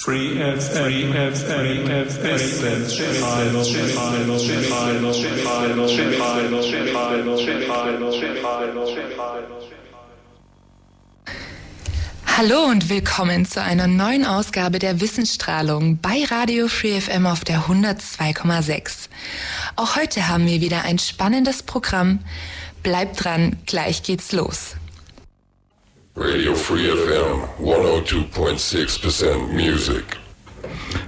Free FM, Free FM, Hallo und willkommen zu einer neuen Ausgabe der Wissensstrahlung bei Radio Free FM auf der 102,6. Auch heute haben wir wieder ein spannendes Programm. Bleibt dran, gleich geht's los. Radio Free FM 102.6% music.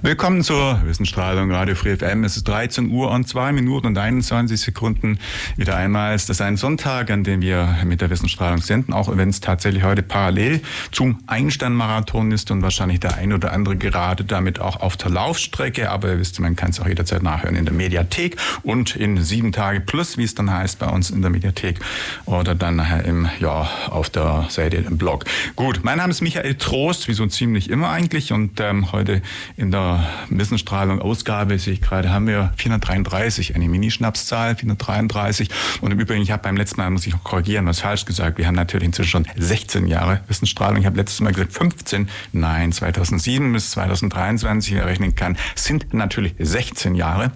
Willkommen zur Wissensstrahlung Radio Free FM. Es ist 13 Uhr und 2 Minuten und 21 Sekunden. Wieder einmal ist es ein Sonntag, an dem wir mit der Wissensstrahlung senden, auch wenn es tatsächlich heute parallel zum Einstein-Marathon ist und wahrscheinlich der ein oder andere gerade damit auch auf der Laufstrecke. Aber ihr wisst, man kann es auch jederzeit nachhören in der Mediathek und in sieben Tage plus, wie es dann heißt, bei uns in der Mediathek oder dann nachher im, ja, auf der Seite im Blog. Gut, mein Name ist Michael Trost, wie so ziemlich immer eigentlich und ähm, heute in der Missenstrahlung Ausgabe, sehe ich gerade, haben wir 433, eine Minischnapszahl, 433. Und im Übrigen, ich habe beim letzten Mal, muss ich auch korrigieren, was falsch gesagt. Wir haben natürlich inzwischen schon 16 Jahre Wissensstrahlung. Ich habe letztes Mal gesagt 15. Nein, 2007 bis 2023 errechnen kann, sind natürlich 16 Jahre.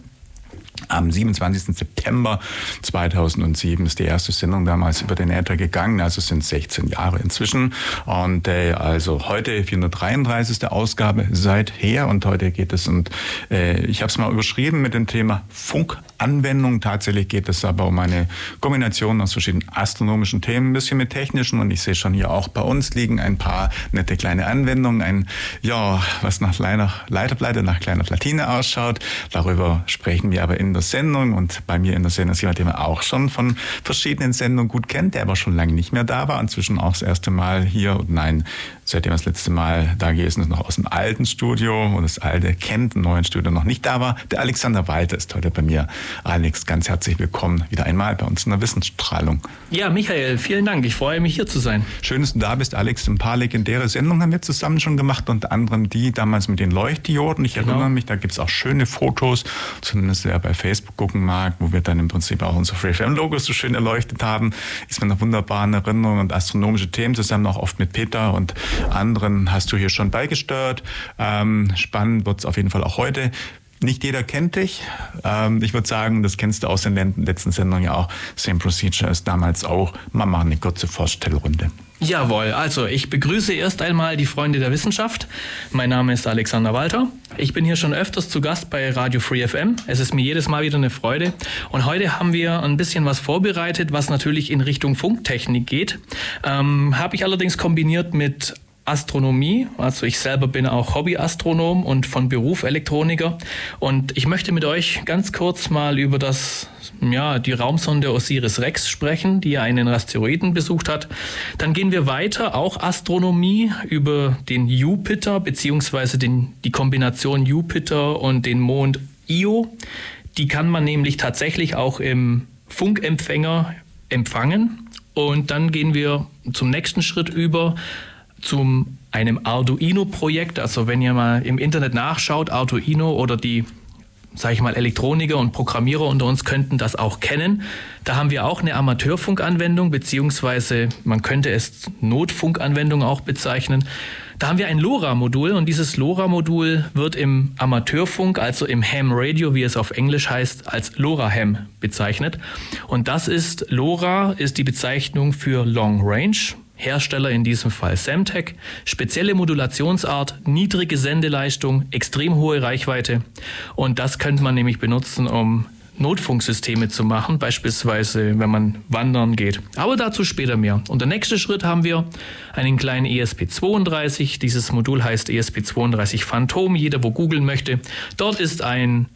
Am 27. September 2007 ist die erste Sendung damals über den Äther gegangen, also sind 16 Jahre inzwischen. Und äh, also heute 433. Ausgabe seither und heute geht es und äh, ich habe es mal überschrieben mit dem Thema Funkanwendung. Tatsächlich geht es aber um eine Kombination aus verschiedenen astronomischen Themen, ein bisschen mit technischen und ich sehe schon hier auch bei uns liegen ein paar nette kleine Anwendungen, ein ja, was nach kleiner Leiterplatte, nach kleiner Platine ausschaut. Darüber sprechen wir aber in der Sendung und bei mir in der Sendung ist jemand, den man auch schon von verschiedenen Sendungen gut kennt, der aber schon lange nicht mehr da war, inzwischen auch das erste Mal hier und nein, seitdem das letzte Mal da gewesen ist, noch aus dem alten Studio und das alte kennt, im neuen Studio noch nicht da war. Der Alexander Walter ist heute bei mir. Alex, ganz herzlich willkommen wieder einmal bei uns in der Wissensstrahlung. Ja, Michael, vielen Dank. Ich freue mich hier zu sein. Schön, dass du da bist, Alex. Ein paar legendäre Sendungen haben wir zusammen schon gemacht, unter anderem die damals mit den Leuchtdioden. Ich genau. erinnere mich, da gibt es auch schöne Fotos, zumindest wer bei Facebook gucken mag, wo wir dann im Prinzip auch unser FreeFM-Logos so schön erleuchtet haben. Ist mir eine wunderbare Erinnerung und astronomische Themen zusammen auch oft mit Peter und anderen hast du hier schon beigesteuert. Ähm, spannend wird es auf jeden Fall auch heute. Nicht jeder kennt dich. Ähm, ich würde sagen, das kennst du aus den letzten Sendungen ja auch. Same Procedure ist damals auch. Mal machen eine kurze Vorstellrunde. Jawohl, also ich begrüße erst einmal die Freunde der Wissenschaft. Mein Name ist Alexander Walter. Ich bin hier schon öfters zu Gast bei Radio Free FM. Es ist mir jedes Mal wieder eine Freude. Und heute haben wir ein bisschen was vorbereitet, was natürlich in Richtung Funktechnik geht. Ähm, Habe ich allerdings kombiniert mit Astronomie. Also ich selber bin auch Hobbyastronom und von Beruf Elektroniker. Und ich möchte mit euch ganz kurz mal über das, ja, die Raumsonde Osiris Rex sprechen, die ja einen Asteroiden besucht hat. Dann gehen wir weiter, auch Astronomie, über den Jupiter, beziehungsweise die Kombination Jupiter und den Mond Io. Die kann man nämlich tatsächlich auch im Funkempfänger empfangen. Und dann gehen wir zum nächsten Schritt über zum einem Arduino-Projekt. Also wenn ihr mal im Internet nachschaut, Arduino oder die sage ich mal, Elektroniker und Programmierer unter uns könnten das auch kennen. Da haben wir auch eine Amateurfunkanwendung, beziehungsweise man könnte es Notfunkanwendung auch bezeichnen. Da haben wir ein LoRa-Modul und dieses LoRa-Modul wird im Amateurfunk, also im Ham-Radio, wie es auf Englisch heißt, als LoRa-Ham bezeichnet. Und das ist, LoRa ist die Bezeichnung für Long Range. Hersteller in diesem Fall Semtech, spezielle Modulationsart, niedrige Sendeleistung, extrem hohe Reichweite und das könnte man nämlich benutzen, um Notfunksysteme zu machen, beispielsweise wenn man wandern geht. Aber dazu später mehr. Und der nächste Schritt haben wir einen kleinen ESP32. Dieses Modul heißt ESP32 Phantom. Jeder, wo googeln möchte. Dort ist ein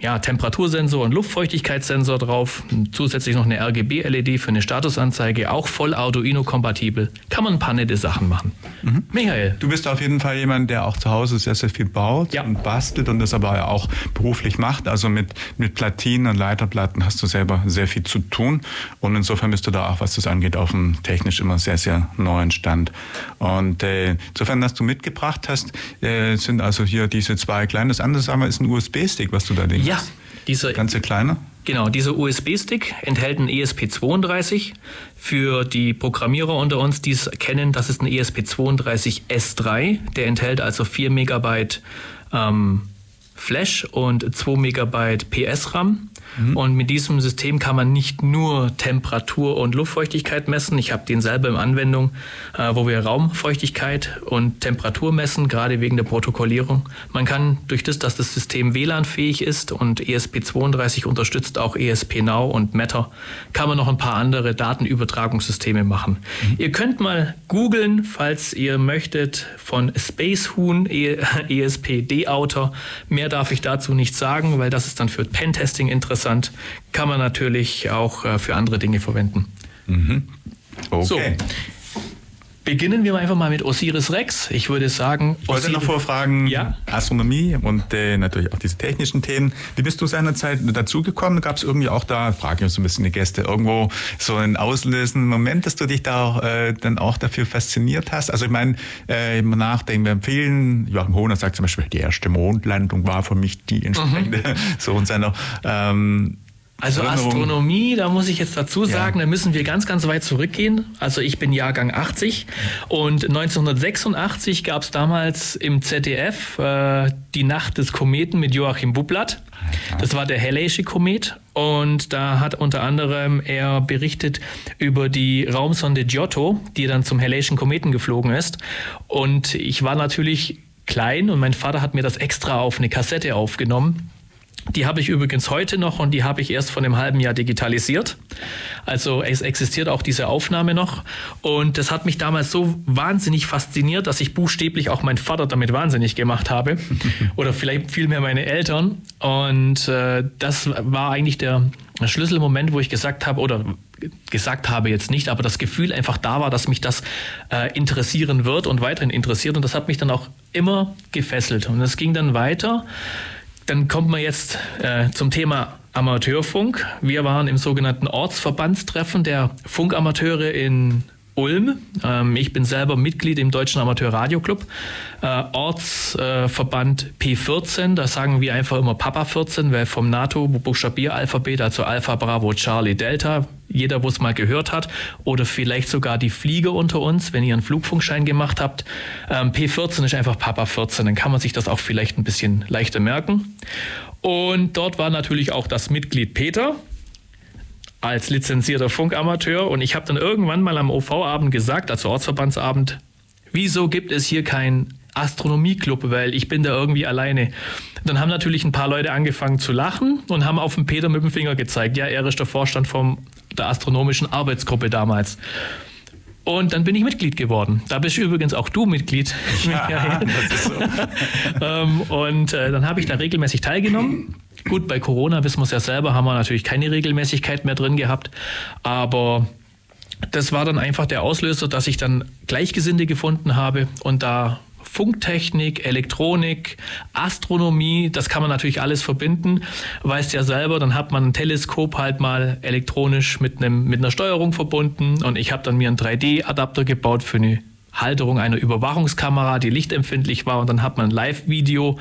ja, Temperatursensor und Luftfeuchtigkeitssensor drauf, zusätzlich noch eine RGB-LED für eine Statusanzeige, auch voll Arduino-kompatibel. Kann man ein paar nette Sachen machen. Mhm. Michael. Du bist auf jeden Fall jemand, der auch zu Hause sehr, sehr viel baut ja. und bastelt und das aber auch beruflich macht. Also mit, mit Platinen und Leiterplatten hast du selber sehr viel zu tun und insofern bist du da auch, was das angeht, auf einem technisch immer sehr, sehr neuen Stand. Und äh, insofern, was du mitgebracht hast, äh, sind also hier diese zwei kleinen, das andere ist ein USB-Stick, was du da denkst. Ja, dieser ganze kleine. Genau, dieser USB-Stick enthält einen ESP32. Für die Programmierer unter uns, die es kennen, das ist ein ESP32S3. Der enthält also 4 Megabyte ähm, Flash und 2 Megabyte PS-RAM. Mhm. Und mit diesem System kann man nicht nur Temperatur und Luftfeuchtigkeit messen. Ich habe den selber in Anwendung, äh, wo wir Raumfeuchtigkeit und Temperatur messen, gerade wegen der Protokollierung. Man kann durch das, dass das System WLAN-fähig ist und ESP32 unterstützt auch ESP Now und Matter, kann man noch ein paar andere Datenübertragungssysteme machen. Mhm. Ihr könnt mal googeln, falls ihr möchtet, von Space Hoon ESP D-Outer. Mehr darf ich dazu nicht sagen, weil das ist dann für Pentesting interessant interessant, kann man natürlich auch äh, für andere Dinge verwenden. Mhm. Okay. So. Beginnen wir einfach mal mit Osiris Rex. Ich würde sagen. Ich wollte noch vorfragen, ja? Astronomie und äh, natürlich auch diese technischen Themen. Wie bist du seinerzeit dazugekommen? Gab es irgendwie auch da, frage ich so ein bisschen die Gäste, irgendwo so einen auslösenden Moment, dass du dich da äh, dann auch dafür fasziniert hast? Also ich meine, äh, Nachdenken bei vielen, Joachim Hohner sagt zum Beispiel, die erste Mondlandung war für mich die entsprechende, mhm. so in seiner ähm, also Astronomie, da muss ich jetzt dazu sagen, ja. da müssen wir ganz, ganz weit zurückgehen. Also ich bin Jahrgang 80 und 1986 gab es damals im ZDF äh, die Nacht des Kometen mit Joachim Bublatt. Das war der Helleische Komet und da hat unter anderem er berichtet über die Raumsonde Giotto, die dann zum Helleischen Kometen geflogen ist. Und ich war natürlich klein und mein Vater hat mir das extra auf eine Kassette aufgenommen. Die habe ich übrigens heute noch und die habe ich erst vor einem halben Jahr digitalisiert. Also es existiert auch diese Aufnahme noch. Und das hat mich damals so wahnsinnig fasziniert, dass ich buchstäblich auch meinen Vater damit wahnsinnig gemacht habe. Oder vielleicht vielmehr meine Eltern. Und äh, das war eigentlich der Schlüsselmoment, wo ich gesagt habe, oder gesagt habe jetzt nicht, aber das Gefühl einfach da war, dass mich das äh, interessieren wird und weiterhin interessiert. Und das hat mich dann auch immer gefesselt. Und es ging dann weiter. Dann kommt man jetzt äh, zum Thema Amateurfunk. Wir waren im sogenannten Ortsverbandstreffen der Funkamateure in Ulm. Ähm, ich bin selber Mitglied im Deutschen Amateur-Radio-Club. Äh, Ortsverband äh, P14, da sagen wir einfach immer Papa 14, weil vom NATO-Buchstabieralphabet, also Alpha, Bravo, Charlie, Delta, jeder, wo es mal gehört hat, oder vielleicht sogar die Flieger unter uns, wenn ihr einen Flugfunkschein gemacht habt. Ähm, P14 ist einfach Papa 14, dann kann man sich das auch vielleicht ein bisschen leichter merken. Und dort war natürlich auch das Mitglied Peter als lizenzierter Funkamateur und ich habe dann irgendwann mal am OV-Abend gesagt, also Ortsverbandsabend, wieso gibt es hier keinen Astronomieclub, weil ich bin da irgendwie alleine. Dann haben natürlich ein paar Leute angefangen zu lachen und haben auf den Peter mit dem Finger gezeigt. Ja, er ist der Vorstand vom, der astronomischen Arbeitsgruppe damals. Und dann bin ich Mitglied geworden. Da bist übrigens auch du Mitglied. Ja, ist so. Ähm, und äh, dann habe ich da regelmäßig teilgenommen. Gut, bei Corona wissen wir es ja selber, haben wir natürlich keine Regelmäßigkeit mehr drin gehabt. Aber das war dann einfach der Auslöser, dass ich dann Gleichgesinnte gefunden habe und da Funktechnik, Elektronik, Astronomie, das kann man natürlich alles verbinden. Weißt ja selber, dann hat man ein Teleskop halt mal elektronisch mit, einem, mit einer Steuerung verbunden und ich habe dann mir einen 3D-Adapter gebaut für eine Halterung einer Überwachungskamera, die lichtempfindlich war. Und dann hat man ein Live-Video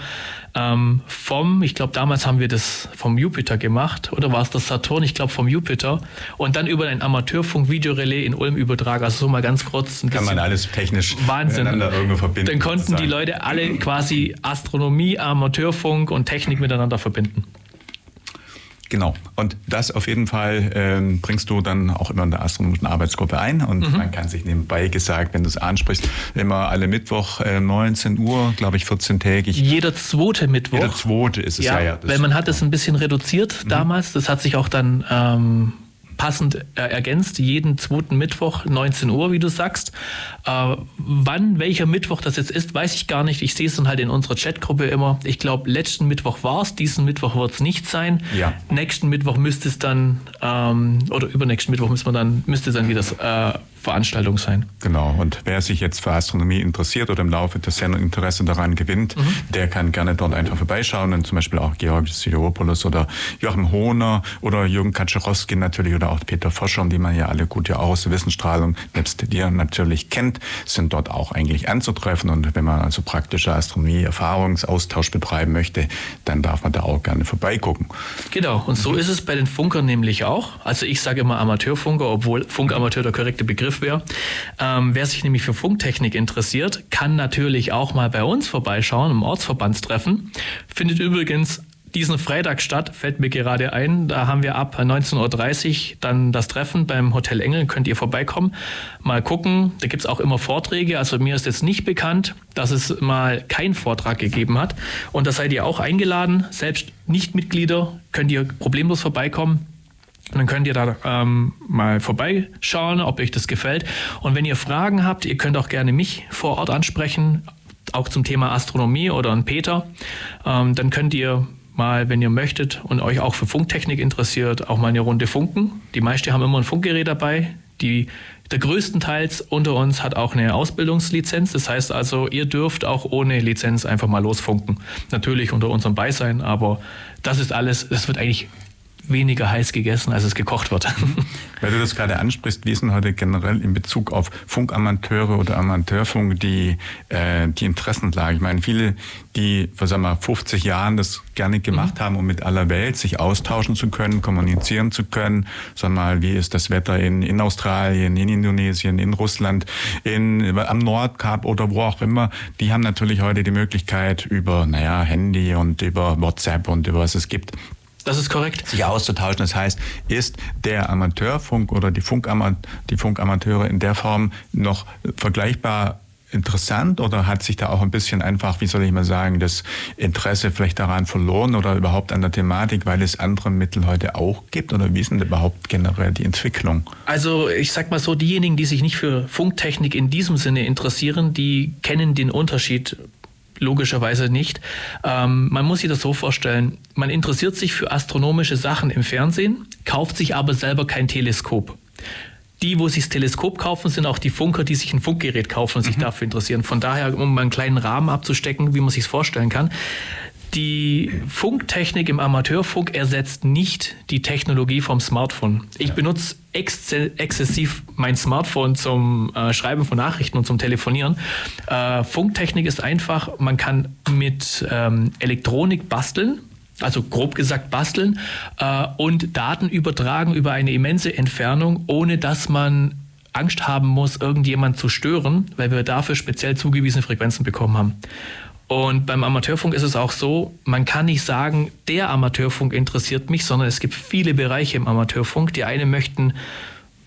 ähm, vom, ich glaube, damals haben wir das vom Jupiter gemacht. Oder war es das Saturn? Ich glaube, vom Jupiter. Und dann über ein Amateurfunk-Videorelais in Ulm übertragen. Also so mal ganz kurz. Kann man alles technisch Wahnsinn. miteinander irgendwo verbinden. Dann konnten die Leute alle quasi Astronomie, Amateurfunk und Technik miteinander verbinden. Genau. Und das auf jeden Fall ähm, bringst du dann auch immer in der astronomischen Arbeitsgruppe ein. Und mhm. man kann sich nebenbei gesagt, wenn du es ansprichst, immer alle Mittwoch äh, 19 Uhr, glaube ich, 14-tägig. Jeder zweite Mittwoch. Jeder zweite ist es, ja. ja, ja weil man hat es ein bisschen reduziert mhm. damals. Das hat sich auch dann ähm, passend äh, ergänzt, jeden zweiten Mittwoch 19 Uhr, wie du sagst. Äh, wann, welcher Mittwoch das jetzt ist, weiß ich gar nicht. Ich sehe es dann halt in unserer Chatgruppe immer. Ich glaube, letzten Mittwoch war es, diesen Mittwoch wird es nicht sein. Ja. Nächsten Mittwoch müsste es dann, ähm, oder übernächsten Mittwoch müsste man dann, müsste es dann wieder äh, Veranstaltung sein. Genau, und wer sich jetzt für Astronomie interessiert oder im Laufe der Sendung Interesse daran gewinnt, mhm. der kann gerne dort einfach vorbeischauen und zum Beispiel auch Georg Sideropoulos oder Joachim Hohner oder Jürgen Kaczorowski natürlich oder auch Peter Forscher, die man ja alle gut ja auch aus der Wissensstrahlung nebst dir natürlich kennt, sind dort auch eigentlich anzutreffen und wenn man also praktische Astronomie, Erfahrungsaustausch betreiben möchte, dann darf man da auch gerne vorbeigucken. Genau, und so ist es bei den Funkern nämlich auch. Also ich sage immer Amateurfunker, obwohl Funkamateur der korrekte Begriff wäre. Ähm, wer sich nämlich für Funktechnik interessiert, kann natürlich auch mal bei uns vorbeischauen im Ortsverbandstreffen. Findet übrigens diesen Freitag statt, fällt mir gerade ein. Da haben wir ab 19.30 Uhr dann das Treffen beim Hotel Engel. Könnt ihr vorbeikommen, mal gucken. Da gibt es auch immer Vorträge. Also mir ist jetzt nicht bekannt, dass es mal keinen Vortrag gegeben hat. Und da seid ihr auch eingeladen. Selbst Nichtmitglieder könnt ihr problemlos vorbeikommen. Und dann könnt ihr da ähm, mal vorbeischauen, ob euch das gefällt. Und wenn ihr Fragen habt, ihr könnt auch gerne mich vor Ort ansprechen, auch zum Thema Astronomie oder einen Peter. Ähm, dann könnt ihr mal, wenn ihr möchtet und euch auch für Funktechnik interessiert, auch mal eine Runde funken. Die meisten haben immer ein Funkgerät dabei. Die, der größtenteils unter uns hat auch eine Ausbildungslizenz. Das heißt also, ihr dürft auch ohne Lizenz einfach mal losfunken. Natürlich unter unserem Beisein, aber das ist alles, das wird eigentlich weniger heiß gegessen, als es gekocht wird. Weil du das gerade ansprichst, wie sind heute generell in Bezug auf Funkamateure oder Amateurfunk die, äh, die Interessenlage? Ich meine, viele, die vor sagen wir, 50 Jahren das gerne gemacht mhm. haben, um mit aller Welt sich austauschen zu können, kommunizieren zu können. Sag mal, wie ist das Wetter in, in Australien, in Indonesien, in Russland, in, am Nordkap oder wo auch immer. Die haben natürlich heute die Möglichkeit über, naja, Handy und über WhatsApp und über was es gibt, das ist korrekt. Sich auszutauschen. Das heißt, ist der Amateurfunk oder die, Funkama die Funkamateure in der Form noch vergleichbar interessant oder hat sich da auch ein bisschen einfach, wie soll ich mal sagen, das Interesse vielleicht daran verloren oder überhaupt an der Thematik, weil es andere Mittel heute auch gibt oder wie ist denn überhaupt generell die Entwicklung? Also ich sag mal so, diejenigen, die sich nicht für Funktechnik in diesem Sinne interessieren, die kennen den Unterschied logischerweise nicht. Ähm, man muss sich das so vorstellen, man interessiert sich für astronomische Sachen im Fernsehen, kauft sich aber selber kein Teleskop. Die, wo sich das Teleskop kaufen, sind auch die Funker, die sich ein Funkgerät kaufen und sich mhm. dafür interessieren. Von daher, um mal einen kleinen Rahmen abzustecken, wie man sich vorstellen kann. Die Funktechnik im Amateurfunk ersetzt nicht die Technologie vom Smartphone. Ich benutze ex exzessiv mein Smartphone zum äh, Schreiben von Nachrichten und zum Telefonieren. Äh, Funktechnik ist einfach, man kann mit ähm, Elektronik basteln, also grob gesagt basteln äh, und Daten übertragen über eine immense Entfernung, ohne dass man Angst haben muss, irgendjemand zu stören, weil wir dafür speziell zugewiesene Frequenzen bekommen haben. Und beim Amateurfunk ist es auch so, man kann nicht sagen, der Amateurfunk interessiert mich, sondern es gibt viele Bereiche im Amateurfunk. Die einen möchten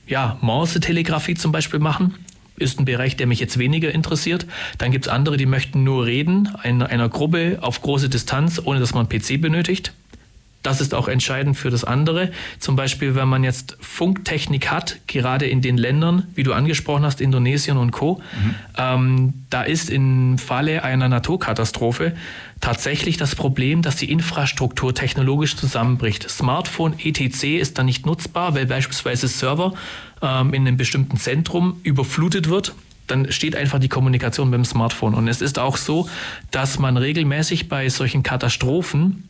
ja, Morse-Telegrafie zum Beispiel machen. Ist ein Bereich, der mich jetzt weniger interessiert. Dann gibt es andere, die möchten nur reden, in einer Gruppe auf große Distanz, ohne dass man einen PC benötigt. Das ist auch entscheidend für das andere. Zum Beispiel, wenn man jetzt Funktechnik hat, gerade in den Ländern, wie du angesprochen hast, Indonesien und Co., mhm. ähm, da ist im Falle einer Naturkatastrophe tatsächlich das Problem, dass die Infrastruktur technologisch zusammenbricht. Smartphone etc. ist dann nicht nutzbar, weil beispielsweise Server ähm, in einem bestimmten Zentrum überflutet wird dann steht einfach die Kommunikation mit dem Smartphone. Und es ist auch so, dass man regelmäßig bei solchen Katastrophen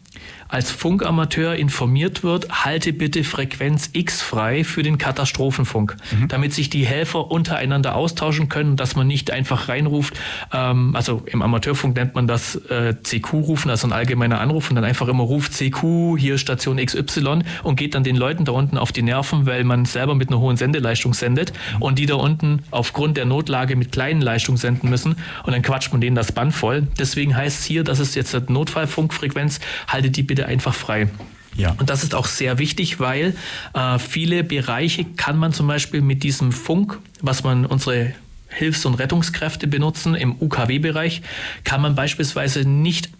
als Funkamateur informiert wird, halte bitte Frequenz X frei für den Katastrophenfunk, mhm. damit sich die Helfer untereinander austauschen können, dass man nicht einfach reinruft, ähm, also im Amateurfunk nennt man das äh, CQ-Rufen, also ein allgemeiner Anruf und dann einfach immer ruft CQ, hier Station XY und geht dann den Leuten da unten auf die Nerven, weil man selber mit einer hohen Sendeleistung sendet mhm. und die da unten aufgrund der Notlage mit kleinen Leistungen senden müssen und dann quatscht man denen das Band voll. Deswegen heißt es hier, das ist jetzt eine Notfallfunkfrequenz, haltet die bitte einfach frei. Ja. Und das ist auch sehr wichtig, weil äh, viele Bereiche kann man zum Beispiel mit diesem Funk, was man unsere Hilfs- und Rettungskräfte benutzen im UKW-Bereich, kann man beispielsweise nicht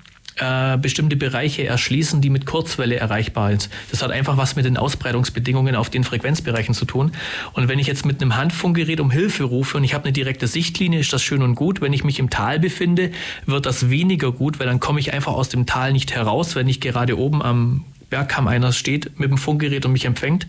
äh, bestimmte Bereiche erschließen, die mit Kurzwelle erreichbar sind. Das hat einfach was mit den Ausbreitungsbedingungen auf den Frequenzbereichen zu tun. Und wenn ich jetzt mit einem Handfunkgerät um Hilfe rufe und ich habe eine direkte Sichtlinie, ist das schön und gut. Wenn ich mich im Tal befinde, wird das weniger gut, weil dann komme ich einfach aus dem Tal nicht heraus, wenn ich gerade oben am Bergkamm einer steht mit dem Funkgerät und mich empfängt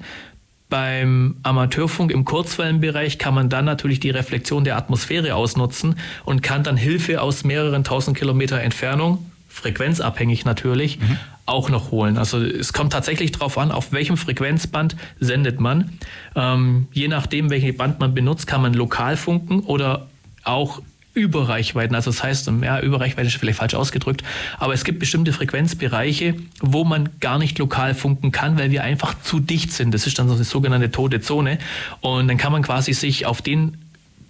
Beim Amateurfunk im Kurzwellenbereich kann man dann natürlich die Reflexion der Atmosphäre ausnutzen und kann dann Hilfe aus mehreren tausend Kilometer Entfernung, frequenzabhängig natürlich, mhm. auch noch holen. Also es kommt tatsächlich darauf an, auf welchem Frequenzband sendet man. Ähm, je nachdem, welches Band man benutzt, kann man lokal funken oder auch Überreichweiten. Also das heißt, ja, Überreichweite ist vielleicht falsch ausgedrückt, aber es gibt bestimmte Frequenzbereiche, wo man gar nicht lokal funken kann, weil wir einfach zu dicht sind. Das ist dann so eine sogenannte tote Zone. Und dann kann man quasi sich auf den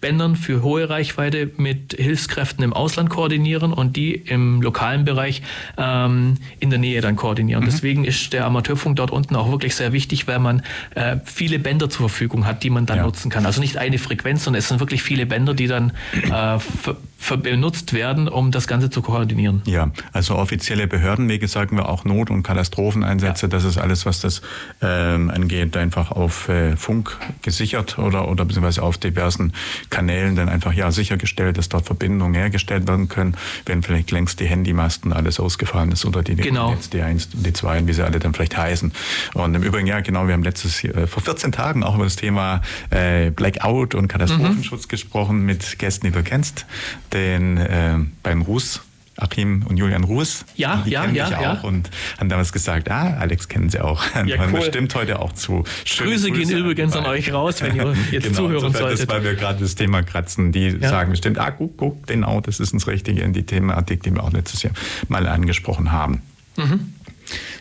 Bändern für hohe Reichweite mit Hilfskräften im Ausland koordinieren und die im lokalen Bereich ähm, in der Nähe dann koordinieren. Mhm. Deswegen ist der Amateurfunk dort unten auch wirklich sehr wichtig, weil man äh, viele Bänder zur Verfügung hat, die man dann ja. nutzen kann. Also nicht eine Frequenz, sondern es sind wirklich viele Bänder, die dann äh, benutzt werden, um das Ganze zu koordinieren. Ja, also offizielle Behördenwege sagen wir auch Not- und Katastropheneinsätze. Ja. Das ist alles, was das ähm, angeht, einfach auf äh, Funk gesichert oder, oder beziehungsweise auf diversen Kanälen dann einfach ja sichergestellt, dass dort Verbindungen hergestellt werden können, wenn vielleicht längst die Handymasten alles ausgefallen ist oder die genau. jetzt die 1 und die 2, wie sie alle dann vielleicht heißen. Und im Übrigen, ja genau, wir haben letztes Jahr, äh, vor 14 Tagen auch über das Thema äh, Blackout und Katastrophenschutz mhm. gesprochen mit Gästen, die du kennst den äh, beim Ruß Achim und Julian Ruß. Ja, die ja, ja, auch ja. Und haben damals gesagt, ah, Alex kennen sie auch. Ja, cool. bestimmt heute auch zu. Schöne Grüße, gehen übrigens an euch raus, wenn ihr jetzt genau, zuhören solltet. Das, weil wir gerade das Thema kratzen, die ja. sagen bestimmt, ah, guck, guck, genau, das ist uns Richtige in die Thematik, die wir auch letztes Jahr mal angesprochen haben. Mhm.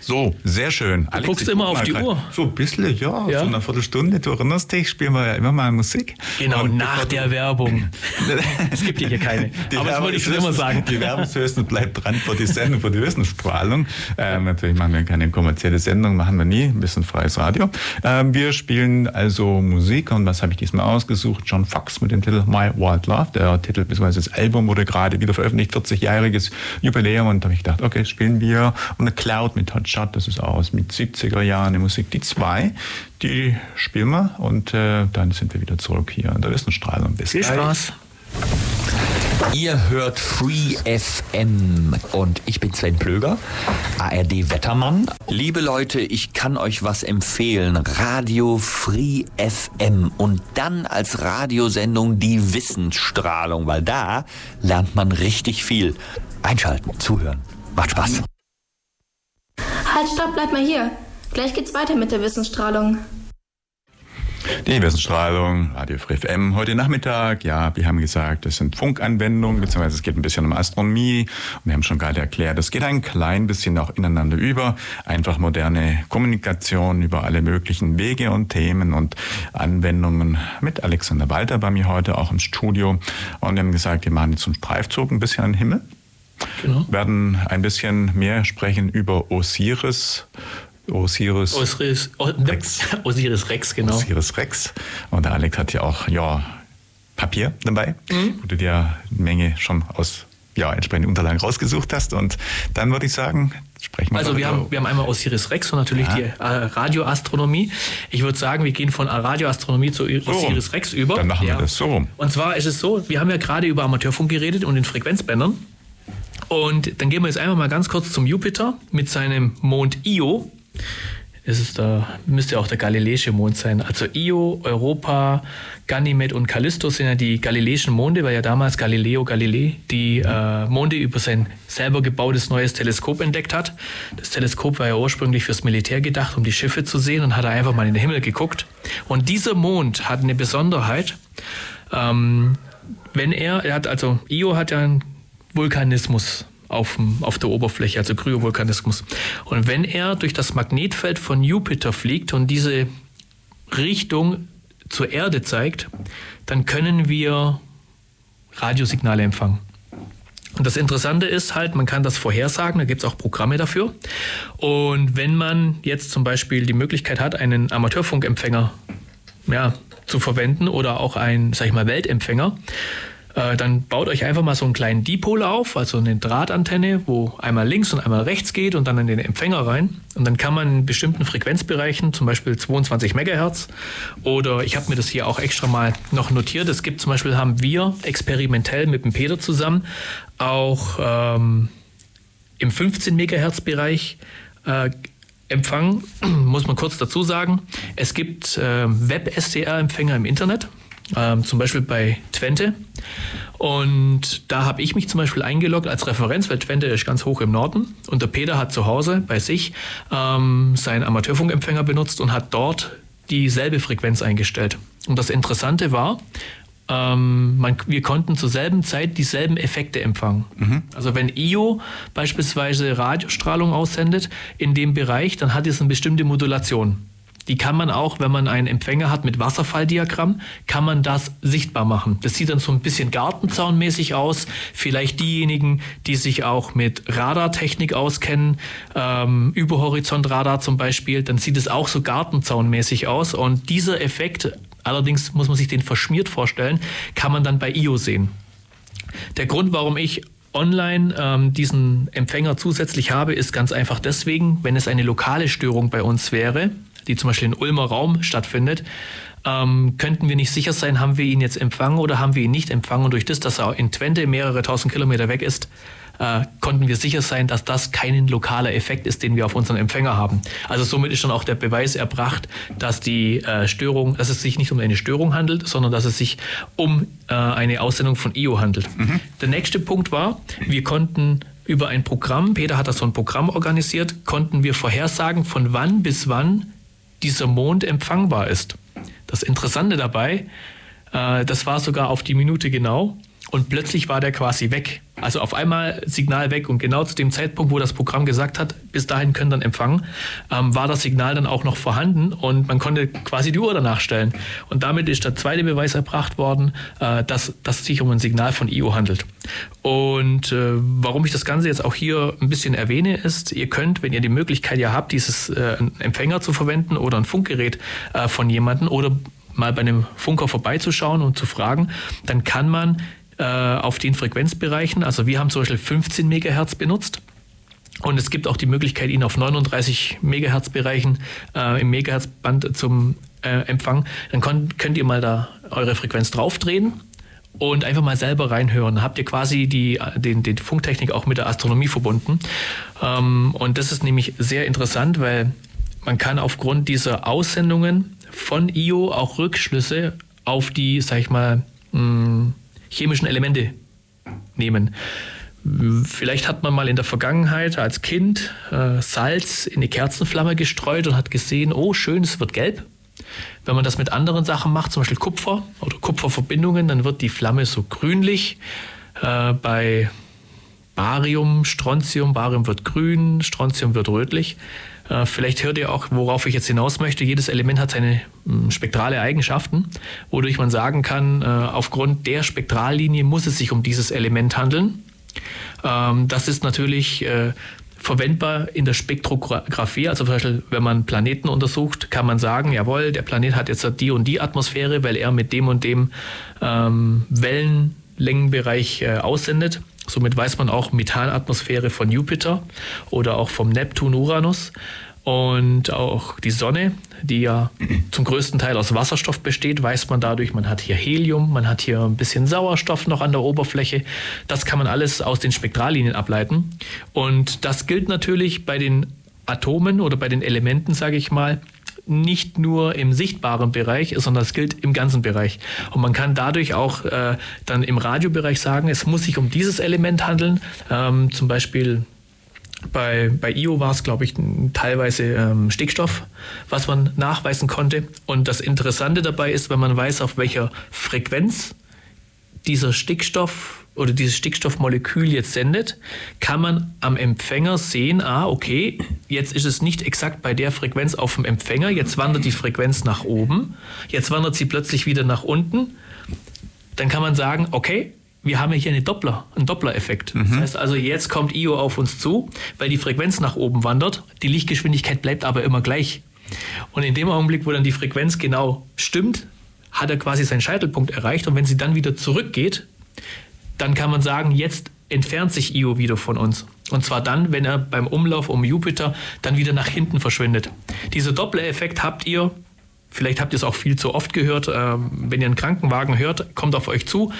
So, sehr schön. Du Alex, guckst immer auf die Uhr. So ein bisschen, ja, ja. So eine Viertelstunde. Du erinnerst dich, spielen wir ja immer mal Musik. Genau, Und nach der Werbung. es gibt hier keine. Die Aber das wollte ich schon immer sagen. Die Werbung bleibt dran für die Sendung, für die Wissensstrahlung. Ähm, natürlich machen wir keine kommerzielle Sendung, machen wir nie. Ein bisschen freies Radio. Ähm, wir spielen also Musik. Und was habe ich diesmal ausgesucht? John Fox mit dem Titel My Wild Love. Der Titel bzw. das Album wurde gerade wieder veröffentlicht, 40-jähriges Jubiläum. Und da habe ich gedacht, okay, spielen wir und eine Cloud mit Hot Shot, das ist auch aus mit 70er Jahren eine Musik. Die zwei, die spielen wir und äh, dann sind wir wieder zurück hier an der Wissensstrahlung. Bis Viel Spaß. Ihr hört Free FM und ich bin Sven Plöger, ARD Wettermann. Liebe Leute, ich kann euch was empfehlen. Radio Free FM und dann als Radiosendung die Wissensstrahlung, weil da lernt man richtig viel. Einschalten, zuhören. Macht Spaß. Halt, stopp, bleib mal hier. Gleich geht's weiter mit der Wissensstrahlung. Die Wissensstrahlung, Radio Free FM, heute Nachmittag. Ja, wir haben gesagt, das sind Funkanwendungen, beziehungsweise es geht ein bisschen um Astronomie. Und wir haben schon gerade erklärt, es geht ein klein bisschen auch ineinander über. Einfach moderne Kommunikation über alle möglichen Wege und Themen und Anwendungen mit Alexander Walter bei mir heute auch im Studio. Und wir haben gesagt, wir machen jetzt einen Streifzug ein bisschen an den Himmel. Genau. Werden ein bisschen mehr sprechen über Osiris. Osiris, Osiris, o Rex. Osiris Rex, genau. Osiris Rex. Und der Alex hat ja auch ja, Papier dabei, mhm. wo du dir eine Menge schon aus ja, entsprechenden Unterlagen rausgesucht hast. Und dann würde ich sagen, sprechen wir Also wir haben, wir haben einmal Osiris Rex und natürlich ja. die äh, Radioastronomie. Ich würde sagen, wir gehen von Radioastronomie zu Osiris so, Rex über. Dann machen ja. wir das so. Und zwar ist es so, wir haben ja gerade über Amateurfunk geredet und den Frequenzbändern. Und dann gehen wir jetzt einfach mal ganz kurz zum Jupiter mit seinem Mond Io. Das ist da, müsste auch der galileische Mond sein. Also Io, Europa, Ganymed und Callisto sind ja die galileischen Monde, weil ja damals Galileo Galilei die äh, Monde über sein selber gebautes neues Teleskop entdeckt hat. Das Teleskop war ja ursprünglich fürs Militär gedacht, um die Schiffe zu sehen und hat er einfach mal in den Himmel geguckt. Und dieser Mond hat eine Besonderheit. Ähm, wenn er, er hat also, Io hat ja ein Vulkanismus auf, auf der Oberfläche, also Kryovulkanismus. Und wenn er durch das Magnetfeld von Jupiter fliegt und diese Richtung zur Erde zeigt, dann können wir Radiosignale empfangen. Und das Interessante ist halt, man kann das vorhersagen, da gibt es auch Programme dafür. Und wenn man jetzt zum Beispiel die Möglichkeit hat, einen Amateurfunkempfänger ja, zu verwenden oder auch einen, sag ich mal, Weltempfänger, äh, dann baut euch einfach mal so einen kleinen Dipol auf, also eine Drahtantenne, wo einmal links und einmal rechts geht und dann in den Empfänger rein. Und dann kann man in bestimmten Frequenzbereichen, zum Beispiel 22 Megahertz, oder ich habe mir das hier auch extra mal noch notiert. Es gibt zum Beispiel, haben wir experimentell mit dem Peter zusammen auch ähm, im 15 Megahertz Bereich äh, Empfang, muss man kurz dazu sagen, es gibt äh, Web-SDR-Empfänger im Internet, äh, zum Beispiel bei Twente. Und da habe ich mich zum Beispiel eingeloggt als Referenz, weil Twente ist ganz hoch im Norden. Und der Peter hat zu Hause bei sich ähm, seinen Amateurfunkempfänger benutzt und hat dort dieselbe Frequenz eingestellt. Und das Interessante war, ähm, man, wir konnten zur selben Zeit dieselben Effekte empfangen. Mhm. Also wenn IO beispielsweise Radiostrahlung aussendet in dem Bereich, dann hat es eine bestimmte Modulation. Die kann man auch, wenn man einen Empfänger hat mit Wasserfalldiagramm, kann man das sichtbar machen. Das sieht dann so ein bisschen gartenzaunmäßig aus. Vielleicht diejenigen, die sich auch mit Radartechnik auskennen, ähm, Überhorizontradar zum Beispiel, dann sieht es auch so gartenzaunmäßig aus. Und dieser Effekt allerdings muss man sich den verschmiert vorstellen, kann man dann bei IO sehen. Der Grund, warum ich online ähm, diesen Empfänger zusätzlich habe, ist ganz einfach deswegen, wenn es eine lokale Störung bei uns wäre, die zum Beispiel in Ulmer Raum stattfindet, ähm, könnten wir nicht sicher sein, haben wir ihn jetzt empfangen oder haben wir ihn nicht empfangen. Und durch das, dass er in Twente mehrere tausend Kilometer weg ist, äh, konnten wir sicher sein, dass das kein lokaler Effekt ist, den wir auf unseren Empfänger haben. Also somit ist schon auch der Beweis erbracht, dass die äh, Störung, dass es sich nicht um eine Störung handelt, sondern dass es sich um äh, eine Aussendung von IO handelt. Mhm. Der nächste Punkt war, wir konnten über ein Programm, Peter hat das so ein Programm organisiert, konnten wir vorhersagen, von wann bis wann dieser Mond empfangbar ist. Das Interessante dabei, äh, das war sogar auf die Minute genau und plötzlich war der quasi weg. Also auf einmal Signal weg und genau zu dem Zeitpunkt, wo das Programm gesagt hat, bis dahin können dann empfangen, ähm, war das Signal dann auch noch vorhanden und man konnte quasi die Uhr danach stellen. Und damit ist der zweite Beweis erbracht worden, äh, dass, dass es sich um ein Signal von IO handelt. Und äh, warum ich das Ganze jetzt auch hier ein bisschen erwähne, ist, ihr könnt, wenn ihr die Möglichkeit ja habt, dieses äh, Empfänger zu verwenden oder ein Funkgerät äh, von jemandem oder mal bei einem Funker vorbeizuschauen und zu fragen, dann kann man äh, auf den Frequenzbereichen. Also wir haben zum Beispiel 15 Megahertz benutzt. Und es gibt auch die Möglichkeit, ihn auf 39 Megahertz-Bereichen äh, im Megahertz-Band zum äh, Empfang. Dann könnt, ihr mal da eure Frequenz draufdrehen und einfach mal selber reinhören. Dann habt ihr quasi die, den, den Funktechnik auch mit der Astronomie verbunden. Ähm, und das ist nämlich sehr interessant, weil man kann aufgrund dieser Aussendungen von IO auch Rückschlüsse auf die, sag ich mal, mh, hm, chemischen Elemente nehmen. Vielleicht hat man mal in der Vergangenheit als Kind äh, Salz in die Kerzenflamme gestreut und hat gesehen, oh schön, es wird gelb. Wenn man das mit anderen Sachen macht, zum Beispiel Kupfer oder Kupferverbindungen, dann wird die Flamme so grünlich. Äh, bei Barium, Strontium, Barium wird grün, Strontium wird rötlich. Äh, vielleicht hört ihr auch, worauf ich jetzt hinaus möchte. Jedes Element hat seine hm, spektrale Eigenschaften, wodurch man sagen kann, äh, aufgrund der Spektrallinie muss es sich um dieses Element handeln. Ähm, das ist natürlich äh, verwendbar in der Spektrographie. Also zum Beispiel, wenn man Planeten untersucht, kann man sagen, jawohl, der Planet hat jetzt die und die Atmosphäre, weil er mit dem und dem ähm, Wellenlängenbereich aussendet. Somit weiß man auch Methanatmosphäre von Jupiter oder auch vom Neptun, Uranus. Und auch die Sonne, die ja zum größten Teil aus Wasserstoff besteht, weiß man dadurch, man hat hier Helium, man hat hier ein bisschen Sauerstoff noch an der Oberfläche. Das kann man alles aus den Spektrallinien ableiten. Und das gilt natürlich bei den Atomen oder bei den Elementen, sage ich mal, nicht nur im sichtbaren Bereich, sondern es gilt im ganzen Bereich. Und man kann dadurch auch äh, dann im Radiobereich sagen, es muss sich um dieses Element handeln. Ähm, zum Beispiel bei, bei IO war es, glaube ich, teilweise ähm, Stickstoff, was man nachweisen konnte. Und das Interessante dabei ist, wenn man weiß, auf welcher Frequenz dieser Stickstoff oder dieses Stickstoffmolekül jetzt sendet, kann man am Empfänger sehen, ah, okay, jetzt ist es nicht exakt bei der Frequenz auf dem Empfänger, jetzt wandert die Frequenz nach oben, jetzt wandert sie plötzlich wieder nach unten. Dann kann man sagen, okay, wir haben hier eine Doppler, einen Doppler-Effekt. Mhm. Das heißt also, jetzt kommt Io auf uns zu, weil die Frequenz nach oben wandert, die Lichtgeschwindigkeit bleibt aber immer gleich. Und in dem Augenblick, wo dann die Frequenz genau stimmt, hat er quasi seinen Scheitelpunkt erreicht. Und wenn sie dann wieder zurückgeht, dann kann man sagen, jetzt entfernt sich Io wieder von uns. Und zwar dann, wenn er beim Umlauf um Jupiter dann wieder nach hinten verschwindet. Dieser Doppler-Effekt habt ihr, vielleicht habt ihr es auch viel zu oft gehört, äh, wenn ihr einen Krankenwagen hört, kommt auf euch zu,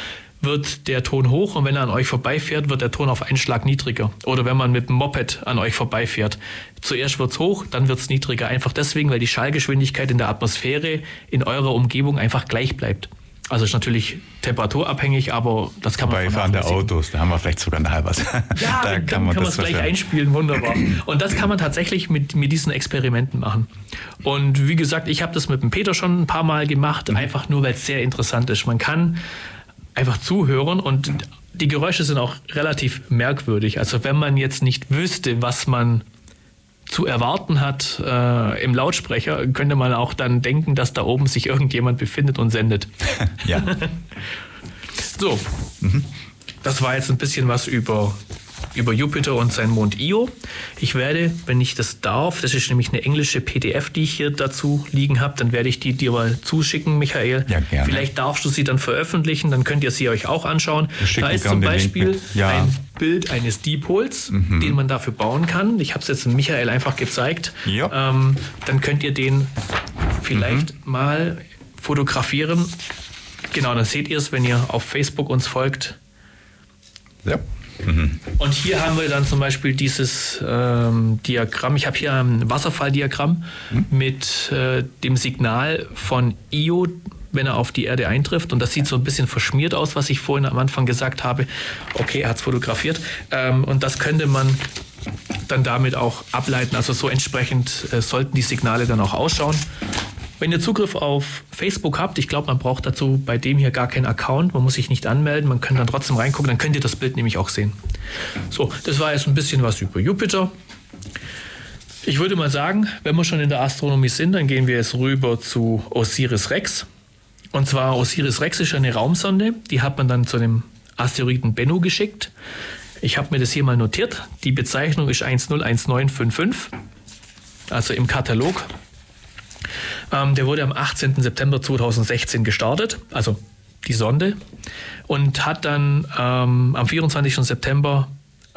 wird der Ton hoch und wenn er an euch vorbeifährt, wird der Ton auf einen Schlag niedriger. Oder wenn man mit dem Moped an euch vorbeifährt. Zuerst wird es hoch, dann wird es niedriger. Einfach deswegen, weil die Schallgeschwindigkeit in der Atmosphäre in eurer Umgebung einfach gleich bleibt. Also ist natürlich temperaturabhängig, aber das kann man Bei Fahren der Autos, da haben wir vielleicht sogar ein halbes. Ja, da kann man, kann man es gleich einspielen, wunderbar. Und das kann man tatsächlich mit, mit diesen Experimenten machen. Und wie gesagt, ich habe das mit dem Peter schon ein paar Mal gemacht, mhm. einfach nur, weil es sehr interessant ist. Man kann einfach zuhören und die Geräusche sind auch relativ merkwürdig. Also wenn man jetzt nicht wüsste, was man zu erwarten hat äh, im Lautsprecher, könnte man auch dann denken, dass da oben sich irgendjemand befindet und sendet. ja. so, mhm. das war jetzt ein bisschen was über über Jupiter und seinen Mond Io. Ich werde, wenn ich das darf, das ist nämlich eine englische PDF, die ich hier dazu liegen habe, dann werde ich die dir mal zuschicken, Michael. Ja, gerne. Vielleicht darfst du sie dann veröffentlichen, dann könnt ihr sie euch auch anschauen. Da ist zum Beispiel ja. ein Bild eines Dipols, mhm. den man dafür bauen kann. Ich habe es jetzt Michael einfach gezeigt. Ja. Ähm, dann könnt ihr den vielleicht mhm. mal fotografieren. Genau, dann seht ihr es, wenn ihr auf Facebook uns folgt. Ja. Mhm. Und hier haben wir dann zum Beispiel dieses ähm, Diagramm. Ich habe hier ein Wasserfalldiagramm mhm. mit äh, dem Signal von Io, wenn er auf die Erde eintrifft. Und das sieht so ein bisschen verschmiert aus, was ich vorhin am Anfang gesagt habe. Okay, er hat es fotografiert. Ähm, und das könnte man dann damit auch ableiten. Also so entsprechend äh, sollten die Signale dann auch ausschauen. Wenn ihr Zugriff auf Facebook habt, ich glaube, man braucht dazu bei dem hier gar keinen Account, man muss sich nicht anmelden, man kann dann trotzdem reingucken, dann könnt ihr das Bild nämlich auch sehen. So, das war jetzt ein bisschen was über Jupiter. Ich würde mal sagen, wenn wir schon in der Astronomie sind, dann gehen wir jetzt rüber zu Osiris Rex. Und zwar Osiris Rex ist eine Raumsonde, die hat man dann zu dem Asteroiden Bennu geschickt. Ich habe mir das hier mal notiert. Die Bezeichnung ist 101955, also im Katalog ähm, der wurde am 18. September 2016 gestartet, also die Sonde, und hat dann ähm, am 24. September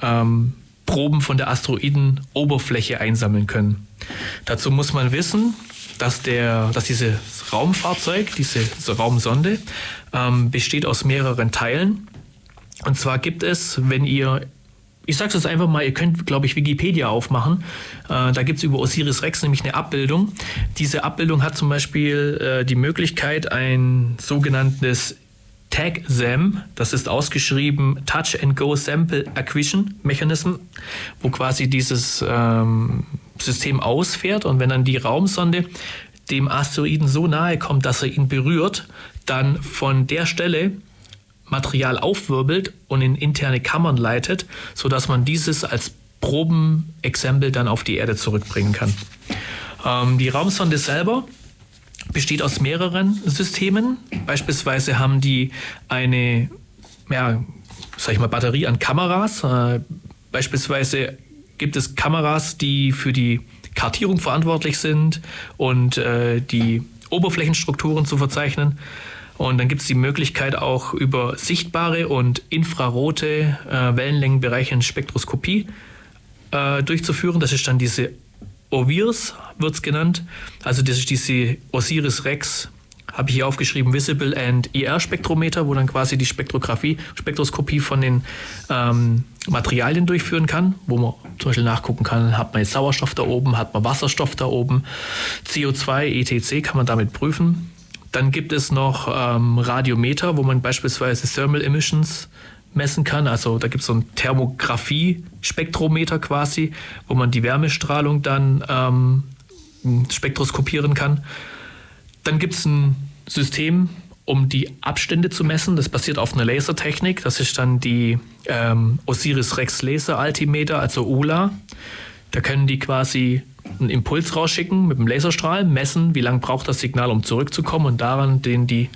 ähm, Proben von der Asteroidenoberfläche einsammeln können. Dazu muss man wissen, dass, der, dass dieses Raumfahrzeug, diese, Raumsonde, ähm, besteht aus mehreren Teilen. Und zwar gibt es, wenn ihr ich sage es einfach mal, ihr könnt, glaube ich, Wikipedia aufmachen. Äh, da gibt es über Osiris Rex nämlich eine Abbildung. Diese Abbildung hat zum Beispiel äh, die Möglichkeit, ein sogenanntes Tag-SAM, das ist ausgeschrieben Touch and Go Sample Acquisition Mechanism, wo quasi dieses ähm, System ausfährt und wenn dann die Raumsonde dem Asteroiden so nahe kommt, dass er ihn berührt, dann von der Stelle Material aufwirbelt und in interne Kammern leitet, sodass man dieses als Probenexempel dann auf die Erde zurückbringen kann. Ähm, die Raumsonde selber besteht aus mehreren Systemen. Beispielsweise haben die eine, ja, sag ich mal, Batterie an Kameras. Äh, beispielsweise gibt es Kameras, die für die Kartierung verantwortlich sind und äh, die Oberflächenstrukturen zu verzeichnen. Und dann gibt es die Möglichkeit auch über sichtbare und infrarote äh, Wellenlängenbereiche in Spektroskopie äh, durchzuführen. Das ist dann diese OVIRS, wird es genannt. Also das ist diese Osiris Rex, habe ich hier aufgeschrieben, Visible and IR Spektrometer, wo dann quasi die Spektrographie, Spektroskopie von den ähm, Materialien durchführen kann, wo man zum Beispiel nachgucken kann, hat man jetzt Sauerstoff da oben, hat man Wasserstoff da oben, CO2, ETC kann man damit prüfen. Dann gibt es noch ähm, Radiometer, wo man beispielsweise Thermal Emissions messen kann. Also da gibt es so ein Thermografie-Spektrometer quasi, wo man die Wärmestrahlung dann ähm, spektroskopieren kann. Dann gibt es ein System, um die Abstände zu messen. Das basiert auf einer Lasertechnik. Das ist dann die ähm, Osiris Rex Laser Altimeter, also ULA. Da können die quasi einen Impuls rausschicken mit dem Laserstrahl, messen, wie lange braucht das Signal, um zurückzukommen und daran den die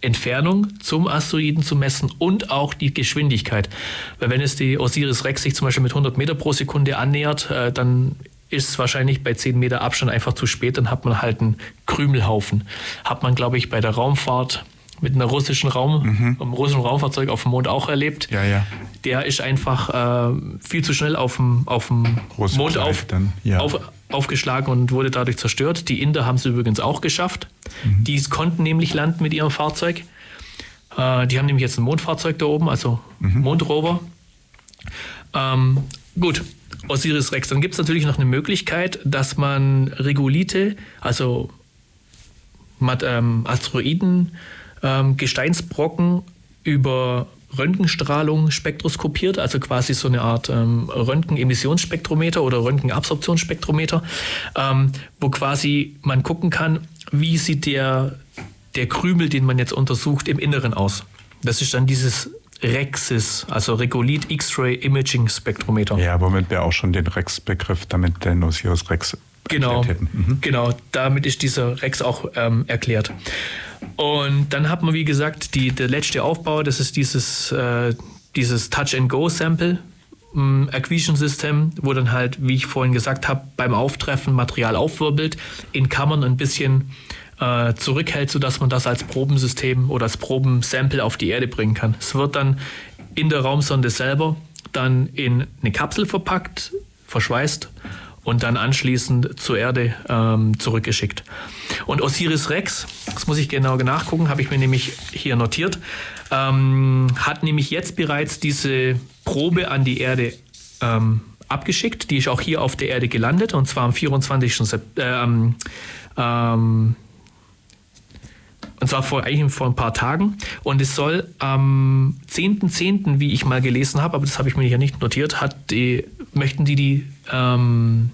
Entfernung zum Asteroiden zu messen und auch die Geschwindigkeit. Weil wenn es die Osiris Rex sich zum Beispiel mit 100 Meter pro Sekunde annähert, äh, dann ist es wahrscheinlich bei 10 Meter Abstand einfach zu spät, dann hat man halt einen Krümelhaufen. Hat man, glaube ich, bei der Raumfahrt mit einer russischen Raum, mhm. einem russischen Raumfahrzeug auf dem Mond auch erlebt. Ja, ja. Der ist einfach äh, viel zu schnell auf dem, auf dem Mond auf, ja. auf, aufgeschlagen und wurde dadurch zerstört. Die Inder haben es übrigens auch geschafft. Mhm. Die konnten nämlich landen mit ihrem Fahrzeug. Äh, die haben nämlich jetzt ein Mondfahrzeug da oben, also mhm. Mondrover. Ähm, gut, Osiris Rex. Dann gibt es natürlich noch eine Möglichkeit, dass man Regolite, also ähm, Asteroiden, ähm, Gesteinsbrocken über Röntgenstrahlung spektroskopiert, also quasi so eine Art ähm, Röntgenemissionsspektrometer oder Röntgenabsorptionsspektrometer, ähm, wo quasi man gucken kann, wie sieht der, der Krümel, den man jetzt untersucht, im Inneren aus. Das ist dann dieses REXIS, also Regolith X-Ray Imaging Spektrometer. Ja, womit wir auch schon den REX-Begriff damit den Osiris Rex genau, mhm. Genau, damit ist dieser Rex auch ähm, erklärt. Und dann hat man, wie gesagt, die, der letzte Aufbau, das ist dieses, äh, dieses Touch-and-Go-Sample. Ähm, Acquisition System, wo dann halt, wie ich vorhin gesagt habe, beim Auftreffen Material aufwirbelt, in Kammern ein bisschen äh, zurückhält, sodass man das als Probensystem oder als Probensample auf die Erde bringen kann. Es wird dann in der Raumsonde selber dann in eine Kapsel verpackt, verschweißt und dann anschließend zur Erde ähm, zurückgeschickt. Und Osiris Rex, das muss ich genau nachgucken, habe ich mir nämlich hier notiert, ähm, hat nämlich jetzt bereits diese Probe an die Erde ähm, abgeschickt. Die ist auch hier auf der Erde gelandet und zwar am 24. September. Äh, und zwar vor, eigentlich vor ein paar Tagen. Und es soll am 10.10., .10., wie ich mal gelesen habe, aber das habe ich mir hier nicht notiert, hat die, möchten die die ähm,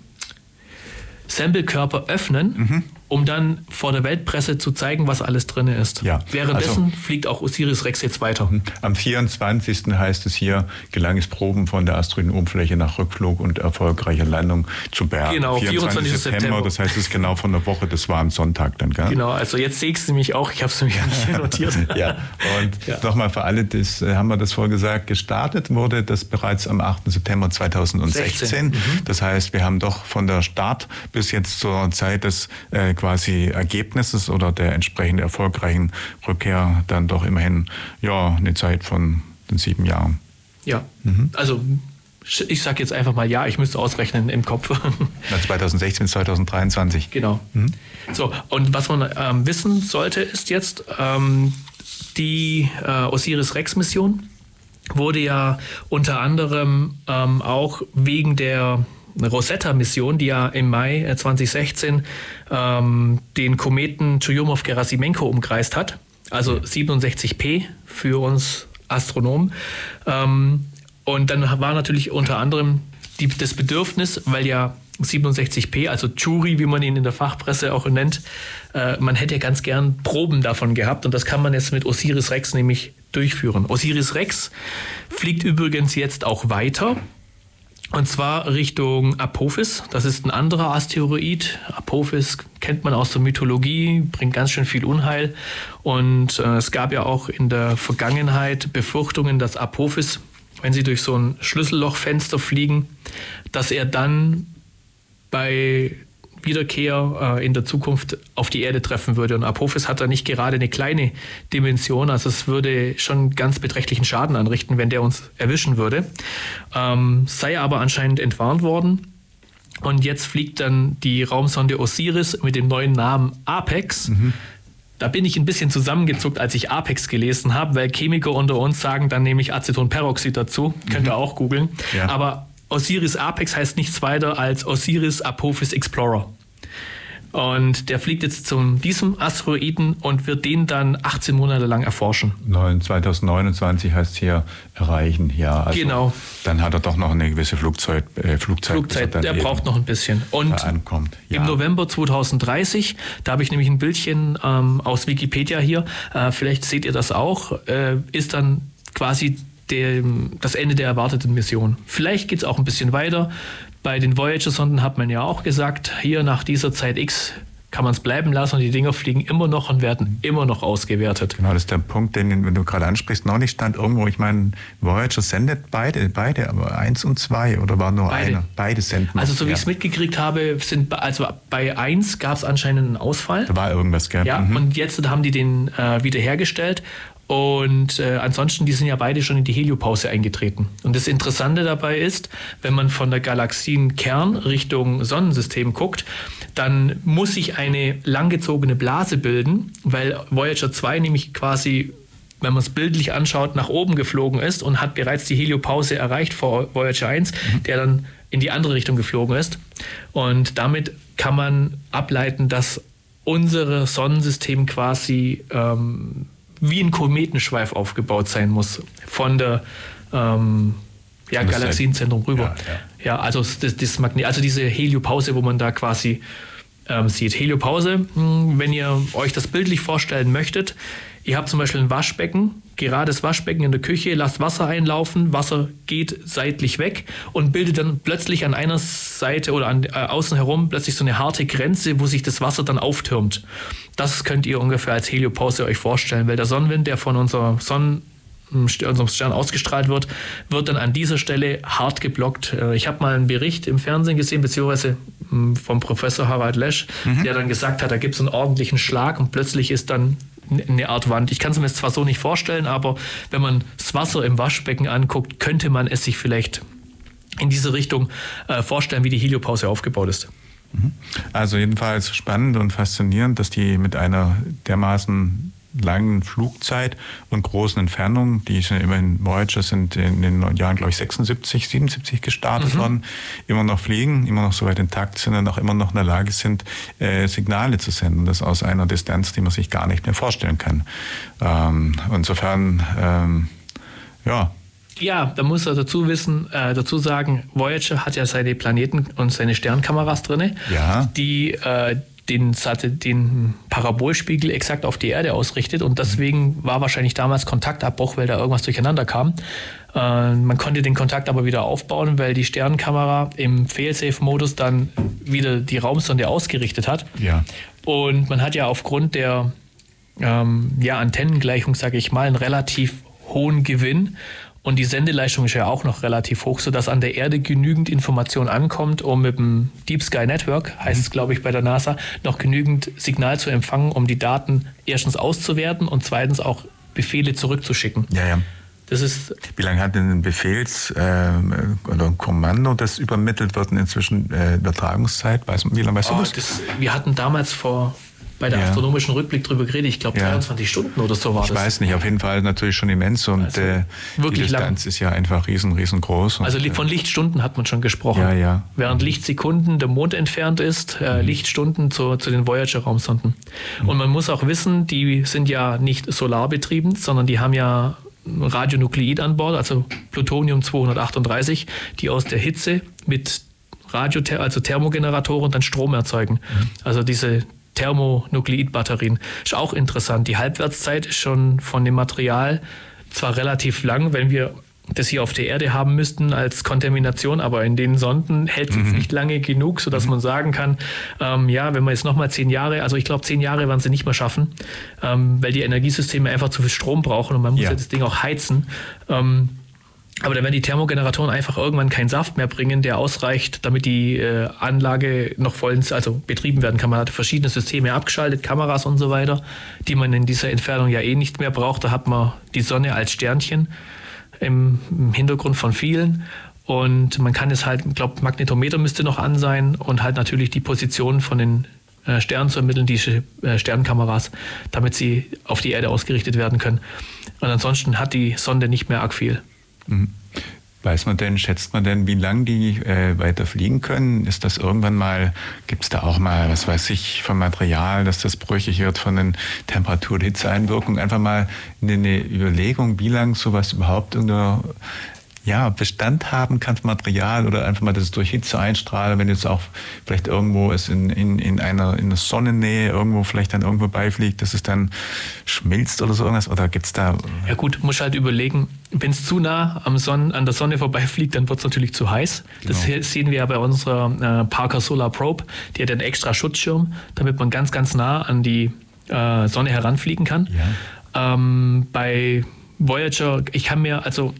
Samplekörper öffnen. Mhm um dann vor der Weltpresse zu zeigen, was alles drin ist. Ja. Währenddessen also, fliegt auch Osiris Rex jetzt weiter. Hm. Am 24. heißt es hier, gelang es Proben von der Asteroidenoberfläche nach Rückflug und erfolgreicher Landung zu bergen. Genau, 24. 24. September. Das heißt, es ist genau von der Woche, das war am Sonntag dann, gell? Genau, also jetzt sehe ich es nämlich auch, ich habe es nämlich hier notiert. ja, und ja. nochmal für alle, das äh, haben wir das vorher gesagt, gestartet wurde das bereits am 8. September 2016. Mhm. Das heißt, wir haben doch von der Start bis jetzt zur Zeit des äh, quasi Ergebnisses oder der entsprechend erfolgreichen Rückkehr dann doch immerhin ja eine Zeit von den sieben Jahren. Ja, mhm. also ich sage jetzt einfach mal ja, ich müsste ausrechnen im Kopf. 2016 bis 2023. Genau. Mhm. So, und was man ähm, wissen sollte, ist jetzt, ähm, die äh, Osiris-Rex-Mission wurde ja unter anderem ähm, auch wegen der Rosetta-Mission, die ja im Mai 2016 äh, ähm, den Kometen Churyumov-Gerasimenko umkreist hat, also 67P für uns Astronomen. Ähm, und dann war natürlich unter anderem die, das Bedürfnis, weil ja 67P, also Churi, wie man ihn in der Fachpresse auch nennt, äh, man hätte ganz gern Proben davon gehabt und das kann man jetzt mit Osiris Rex nämlich durchführen. Osiris Rex fliegt übrigens jetzt auch weiter. Und zwar Richtung Apophis. Das ist ein anderer Asteroid. Apophis kennt man aus der Mythologie, bringt ganz schön viel Unheil. Und äh, es gab ja auch in der Vergangenheit Befürchtungen, dass Apophis, wenn sie durch so ein Schlüssellochfenster fliegen, dass er dann bei Wiederkehr äh, in der Zukunft auf die Erde treffen würde. Und Apophis hat da nicht gerade eine kleine Dimension, also es würde schon ganz beträchtlichen Schaden anrichten, wenn der uns erwischen würde. Ähm, sei aber anscheinend entwarnt worden. Und jetzt fliegt dann die Raumsonde Osiris mit dem neuen Namen Apex. Mhm. Da bin ich ein bisschen zusammengezuckt, als ich Apex gelesen habe, weil Chemiker unter uns sagen dann nämlich Acetonperoxid dazu. Mhm. Könnt ihr mhm. auch googeln. Ja. Aber Osiris Apex heißt nichts weiter als Osiris Apophis Explorer. Und der fliegt jetzt zu diesem Asteroiden und wird den dann 18 Monate lang erforschen. 2029 heißt hier erreichen, ja. Also genau. Dann hat er doch noch eine gewisse Flugzeit. Äh, Flugzeit, Flugzeit der braucht noch ein bisschen. Und ankommt. Ja. im November 2030, da habe ich nämlich ein Bildchen ähm, aus Wikipedia hier, äh, vielleicht seht ihr das auch, äh, ist dann quasi dem, das Ende der erwarteten Mission. Vielleicht geht es auch ein bisschen weiter. Bei den Voyager-Sonden hat man ja auch gesagt, hier nach dieser Zeit X kann man es bleiben lassen und die Dinger fliegen immer noch und werden immer noch ausgewertet. Genau, das ist der Punkt, den wenn du gerade ansprichst. Noch nicht stand irgendwo, ich meine, Voyager sendet beide, beide, aber eins und zwei oder war nur beide. einer? Beide senden. Also so wie ja. ich es mitgekriegt habe, sind also bei eins gab es anscheinend einen Ausfall. Da war irgendwas, gell? Ja, mhm. und jetzt haben die den äh, wiederhergestellt und äh, ansonsten, die sind ja beide schon in die Heliopause eingetreten. Und das Interessante dabei ist, wenn man von der Galaxienkern Richtung Sonnensystem guckt, dann muss sich eine langgezogene Blase bilden, weil Voyager 2 nämlich quasi wenn man es bildlich anschaut, nach oben geflogen ist und hat bereits die Heliopause erreicht vor Voyager 1, mhm. der dann in die andere Richtung geflogen ist. Und damit kann man ableiten, dass unser Sonnensystem quasi ähm, wie ein Kometenschweif aufgebaut sein muss von der ähm, ja, Galaxienzentrum rüber. Ja, ja. ja also, das, das Magne also diese Heliopause, wo man da quasi ähm, sieht. Heliopause, hm, wenn ihr euch das bildlich vorstellen möchtet, ihr habt zum Beispiel ein Waschbecken, gerades Waschbecken in der Küche, lasst Wasser einlaufen, Wasser geht seitlich weg und bildet dann plötzlich an einer Seite oder an, äh, außen herum plötzlich so eine harte Grenze, wo sich das Wasser dann auftürmt. Das könnt ihr ungefähr als Heliopause euch vorstellen, weil der Sonnenwind, der von unserer Sonnen unserem Stern ausgestrahlt wird, wird dann an dieser Stelle hart geblockt. Äh, ich habe mal einen Bericht im Fernsehen gesehen, beziehungsweise hm, vom Professor Harald Lesch, mhm. der dann gesagt hat, da gibt es einen ordentlichen Schlag und plötzlich ist dann eine Art Wand. Ich kann es mir zwar so nicht vorstellen, aber wenn man das Wasser im Waschbecken anguckt, könnte man es sich vielleicht in diese Richtung äh, vorstellen, wie die Heliopause aufgebaut ist. Mhm. Also jedenfalls spannend und faszinierend, dass die mit einer dermaßen langen Flugzeit und großen Entfernungen, die sind immerhin Voyager sind in den Jahren, glaube ich, 76, 77 gestartet mhm. worden, immer noch fliegen, immer noch so weit intakt sind und auch immer noch in der Lage sind, äh, Signale zu senden. Das aus einer Distanz, die man sich gar nicht mehr vorstellen kann. Ähm, insofern, ähm, ja, ja, da muss er dazu wissen, äh, dazu sagen, Voyager hat ja seine Planeten und seine Sternkameras drin, ja. die äh, den, den Parabolspiegel exakt auf die Erde ausrichtet und deswegen war wahrscheinlich damals Kontaktabbruch, weil da irgendwas durcheinander kam. Äh, man konnte den Kontakt aber wieder aufbauen, weil die Sternkamera im Failsafe-Modus dann wieder die Raumsonde ausgerichtet hat. Ja. Und man hat ja aufgrund der ähm, ja, Antennengleichung, sage ich mal, einen relativ hohen Gewinn. Und die Sendeleistung ist ja auch noch relativ hoch, sodass an der Erde genügend Information ankommt, um mit dem Deep Sky Network, heißt es glaube ich bei der NASA, noch genügend Signal zu empfangen, um die Daten erstens auszuwerten und zweitens auch Befehle zurückzuschicken. Ja, ja. Das ist Wie lange hat denn ein Befehls- äh, oder ein Kommando, das übermittelt wird, inzwischen äh, Übertragungszeit? Weiß, wie lange weißt oh, du das? das? Wir hatten damals vor bei der ja. astronomischen Rückblick drüber geredet. Ich glaube, 23 Stunden oder so war ich das. Ich weiß nicht, auf jeden Fall natürlich schon immens und also, äh, wirklich die Distanz lang. ist ja einfach riesen, riesengroß. Also von Lichtstunden hat man schon gesprochen. Ja, ja. Während Lichtsekunden der Mond entfernt ist, äh, mhm. Lichtstunden zu, zu den Voyager-Raumsonden. Mhm. Und man muss auch wissen, die sind ja nicht solarbetrieben, sondern die haben ja Radionukleid an Bord, also Plutonium 238, die aus der Hitze mit Radio, also Thermogeneratoren dann Strom erzeugen. Mhm. Also diese Thermonukleidbatterien. Ist auch interessant. Die Halbwertszeit ist schon von dem Material zwar relativ lang, wenn wir das hier auf der Erde haben müssten als Kontamination, aber in den Sonden hält es mhm. nicht lange genug, sodass mhm. man sagen kann, ähm, ja, wenn wir jetzt nochmal zehn Jahre, also ich glaube zehn Jahre werden sie nicht mehr schaffen, ähm, weil die Energiesysteme einfach zu viel Strom brauchen und man muss ja, ja das Ding auch heizen. Ähm, aber dann werden die Thermogeneratoren einfach irgendwann keinen Saft mehr bringen, der ausreicht, damit die äh, Anlage noch vollends, also betrieben werden kann. Man hat verschiedene Systeme abgeschaltet, Kameras und so weiter, die man in dieser Entfernung ja eh nicht mehr braucht. Da hat man die Sonne als Sternchen im, im Hintergrund von vielen. Und man kann es halt, ich glaube, Magnetometer müsste noch an sein und halt natürlich die Position von den äh, Sternen zu ermitteln, diese äh, Sternkameras, damit sie auf die Erde ausgerichtet werden können. Und ansonsten hat die Sonde nicht mehr arg viel. Mhm. Weiß man denn, schätzt man denn, wie lange die äh, weiter fliegen können? Ist das irgendwann mal, gibt es da auch mal, was weiß ich, vom Material, dass das brüchig wird von den Temperatur- Hitzeeinwirkungen? Einfach mal eine Überlegung, wie lange sowas überhaupt irgendeine ja, Bestand haben kann, Material oder einfach mal, dass es durch Hitze einstrahlt, wenn jetzt auch vielleicht irgendwo es in, in, in einer in der Sonnennähe irgendwo vielleicht dann irgendwo beifliegt, dass es dann schmilzt oder so irgendwas oder gibt es da... Ja gut, muss halt überlegen, wenn es zu nah am Sonne, an der Sonne vorbeifliegt, dann wird es natürlich zu heiß. Das genau. sehen wir ja bei unserer äh, Parker Solar Probe, die hat einen extra Schutzschirm, damit man ganz, ganz nah an die äh, Sonne heranfliegen kann. Ja. Ähm, bei Voyager, ich kann mir, also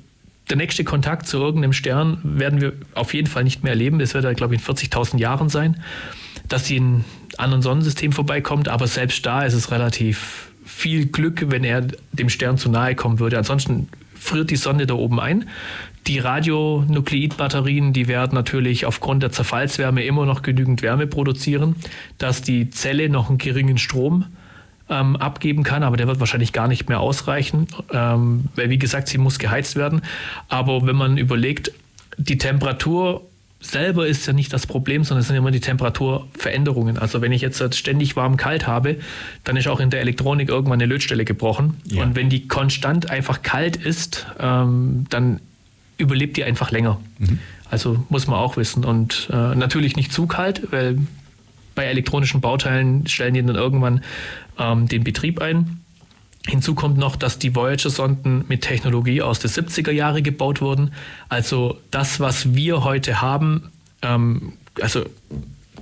der nächste Kontakt zu irgendeinem Stern werden wir auf jeden Fall nicht mehr erleben. Das wird ja, glaube ich, in 40.000 Jahren sein, dass sie in einem anderen Sonnensystem vorbeikommt. Aber selbst da ist es relativ viel Glück, wenn er dem Stern zu nahe kommen würde. Ansonsten friert die Sonne da oben ein. Die Radionukleidbatterien, die werden natürlich aufgrund der Zerfallswärme immer noch genügend Wärme produzieren, dass die Zelle noch einen geringen Strom ähm, abgeben kann, aber der wird wahrscheinlich gar nicht mehr ausreichen, ähm, weil wie gesagt, sie muss geheizt werden. Aber wenn man überlegt, die Temperatur selber ist ja nicht das Problem, sondern es sind immer die Temperaturveränderungen. Also wenn ich jetzt ständig warm-kalt habe, dann ist auch in der Elektronik irgendwann eine Lötstelle gebrochen. Ja. Und wenn die konstant einfach kalt ist, ähm, dann überlebt die einfach länger. Mhm. Also muss man auch wissen. Und äh, natürlich nicht zu kalt, weil bei elektronischen Bauteilen stellen die dann irgendwann ähm, den Betrieb ein. Hinzu kommt noch, dass die Voyager-Sonden mit Technologie aus den 70er Jahren gebaut wurden. Also das, was wir heute haben, ähm, also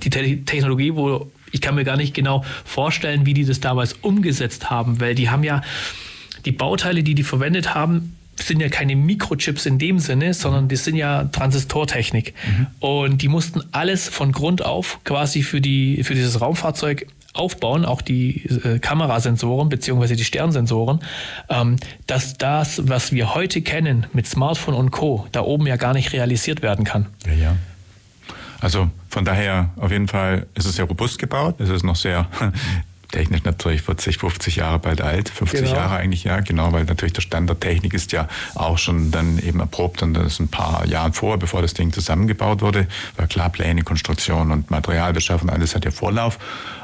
die Te Technologie, wo ich kann mir gar nicht genau vorstellen, wie die das damals umgesetzt haben, weil die haben ja die Bauteile, die die verwendet haben, sind ja keine Mikrochips in dem Sinne, sondern die sind ja Transistortechnik. Mhm. Und die mussten alles von Grund auf quasi für, die, für dieses Raumfahrzeug aufbauen, auch die äh, Kamerasensoren bzw. die Sternsensoren, ähm, dass das, was wir heute kennen mit Smartphone und Co., da oben ja gar nicht realisiert werden kann. Ja, ja. Also von daher auf jeden Fall ist es sehr robust gebaut. Es ist noch sehr technisch natürlich 40, 50 Jahre bald alt, 50 genau. Jahre eigentlich, ja, genau, weil natürlich der Stand der Technik ist ja auch schon dann eben erprobt und das ist ein paar Jahre vor, bevor das Ding zusammengebaut wurde, weil klar, Pläne, Konstruktion und Materialbeschaffung, alles hat ja Vorlauf.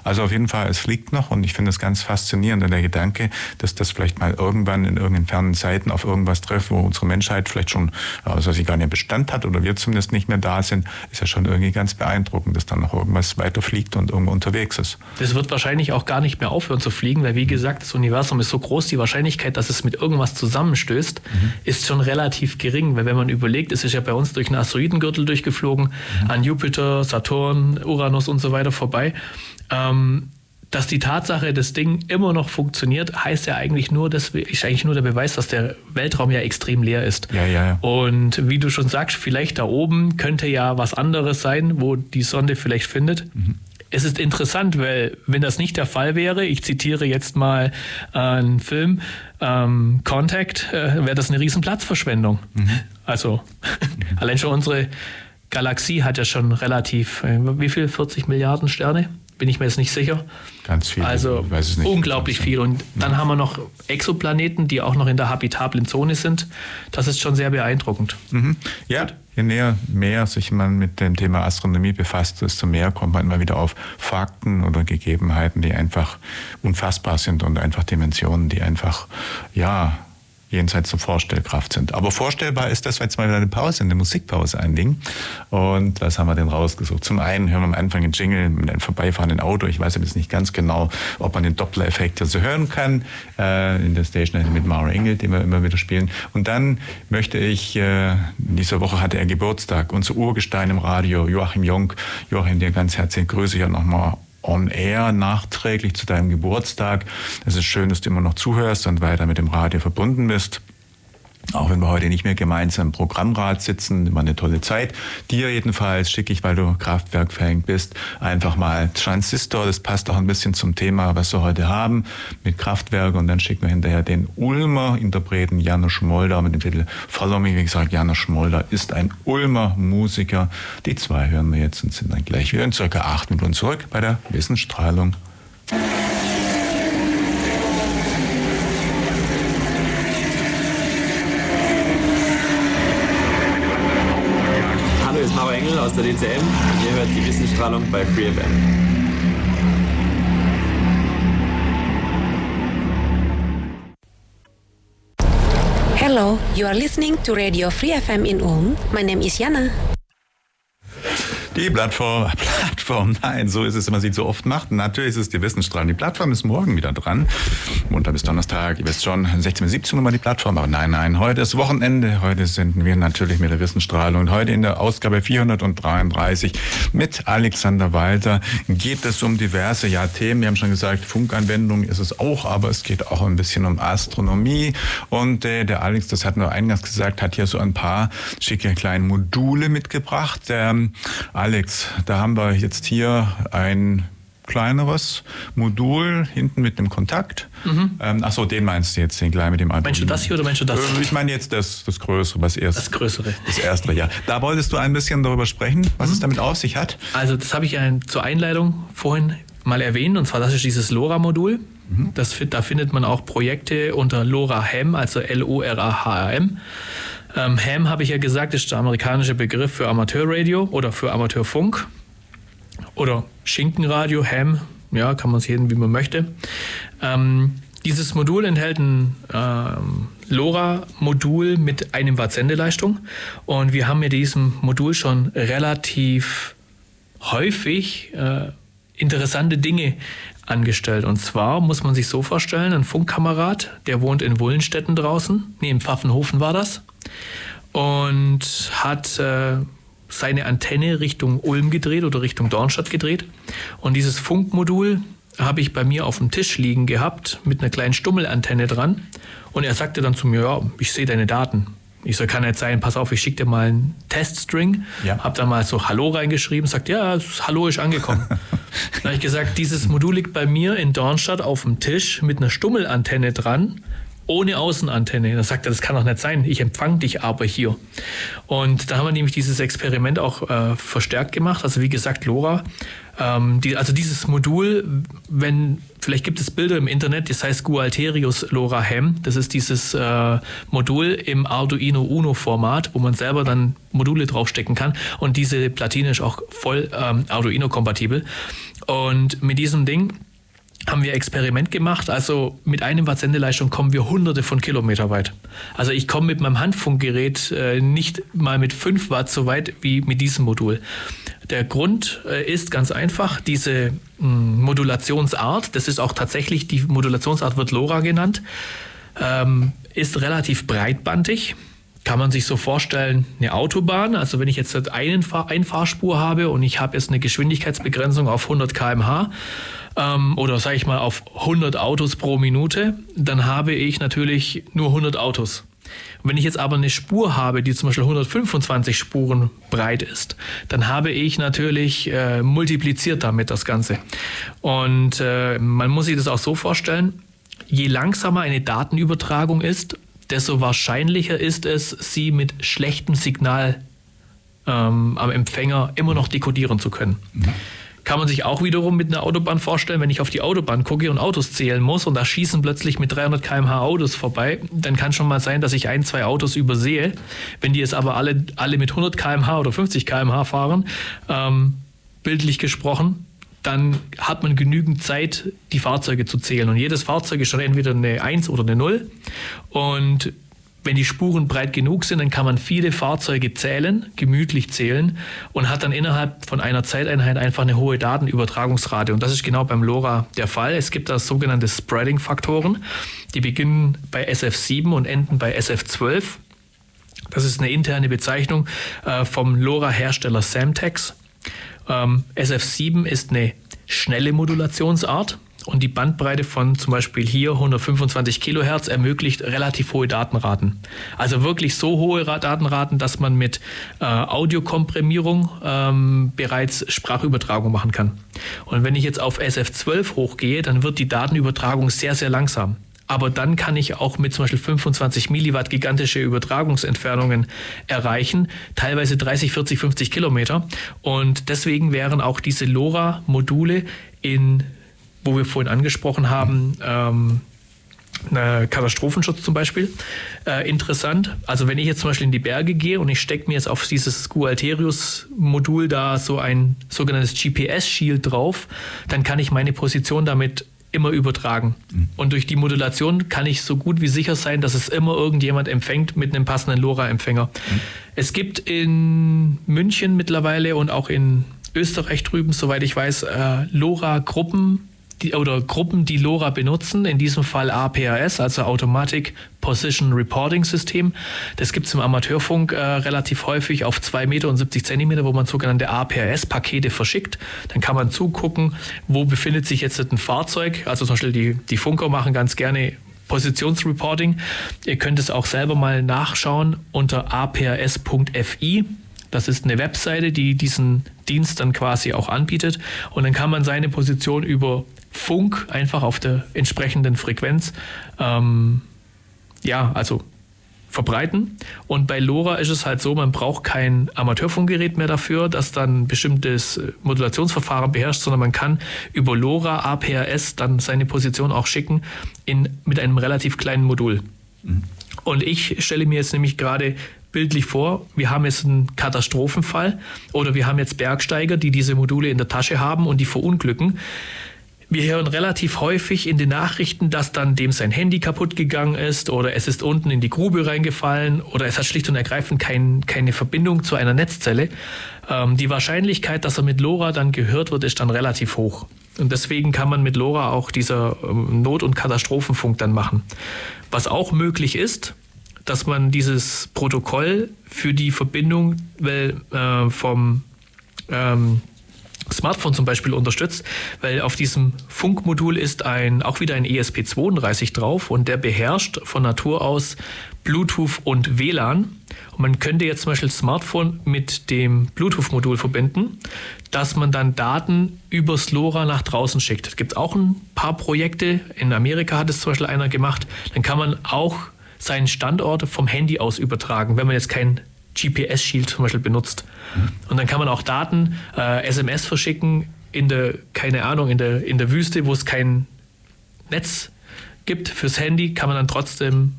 Also auf jeden Fall, es fliegt noch und ich finde es ganz faszinierend, der Gedanke, dass das vielleicht mal irgendwann in irgendeinen fernen Zeiten auf irgendwas trifft, wo unsere Menschheit vielleicht schon, also sie gar nicht Bestand hat oder wir zumindest nicht mehr da sind, ist ja schon irgendwie ganz beeindruckend, dass dann noch irgendwas weiterfliegt und irgendwo unterwegs ist. Das wird wahrscheinlich auch gar nicht mehr aufhören zu fliegen, weil wie gesagt, das Universum ist so groß, die Wahrscheinlichkeit, dass es mit irgendwas zusammenstößt, mhm. ist schon relativ gering, weil wenn man überlegt, es ist ja bei uns durch einen Asteroidengürtel durchgeflogen, mhm. an Jupiter, Saturn, Uranus und so weiter vorbei. Ähm, dass die Tatsache, das Ding immer noch funktioniert, heißt ja eigentlich nur, das ist eigentlich nur der Beweis, dass der Weltraum ja extrem leer ist. Ja, ja, ja. Und wie du schon sagst, vielleicht da oben könnte ja was anderes sein, wo die Sonde vielleicht findet. Mhm. Es ist interessant, weil wenn das nicht der Fall wäre, ich zitiere jetzt mal äh, einen Film, ähm, Contact, äh, wäre das eine riesen Platzverschwendung. Mhm. Also mhm. allein schon unsere Galaxie hat ja schon relativ, äh, wie viel, 40 Milliarden Sterne? Bin ich mir jetzt nicht sicher. Ganz viel. Also unglaublich viel. Und dann ja. haben wir noch Exoplaneten, die auch noch in der habitablen Zone sind. Das ist schon sehr beeindruckend. Mhm. Ja, je näher mehr sich man mit dem Thema Astronomie befasst, desto mehr kommt man immer wieder auf Fakten oder Gegebenheiten, die einfach unfassbar sind und einfach Dimensionen, die einfach, ja, jenseits der Vorstellkraft sind. Aber vorstellbar ist das, weil jetzt mal wieder eine Pause, eine Musikpause einlegen. Und was haben wir denn rausgesucht? Zum einen hören wir am Anfang den Jingle mit einem vorbeifahrenden Auto. Ich weiß jetzt nicht ganz genau, ob man den Doppler-Effekt hier so hören kann, äh, in der Station mit Mara Engel, den wir immer wieder spielen. Und dann möchte ich, äh, in dieser Woche hatte er Geburtstag, unser Urgestein im Radio, Joachim Jung. Joachim, dir ganz herzlich grüße ja nochmal on air nachträglich zu deinem Geburtstag. Es ist schön, dass du immer noch zuhörst und weiter mit dem Radio verbunden bist. Auch wenn wir heute nicht mehr gemeinsam im Programmrat sitzen, immer eine tolle Zeit. Dir jedenfalls schicke ich, weil du Kraftwerk-Fan bist, einfach mal Transistor. Das passt auch ein bisschen zum Thema, was wir heute haben mit Kraftwerk. Und dann schicken wir hinterher den Ulmer Interpreten Janusz Molder mit dem Titel Follow Me. Wie gesagt, Janusz Molder ist ein Ulmer Musiker. Die zwei hören wir jetzt und sind dann gleich wieder in circa acht Minuten zurück bei der Wissensstrahlung. Der DCM. Ihr hört die Wissensstrahlung bei FreeFM. Hello, you are listening to Radio Free FM in Ulm. My name is Jana. Die Plattform, Plattform, nein, so ist es, wenn man sie so oft macht. Natürlich ist es die Wissensstrahlung. Die Plattform ist morgen wieder dran. Montag bis Donnerstag, ihr wisst schon, 16 bis 17 Uhr mal die Plattform. Aber nein, nein, heute ist Wochenende. Heute senden wir natürlich mit der Wissensstrahlung. Und heute in der Ausgabe 433 mit Alexander Walter geht es um diverse ja, Themen. Wir haben schon gesagt, Funkanwendung ist es auch, aber es geht auch ein bisschen um Astronomie. Und äh, der Alex, das hat nur eingangs gesagt, hat hier so ein paar schicke kleine Module mitgebracht. Ähm, Alex, da haben wir jetzt hier ein kleineres Modul hinten mit dem Kontakt. Mhm. Ähm, achso, den meinst du jetzt, den kleinen mit dem Arduino. Meinst du das hier oder meinst du das? Äh, ich meine jetzt das, das Größere, was erst. Das Größere. Das Erste, ja. Da wolltest du ein bisschen darüber sprechen, was mhm. es damit auf sich hat. Also das habe ich ein, zur Einleitung vorhin mal erwähnt, und zwar das ist dieses LoRa-Modul. Mhm. Das, da findet man auch Projekte unter LoRa Ham, also L-O-R-A-H-M. Ähm, Ham, habe ich ja gesagt, ist der amerikanische Begriff für Amateurradio oder für Amateurfunk. Oder Schinkenradio, Ham, ja, kann man es sehen, wie man möchte. Ähm, dieses Modul enthält ein ähm, LoRa-Modul mit einem Watt Sendeleistung und wir haben mit diesem Modul schon relativ häufig äh, interessante Dinge angestellt. Und zwar muss man sich so vorstellen, ein Funkkamerad, der wohnt in Wullenstetten draußen, im Pfaffenhofen war das, und hat äh, seine Antenne Richtung Ulm gedreht oder Richtung Dornstadt gedreht. Und dieses Funkmodul habe ich bei mir auf dem Tisch liegen gehabt mit einer kleinen Stummelantenne dran. Und er sagte dann zu mir, ja, ich sehe deine Daten. Ich so, kann nicht sein, pass auf, ich schicke dir mal einen Teststring. Ja. Hab da mal so Hallo reingeschrieben, sagt, ja, Hallo ist angekommen. dann habe ich gesagt, dieses Modul liegt bei mir in Dornstadt auf dem Tisch mit einer Stummelantenne dran ohne Außenantenne. Da sagt er, das kann doch nicht sein, ich empfange dich aber hier. Und da haben wir nämlich dieses Experiment auch äh, verstärkt gemacht. Also wie gesagt, LoRa, ähm, die, also dieses Modul, wenn, vielleicht gibt es Bilder im Internet, das heißt Gualterius LoRa Ham. Das ist dieses äh, Modul im Arduino Uno Format, wo man selber dann Module draufstecken kann. Und diese Platine ist auch voll ähm, Arduino kompatibel. Und mit diesem Ding haben wir Experiment gemacht. Also mit einem Watt Sendeleistung kommen wir hunderte von Kilometer weit. Also ich komme mit meinem Handfunkgerät äh, nicht mal mit 5 Watt so weit wie mit diesem Modul. Der Grund äh, ist ganz einfach, diese mh, hm, Modulationsart, das ist auch tatsächlich, die Modulationsart wird LoRa genannt, ähm, ist relativ breitbandig kann man sich so vorstellen, eine Autobahn. Also wenn ich jetzt einen Fahr Einfahrspur habe und ich habe jetzt eine Geschwindigkeitsbegrenzung auf 100 km/h, ähm, oder sage ich mal auf 100 Autos pro Minute, dann habe ich natürlich nur 100 Autos. wenn ich jetzt aber eine Spur habe, die zum Beispiel 125 Spuren breit ist, dann habe ich natürlich äh, multipliziert damit das Ganze. Und äh, man muss sich das auch so vorstellen, je langsamer eine Datenübertragung ist, desto wahrscheinlicher ist es, sie mit schlechtem Signal ähm, am Empfänger immer noch dekodieren zu können. Mhm. Kann man sich auch wiederum mit einer Autobahn vorstellen, wenn ich auf die Autobahn gucke und Autos zählen muss und da schießen plötzlich mit 300 km/h Autos vorbei, dann kann schon mal sein, dass ich ein, zwei Autos übersehe. Wenn die jetzt aber alle, alle mit 100 km/h oder 50 km/h fahren, ähm, bildlich gesprochen, dann hat man genügend Zeit, die Fahrzeuge zu zählen. Und jedes Fahrzeug ist schon entweder eine 1 oder eine 0. Und wenn die Spuren breit genug sind, dann kann man viele Fahrzeuge zählen, gemütlich zählen und hat dann innerhalb von einer Zeiteinheit einfach eine hohe Datenübertragungsrate. Und das ist genau beim LoRa der Fall. Es gibt da sogenannte Spreading-Faktoren, die beginnen bei SF7 und enden bei SF12. Das ist eine interne Bezeichnung äh, vom LoRa-Hersteller Samtex. Ähm, SF7 ist eine schnelle Modulationsart. Und die Bandbreite von zum Beispiel hier 125 Kilohertz ermöglicht relativ hohe Datenraten. Also wirklich so hohe Datenraten, dass man mit äh, Audiokomprimierung ähm, bereits Sprachübertragung machen kann. Und wenn ich jetzt auf SF12 hochgehe, dann wird die Datenübertragung sehr, sehr langsam. Aber dann kann ich auch mit zum Beispiel 25 Milliwatt gigantische Übertragungsentfernungen erreichen, teilweise 30, 40, 50 Kilometer. Und deswegen wären auch diese LoRa-Module in wo wir vorhin angesprochen haben, ähm, Katastrophenschutz zum Beispiel, äh, interessant. Also wenn ich jetzt zum Beispiel in die Berge gehe und ich stecke mir jetzt auf dieses Gualterius-Modul da so ein sogenanntes GPS-Shield drauf, dann kann ich meine Position damit immer übertragen. Mhm. Und durch die Modulation kann ich so gut wie sicher sein, dass es immer irgendjemand empfängt mit einem passenden LoRa-Empfänger. Mhm. Es gibt in München mittlerweile und auch in Österreich drüben, soweit ich weiß, äh, LoRa-Gruppen, die, oder Gruppen, die LoRa benutzen, in diesem Fall APRS, also Automatic Position Reporting System. Das gibt es im Amateurfunk äh, relativ häufig auf 2 Meter und 70 Zentimeter, wo man sogenannte APRS-Pakete verschickt. Dann kann man zugucken, wo befindet sich jetzt ein Fahrzeug. Also zum Beispiel die, die Funker machen ganz gerne Positionsreporting. Ihr könnt es auch selber mal nachschauen unter aprs.fi. Das ist eine Webseite, die diesen Dienst dann quasi auch anbietet. Und dann kann man seine Position über Funk einfach auf der entsprechenden Frequenz, ähm, ja, also verbreiten. Und bei LoRa ist es halt so, man braucht kein Amateurfunkgerät mehr dafür, das dann ein bestimmtes äh, Modulationsverfahren beherrscht, sondern man kann über LoRa APRS dann seine Position auch schicken in, mit einem relativ kleinen Modul. Mhm. Und ich stelle mir jetzt nämlich gerade bildlich vor, wir haben jetzt einen Katastrophenfall oder wir haben jetzt Bergsteiger, die diese Module in der Tasche haben und die verunglücken. Wir hören relativ häufig in den Nachrichten, dass dann dem sein Handy kaputt gegangen ist oder es ist unten in die Grube reingefallen oder es hat schlicht und ergreifend kein, keine Verbindung zu einer Netzzelle. Ähm, die Wahrscheinlichkeit, dass er mit LoRa dann gehört wird, ist dann relativ hoch. Und deswegen kann man mit LoRa auch dieser ähm, Not- und Katastrophenfunk dann machen. Was auch möglich ist, dass man dieses Protokoll für die Verbindung äh, vom ähm, Smartphone zum Beispiel unterstützt, weil auf diesem Funkmodul ist ein, auch wieder ein ESP32 drauf und der beherrscht von Natur aus Bluetooth und WLAN. Und man könnte jetzt zum Beispiel das Smartphone mit dem Bluetooth-Modul verbinden, dass man dann Daten übers LoRa nach draußen schickt. Es gibt auch ein paar Projekte. In Amerika hat es zum Beispiel einer gemacht. Dann kann man auch seinen Standort vom Handy aus übertragen, wenn man jetzt kein GPS-Shield zum Beispiel benutzt. Und dann kann man auch Daten, äh, SMS verschicken in der, keine Ahnung, in der, in der Wüste, wo es kein Netz gibt fürs Handy, kann man dann trotzdem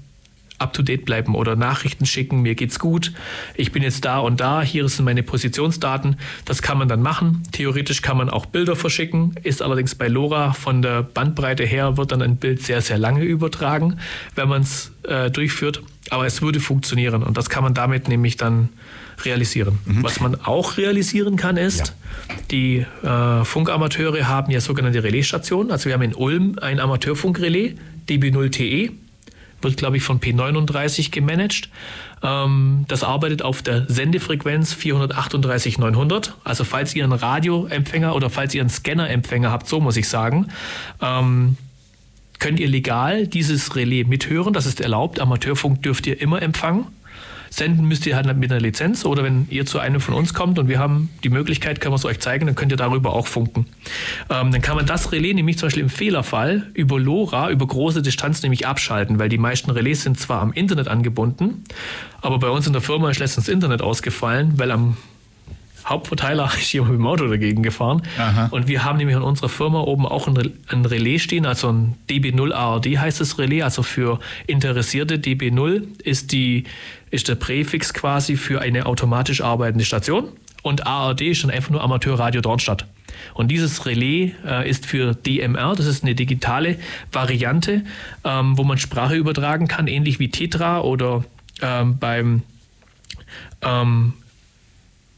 up-to-date bleiben oder Nachrichten schicken, mir geht's gut, ich bin jetzt da und da, hier sind meine Positionsdaten. Das kann man dann machen. Theoretisch kann man auch Bilder verschicken, ist allerdings bei LoRa von der Bandbreite her, wird dann ein Bild sehr, sehr lange übertragen, wenn man es äh, durchführt. Aber es würde funktionieren und das kann man damit nämlich dann realisieren. Mhm. Was man auch realisieren kann, ist, ja. die äh, Funkamateure haben ja sogenannte Relaisstationen. Also wir haben in Ulm ein Amateurfunkrelais, DB0TE wird, glaube ich, von P39 gemanagt. Ähm, das arbeitet auf der Sendefrequenz 438 900. Also falls ihr einen Radioempfänger oder falls ihr einen Scannerempfänger habt, so muss ich sagen, ähm, könnt ihr legal dieses Relais mithören. Das ist erlaubt. Amateurfunk dürft ihr immer empfangen. Senden müsst ihr halt mit einer Lizenz oder wenn ihr zu einem von uns kommt und wir haben die Möglichkeit, können wir es euch zeigen, dann könnt ihr darüber auch funken. Ähm, dann kann man das Relais nämlich zum Beispiel im Fehlerfall über LoRa, über große Distanz nämlich abschalten, weil die meisten Relais sind zwar am Internet angebunden, aber bei uns in der Firma ist letztens das Internet ausgefallen, weil am Hauptverteiler ist hier mit dem Auto dagegen gefahren. Aha. Und wir haben nämlich in unserer Firma oben auch ein, ein Relais stehen, also ein DB0 ARD heißt das Relais, also für Interessierte. DB0 ist, die, ist der Präfix quasi für eine automatisch arbeitende Station. Und ARD ist dann einfach nur Amateurradio Dornstadt. Und dieses Relais äh, ist für DMR, das ist eine digitale Variante, ähm, wo man Sprache übertragen kann, ähnlich wie Tetra oder ähm, beim ähm,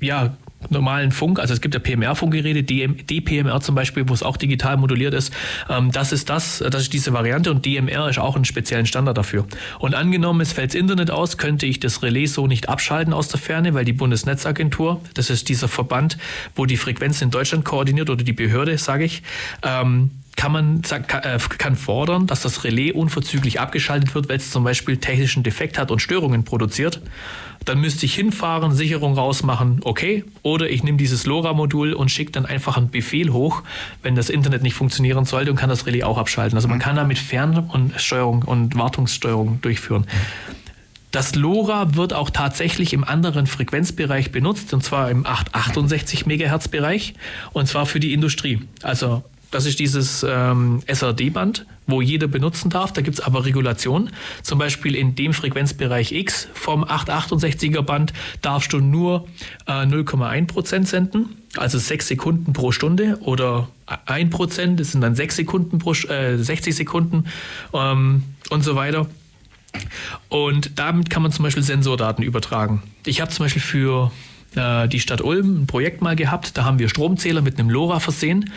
ja, normalen Funk, also es gibt ja PMR-Funkgeräte, DPMR zum Beispiel, wo es auch digital moduliert ist. Ähm, das ist das, das ist diese Variante und DMR ist auch ein speziellen Standard dafür. Und angenommen, es fällt das Internet aus, könnte ich das Relais so nicht abschalten aus der Ferne, weil die Bundesnetzagentur, das ist dieser Verband, wo die Frequenzen in Deutschland koordiniert oder die Behörde, sage ich, ähm, kann man äh, kann fordern, dass das Relais unverzüglich abgeschaltet wird, weil es zum Beispiel technischen Defekt hat und Störungen produziert. Dann müsste ich hinfahren, Sicherung rausmachen, okay. Oder ich nehme dieses LoRa-Modul und schicke dann einfach einen Befehl hoch, wenn das Internet nicht funktionieren sollte und kann das Relais auch abschalten. Also man mhm. kann damit Fern- und Steuerung und Wartungssteuerung durchführen. Das LoRa wird auch tatsächlich im anderen Frequenzbereich benutzt, und zwar im 868 MHz Bereich, und zwar für die Industrie. Also das ist dieses ähm, SRD-Band, wo jeder benutzen darf. Da gibt es aber Regulationen. Zum Beispiel in dem Frequenzbereich X vom 868er Band darfst du nur äh, 0,1% senden, also 6 Sekunden pro Stunde oder 1% das sind dann 6 Sekunden pro, äh, 60 Sekunden ähm, und so weiter. Und damit kann man zum Beispiel Sensordaten übertragen. Ich habe zum Beispiel für äh, die Stadt Ulm ein Projekt mal gehabt, da haben wir Stromzähler mit einem LoRa versehen.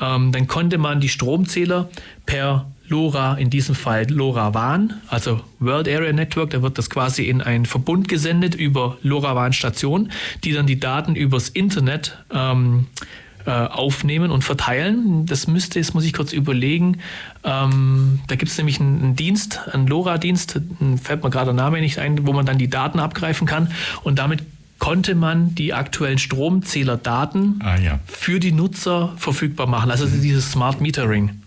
Ähm, dann konnte man die Stromzähler per LoRa, in diesem Fall LoRaWAN, also World Area Network, da wird das quasi in einen Verbund gesendet über LoRaWAN-Stationen, die dann die Daten übers Internet ähm, äh, aufnehmen und verteilen. Das müsste, jetzt muss ich kurz überlegen, ähm, da gibt es nämlich einen, einen, Dienst, einen LoRa-Dienst, fällt mir gerade der Name nicht ein, wo man dann die Daten abgreifen kann. Und damit konnte man die aktuellen Stromzählerdaten ah, ja. für die Nutzer verfügbar machen. Also dieses Smart Metering.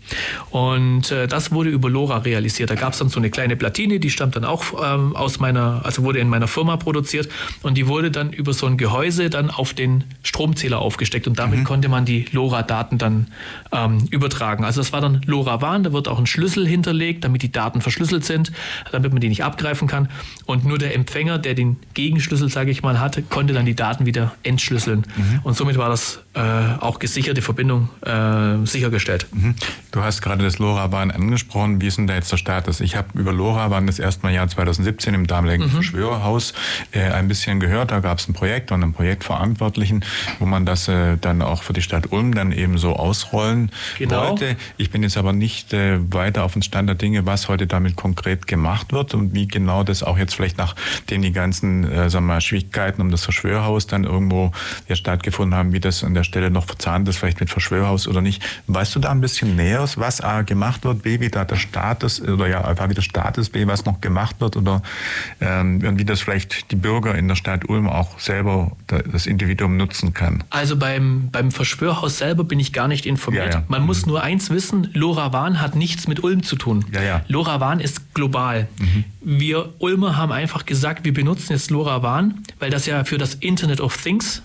Und äh, das wurde über LoRa realisiert. Da gab es dann so eine kleine Platine, die stammt dann auch ähm, aus meiner, also wurde in meiner Firma produziert und die wurde dann über so ein Gehäuse dann auf den Stromzähler aufgesteckt und damit mhm. konnte man die LoRa-Daten dann ähm, übertragen. Also das war dann LoRaWAN, da wird auch ein Schlüssel hinterlegt, damit die Daten verschlüsselt sind, damit man die nicht abgreifen kann. Und nur der Empfänger, der den Gegenschlüssel, sage ich mal, hatte, konnte dann die Daten wieder entschlüsseln. Mhm. Und somit war das äh, auch gesicherte Verbindung äh, sichergestellt. Mhm. Du hast gerade das LoRaWAN angesprochen. Wie ist denn da jetzt der Status? Ich habe über LoRaWAN das erste Mal Jahr 2017 im damaligen mhm. Verschwörerhaus äh, ein bisschen gehört. Da gab es ein Projekt und einen Projektverantwortlichen, wo man das äh, dann auch für die Stadt Ulm dann eben so ausrollen genau. wollte. Ich bin jetzt aber nicht äh, weiter auf den Stand der Dinge, was heute damit konkret gemacht wird und wie genau das auch jetzt vielleicht nachdem die ganzen äh, sagen wir mal, Schwierigkeiten um das Verschwörerhaus dann irgendwo ja stattgefunden haben, wie das an der Stelle noch verzahnt ist, vielleicht mit Verschwörerhaus oder nicht. Weißt du da ein bisschen näher, was A gemacht wird, B, wie da der Status oder ja einfach wie der Status, B, was noch gemacht wird oder ähm, wie das vielleicht die Bürger in der Stadt Ulm auch selber das Individuum nutzen kann? Also beim, beim Verschwörhaus selber bin ich gar nicht informiert. Ja, ja. Man mhm. muss nur eins wissen, Lora Wahn hat nichts mit Ulm zu tun. Ja, ja. Lora Wahn ist global. Mhm. Wir Ulmer haben einfach gesagt, wir benutzen jetzt Lora Wahn, weil das ja für das Internet of Things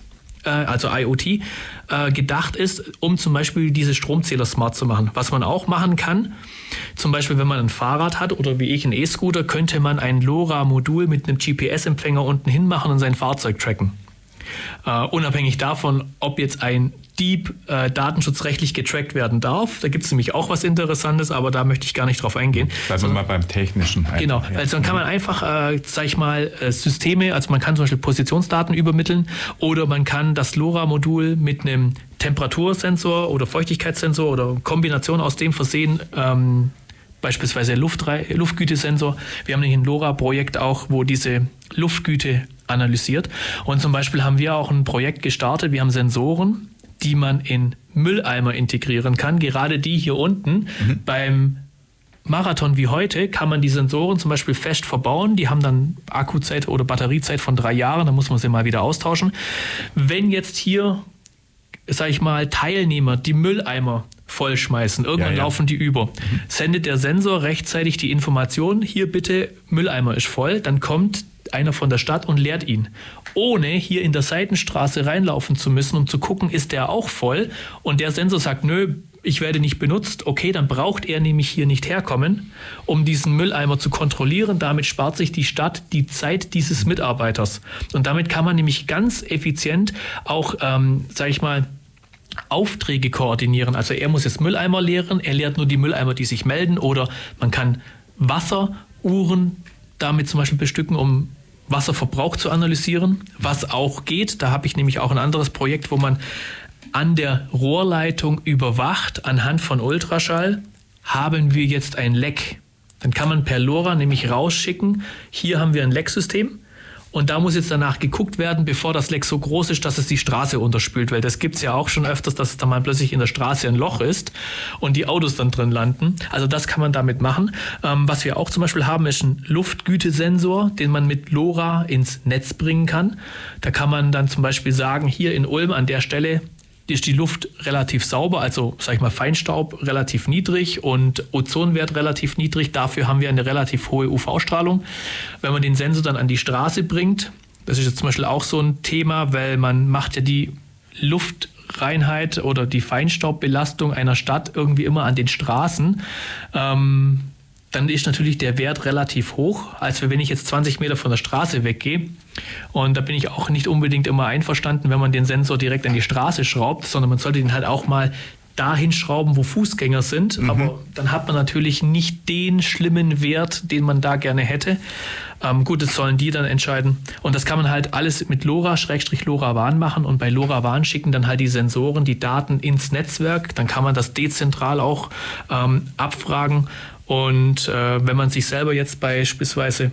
also IoT, äh, gedacht ist, um zum Beispiel diese Stromzähler smart zu machen. Was man auch machen kann, zum Beispiel wenn man ein Fahrrad hat oder wie ich einen E-Scooter, könnte man ein LoRa-Modul mit einem GPS-Empfänger unten hinmachen und sein Fahrzeug tracken. Uh, unabhängig davon, ob jetzt ein Dieb äh, datenschutzrechtlich getrackt werden darf. Da gibt es nämlich auch was Interessantes, aber da möchte ich gar nicht drauf eingehen. Bleiben wir mal beim Technischen. Einfach, genau, ja. also dann kann man einfach, äh, sag ich mal, äh, Systeme, also man kann zum Beispiel Positionsdaten übermitteln oder man kann das LoRa-Modul mit einem Temperatursensor oder Feuchtigkeitssensor oder Kombination aus dem versehen, ähm, beispielsweise Luftre Luftgütesensor. Wir haben nämlich ein LoRa-Projekt auch, wo diese Luftgüte analysiert. Und zum Beispiel haben wir auch ein Projekt gestartet. Wir haben Sensoren, die man in Mülleimer integrieren kann. Gerade die hier unten mhm. beim Marathon wie heute kann man die Sensoren zum Beispiel fest verbauen. Die haben dann Akkuzeit oder Batteriezeit von drei Jahren. Da muss man sie mal wieder austauschen. Wenn jetzt hier, sag ich mal, Teilnehmer die Mülleimer vollschmeißen, irgendwann ja, ja. laufen die über, sendet der Sensor rechtzeitig die Information, hier bitte Mülleimer ist voll, dann kommt einer von der Stadt und leert ihn. Ohne hier in der Seitenstraße reinlaufen zu müssen, um zu gucken, ist der auch voll. Und der Sensor sagt, nö, ich werde nicht benutzt. Okay, dann braucht er nämlich hier nicht herkommen, um diesen Mülleimer zu kontrollieren. Damit spart sich die Stadt die Zeit dieses Mitarbeiters. Und damit kann man nämlich ganz effizient auch, ähm, sag ich mal, Aufträge koordinieren. Also er muss jetzt Mülleimer leeren, er leert nur die Mülleimer, die sich melden. Oder man kann Wasseruhren damit zum Beispiel bestücken, um Wasserverbrauch zu analysieren, was auch geht. Da habe ich nämlich auch ein anderes Projekt, wo man an der Rohrleitung überwacht, anhand von Ultraschall, haben wir jetzt ein Leck. Dann kann man per LoRa nämlich rausschicken, hier haben wir ein Lecksystem und da muss jetzt danach geguckt werden, bevor das Leck so groß ist, dass es die Straße unterspült. Weil das gibt es ja auch schon öfters, dass es dann mal plötzlich in der Straße ein Loch ist und die Autos dann drin landen. Also das kann man damit machen. Ähm, was wir auch zum Beispiel haben, ist ein Luftgütesensor, den man mit LoRa ins Netz bringen kann. Da kann man dann zum Beispiel sagen, hier in Ulm an der Stelle ist die Luft relativ sauber, also sag ich mal Feinstaub relativ niedrig und Ozonwert relativ niedrig. Dafür haben wir eine relativ hohe UV-Strahlung. Wenn man den Sensor dann an die Straße bringt, das ist jetzt zum Beispiel auch so ein Thema, weil man macht ja die Luftreinheit oder die Feinstaubbelastung einer Stadt irgendwie immer an den Straßen. Ähm, dann ist natürlich der Wert relativ hoch, als wenn ich jetzt 20 Meter von der Straße weggehe. Und da bin ich auch nicht unbedingt immer einverstanden, wenn man den Sensor direkt an die Straße schraubt, sondern man sollte den halt auch mal dahin schrauben, wo Fußgänger sind. Mhm. Aber dann hat man natürlich nicht den schlimmen Wert, den man da gerne hätte. Ähm, gut, das sollen die dann entscheiden. Und das kann man halt alles mit LoRa, Schrägstrich LoRaWAN machen. Und bei LoRaWAN schicken dann halt die Sensoren die Daten ins Netzwerk. Dann kann man das dezentral auch ähm, abfragen. Und äh, wenn man sich selber jetzt beispielsweise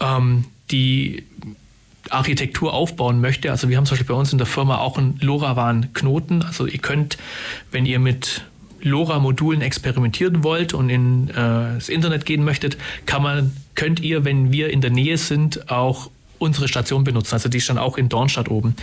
ähm, die Architektur aufbauen möchte, also wir haben zum Beispiel bei uns in der Firma auch einen LoRaWAN-Knoten. Also ihr könnt, wenn ihr mit LoRa-Modulen experimentieren wollt und in äh, Internet gehen möchtet, kann man, könnt ihr, wenn wir in der Nähe sind, auch unsere Station benutzen. Also die ist dann auch in Dornstadt oben.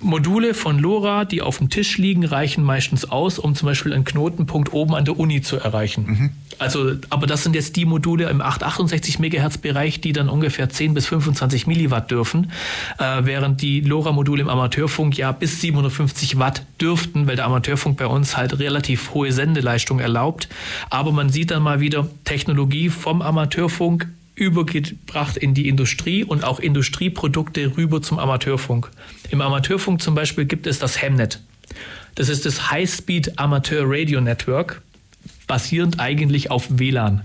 Module von LoRa, die auf dem Tisch liegen, reichen meistens aus, um zum Beispiel einen Knotenpunkt oben an der Uni zu erreichen. Mhm. Also, aber das sind jetzt die Module im 868 MHz Bereich, die dann ungefähr 10 bis 25 Milliwatt dürfen, äh, während die LoRa-Module im Amateurfunk ja bis 750 Watt dürften, weil der Amateurfunk bei uns halt relativ hohe Sendeleistung erlaubt. Aber man sieht dann mal wieder Technologie vom Amateurfunk übergebracht in die Industrie und auch Industrieprodukte rüber zum Amateurfunk. Im Amateurfunk zum Beispiel gibt es das Hemnet. Das ist das High-Speed Amateur Radio Network, basierend eigentlich auf WLAN.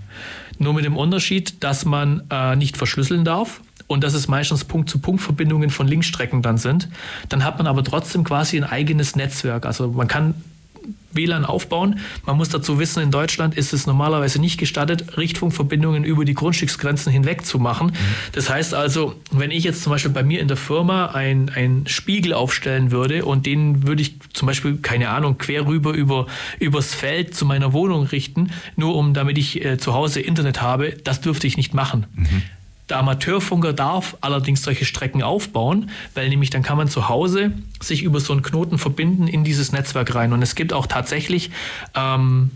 Nur mit dem Unterschied, dass man äh, nicht verschlüsseln darf und dass es meistens Punkt-zu-Punkt-Verbindungen von Linkstrecken dann sind. Dann hat man aber trotzdem quasi ein eigenes Netzwerk. Also man kann WLAN aufbauen. Man muss dazu wissen, in Deutschland ist es normalerweise nicht gestattet, Richtfunkverbindungen über die Grundstücksgrenzen hinweg zu machen. Mhm. Das heißt also, wenn ich jetzt zum Beispiel bei mir in der Firma einen Spiegel aufstellen würde und den würde ich zum Beispiel, keine Ahnung, quer rüber über, übers Feld zu meiner Wohnung richten, nur um damit ich äh, zu Hause Internet habe, das dürfte ich nicht machen. Mhm. Der Amateurfunker darf allerdings solche Strecken aufbauen, weil nämlich dann kann man zu Hause sich über so einen Knoten verbinden in dieses Netzwerk rein. Und es gibt auch tatsächlich ähm,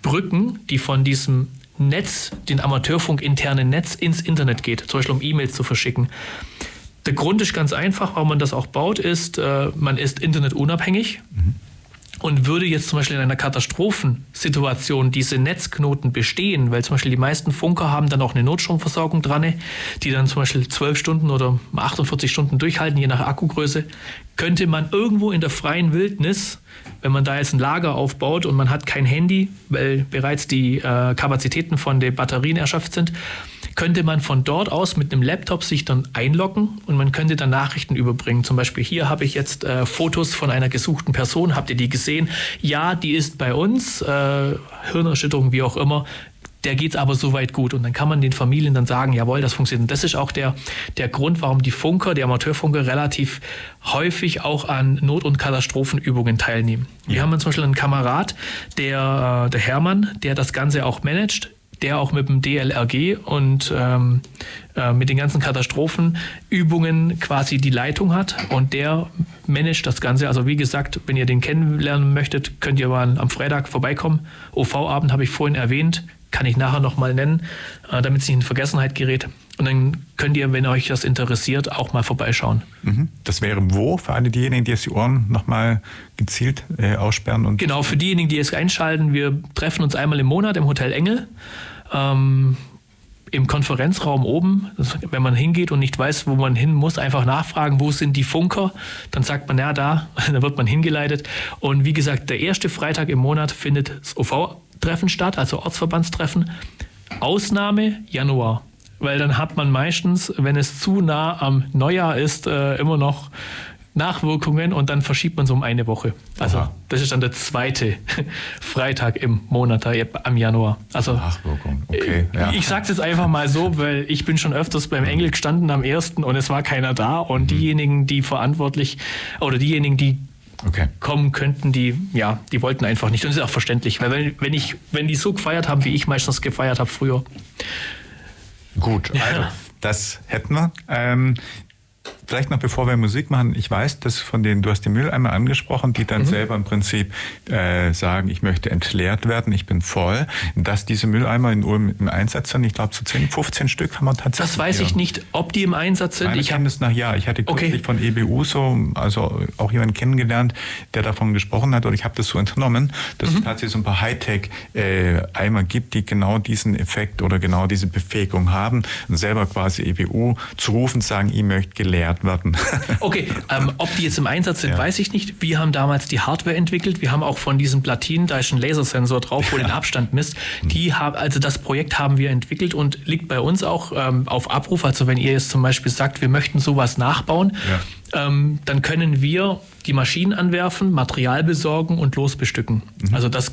Brücken, die von diesem Netz, den Amateurfunk internen Netz ins Internet geht, zum Beispiel um E-Mails zu verschicken. Der Grund ist ganz einfach, warum man das auch baut, ist, äh, man ist internetunabhängig. Mhm und würde jetzt zum Beispiel in einer Katastrophensituation diese Netzknoten bestehen, weil zum Beispiel die meisten Funker haben dann auch eine Notstromversorgung dran, die dann zum Beispiel 12 Stunden oder 48 Stunden durchhalten, je nach Akkugröße, könnte man irgendwo in der freien Wildnis, wenn man da jetzt ein Lager aufbaut und man hat kein Handy, weil bereits die äh, Kapazitäten von den Batterien erschöpft sind, könnte man von dort aus mit einem Laptop sich dann einloggen und man könnte dann Nachrichten überbringen. Zum Beispiel hier habe ich jetzt äh, Fotos von einer gesuchten Person. Habt ihr die gesehen? Ja, die ist bei uns. Äh, Hirnerschütterung, wie auch immer der geht es aber soweit gut. Und dann kann man den Familien dann sagen, jawohl, das funktioniert. Und das ist auch der, der Grund, warum die Funker, die Amateurfunker relativ häufig auch an Not- und Katastrophenübungen teilnehmen. Wir haben zum Beispiel einen Kamerad, der, äh, der Hermann, der das Ganze auch managt der auch mit dem DLRG und ähm, äh, mit den ganzen Katastrophenübungen quasi die Leitung hat und der managt das Ganze. Also wie gesagt, wenn ihr den kennenlernen möchtet, könnt ihr mal am Freitag vorbeikommen. OV-Abend habe ich vorhin erwähnt, kann ich nachher nochmal nennen, äh, damit es nicht in Vergessenheit gerät. Und dann könnt ihr, wenn euch das interessiert, auch mal vorbeischauen. Mhm. Das wäre wo für alle diejenigen, die jetzt die Ohren nochmal gezielt äh, aussperren? Und genau, für diejenigen, die es einschalten, wir treffen uns einmal im Monat im Hotel Engel ähm, im Konferenzraum oben, wenn man hingeht und nicht weiß, wo man hin muss, einfach nachfragen, wo sind die Funker. Dann sagt man, ja, da, dann wird man hingeleitet. Und wie gesagt, der erste Freitag im Monat findet das OV-Treffen statt, also Ortsverbandstreffen. Ausnahme Januar. Weil dann hat man meistens, wenn es zu nah am Neujahr ist, äh, immer noch Nachwirkungen und dann verschiebt man es um eine Woche. Also Aha. das ist dann der zweite Freitag im Monat am Januar. Also Nachwirkung, okay. Ja. Ich, ich sage es jetzt einfach mal so, weil ich bin schon öfters beim Engel gestanden am ersten und es war keiner da und mhm. diejenigen, die verantwortlich oder diejenigen, die okay. kommen könnten, die ja, die wollten einfach nicht und das ist auch verständlich, weil wenn, wenn ich wenn die so gefeiert haben, wie ich meistens gefeiert habe früher. Gut, also ja. das hätten wir. Ähm, Vielleicht noch bevor wir Musik machen, ich weiß, dass von denen, du hast die Mülleimer angesprochen, die dann mhm. selber im Prinzip äh, sagen, ich möchte entleert werden, ich bin voll, dass diese Mülleimer in Ulm im Einsatz sind. Ich glaube, so 10, 15 Stück haben wir tatsächlich. Das weiß ich nicht, ob die im Einsatz sind. Meine ich habe es nach ja. Ich hatte kürzlich okay. von EBU so, also auch jemanden kennengelernt, der davon gesprochen hat, oder ich habe das so entnommen, dass mhm. es tatsächlich so ein paar Hightech-Eimer äh, gibt, die genau diesen Effekt oder genau diese Befähigung haben, selber quasi EBU zu rufen, sagen, ich möchte geleert werden. okay, ähm, ob die jetzt im Einsatz sind, ja. weiß ich nicht. Wir haben damals die Hardware entwickelt. Wir haben auch von diesen Platinen, da ist ein Lasersensor drauf, wo den Abstand misst. Die haben, also das Projekt haben wir entwickelt und liegt bei uns auch ähm, auf Abruf. Also wenn ihr jetzt zum Beispiel sagt, wir möchten sowas nachbauen, ja. ähm, dann können wir die Maschinen anwerfen, Material besorgen und losbestücken. Mhm. Also das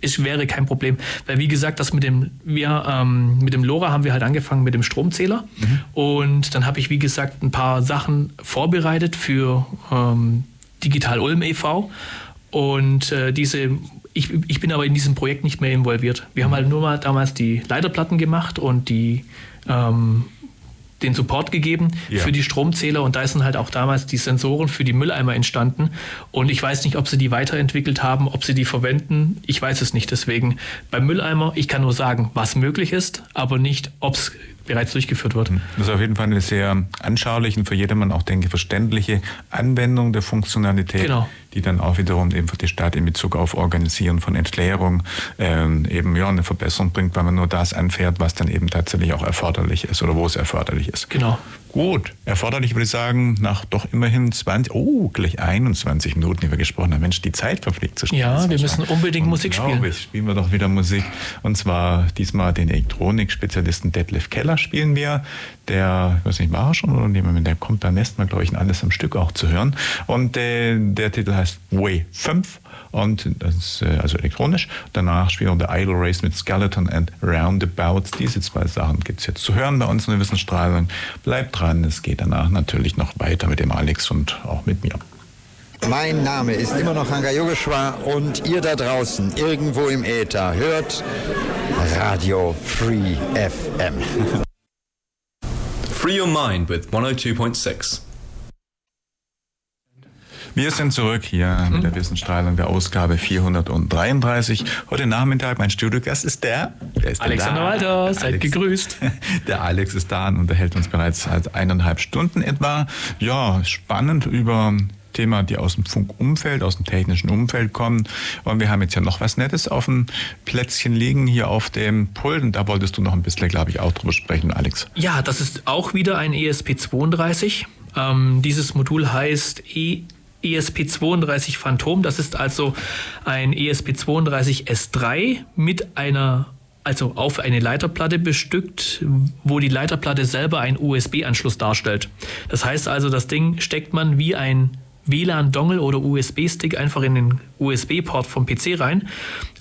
ist, wäre kein Problem. Weil wie gesagt, das mit dem, wir, ähm, mit dem LoRa haben wir halt angefangen mit dem Stromzähler. Mhm. Und dann habe ich, wie gesagt, ein paar Sachen vorbereitet für ähm, Digital Ulm e.V. Und äh, diese, ich, ich bin aber in diesem Projekt nicht mehr involviert. Wir haben halt nur mal damals die Leiterplatten gemacht und die ähm, den Support gegeben Ja. für die Stromzähler und da sind halt auch damals die Sensoren für die Mülleimer entstanden und ich weiß nicht, ob sie die weiterentwickelt haben, ob sie die verwenden, ich weiß es nicht. Deswegen beim Mülleimer, ich kann nur sagen, was möglich ist, aber nicht, ob es bereits durchgeführt wird. Das ist auf jeden Fall eine sehr anschauliche und für jedermann auch, denke ich, verständliche Anwendung der Funktionalität, Genau. die dann auch wiederum eben für die Stadt in Bezug auf Organisieren von Entleerung ähm, eben ja eine Verbesserung bringt, weil man nur das anfährt, was dann eben tatsächlich auch erforderlich ist oder wo es erforderlich ist. Genau. Gut, erforderlich würde ich sagen, nach doch immerhin 20, oh, gleich 21 Minuten, die wir gesprochen haben. Mensch, die Zeit verfliegt so schnell. Ja, wir müssen unbedingt Musik spielen. Unglaublich. Spielen wir doch wieder Musik. Und zwar diesmal den Elektronik-Spezialisten Detlef Keller spielen wir. Der, ich weiß nicht, war er schon oder jemand, der kommt beim nächsten Mal, glaube ich, in alles am Stück auch zu hören. Und äh, der Titel heißt Way 5 und das ist äh, also elektronisch. Danach spielen wir The Idle Race mit Skeleton and Roundabouts. Diese zwei Sachen gibt es jetzt zu hören bei uns in der Wissensstrahlung. Bleibt dran, es geht danach natürlich noch weiter mit dem Alex und auch mit mir. Mein Name ist immer noch Hanga Yogeshwar und ihr da draußen, irgendwo im Äther, hört Radio Free FM. Free Your Mind with 102.6. Wir sind zurück hier mit der Wissensstrahlung der Ausgabe 433. Heute Nachmittag mein Studiogast ist der. Wer ist Alexander? Walter, seid Alex. gegrüßt. Der Alex ist da und unterhält uns bereits seit eineinhalb Stunden etwa. Ja, spannend über Thema, die aus dem Funkumfeld, aus dem technischen Umfeld kommen. Und wir haben jetzt ja noch was Nettes auf dem Plätzchen liegen hier auf dem Pult. Und da wolltest du noch ein bisschen, glaube ich, auch drüber sprechen, Alex. Ja, das ist auch wieder ein E ESP32. Ähm, dieses Modul heißt e ESP32 Phantom. Das ist also ein E ESP32 S3 mit einer also auf eine Leiterplatte bestückt, wo die Leiterplatte selber einen USB-Anschluss darstellt. Das heißt also, das Ding steckt man wie ein WLAN-Dongle oder USB-Stick einfach in den USB-Port vom PC rein.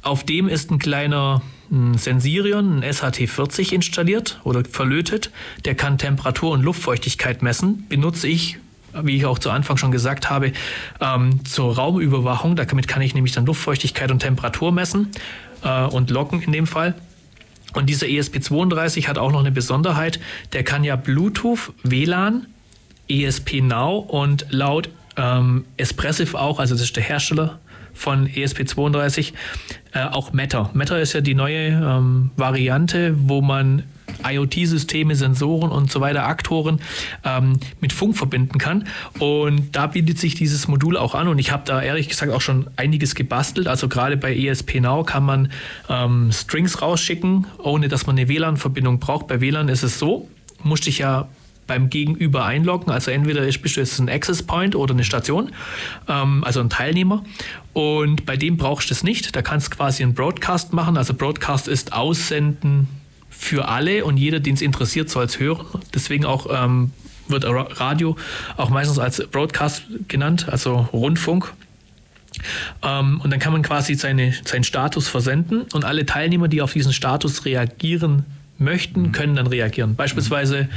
Auf dem ist ein kleiner ein Sensirion, ein SHT40 installiert oder verlötet. Der kann Temperatur und Luftfeuchtigkeit messen. Benutze ich, wie ich auch zu Anfang schon gesagt habe, ähm, zur Raumüberwachung. Damit kann ich nämlich dann Luftfeuchtigkeit und Temperatur messen äh, und locken in dem Fall. Und dieser E ESP32 hat auch noch eine Besonderheit. Der kann ja Bluetooth, WLAN, ESP Now und laut ähm, Espressive auch, also das ist der Hersteller von E ESP32, äh, auch Matter. Matter ist ja die neue ähm, Variante, wo man IoT-Systeme, Sensoren und so weiter, Aktoren ähm, mit Funk verbinden kann. Und da bietet sich dieses Modul auch an. Und ich habe da ehrlich gesagt auch schon einiges gebastelt. Also gerade bei ESP Now kann man ähm, Strings rausschicken, ohne dass man eine WLAN-Verbindung braucht. Bei WLAN ist es so, musste ich ja beim Gegenüber einloggen. Also entweder ist, bist du jetzt ein Access Point oder eine Station, ähm, also ein Teilnehmer. Und bei dem brauchst du es nicht. Da kannst du quasi einen Broadcast machen. Also Broadcast ist Aussenden für alle und jeder, den es interessiert, soll es hören. Deswegen auch ähm, wird Ra- Radio auch meistens als Broadcast genannt, also Rundfunk. Ähm, und dann kann man quasi seine, seinen Status versenden und alle Teilnehmer, die auf diesen Status reagieren möchten, können dann reagieren. Beispielsweise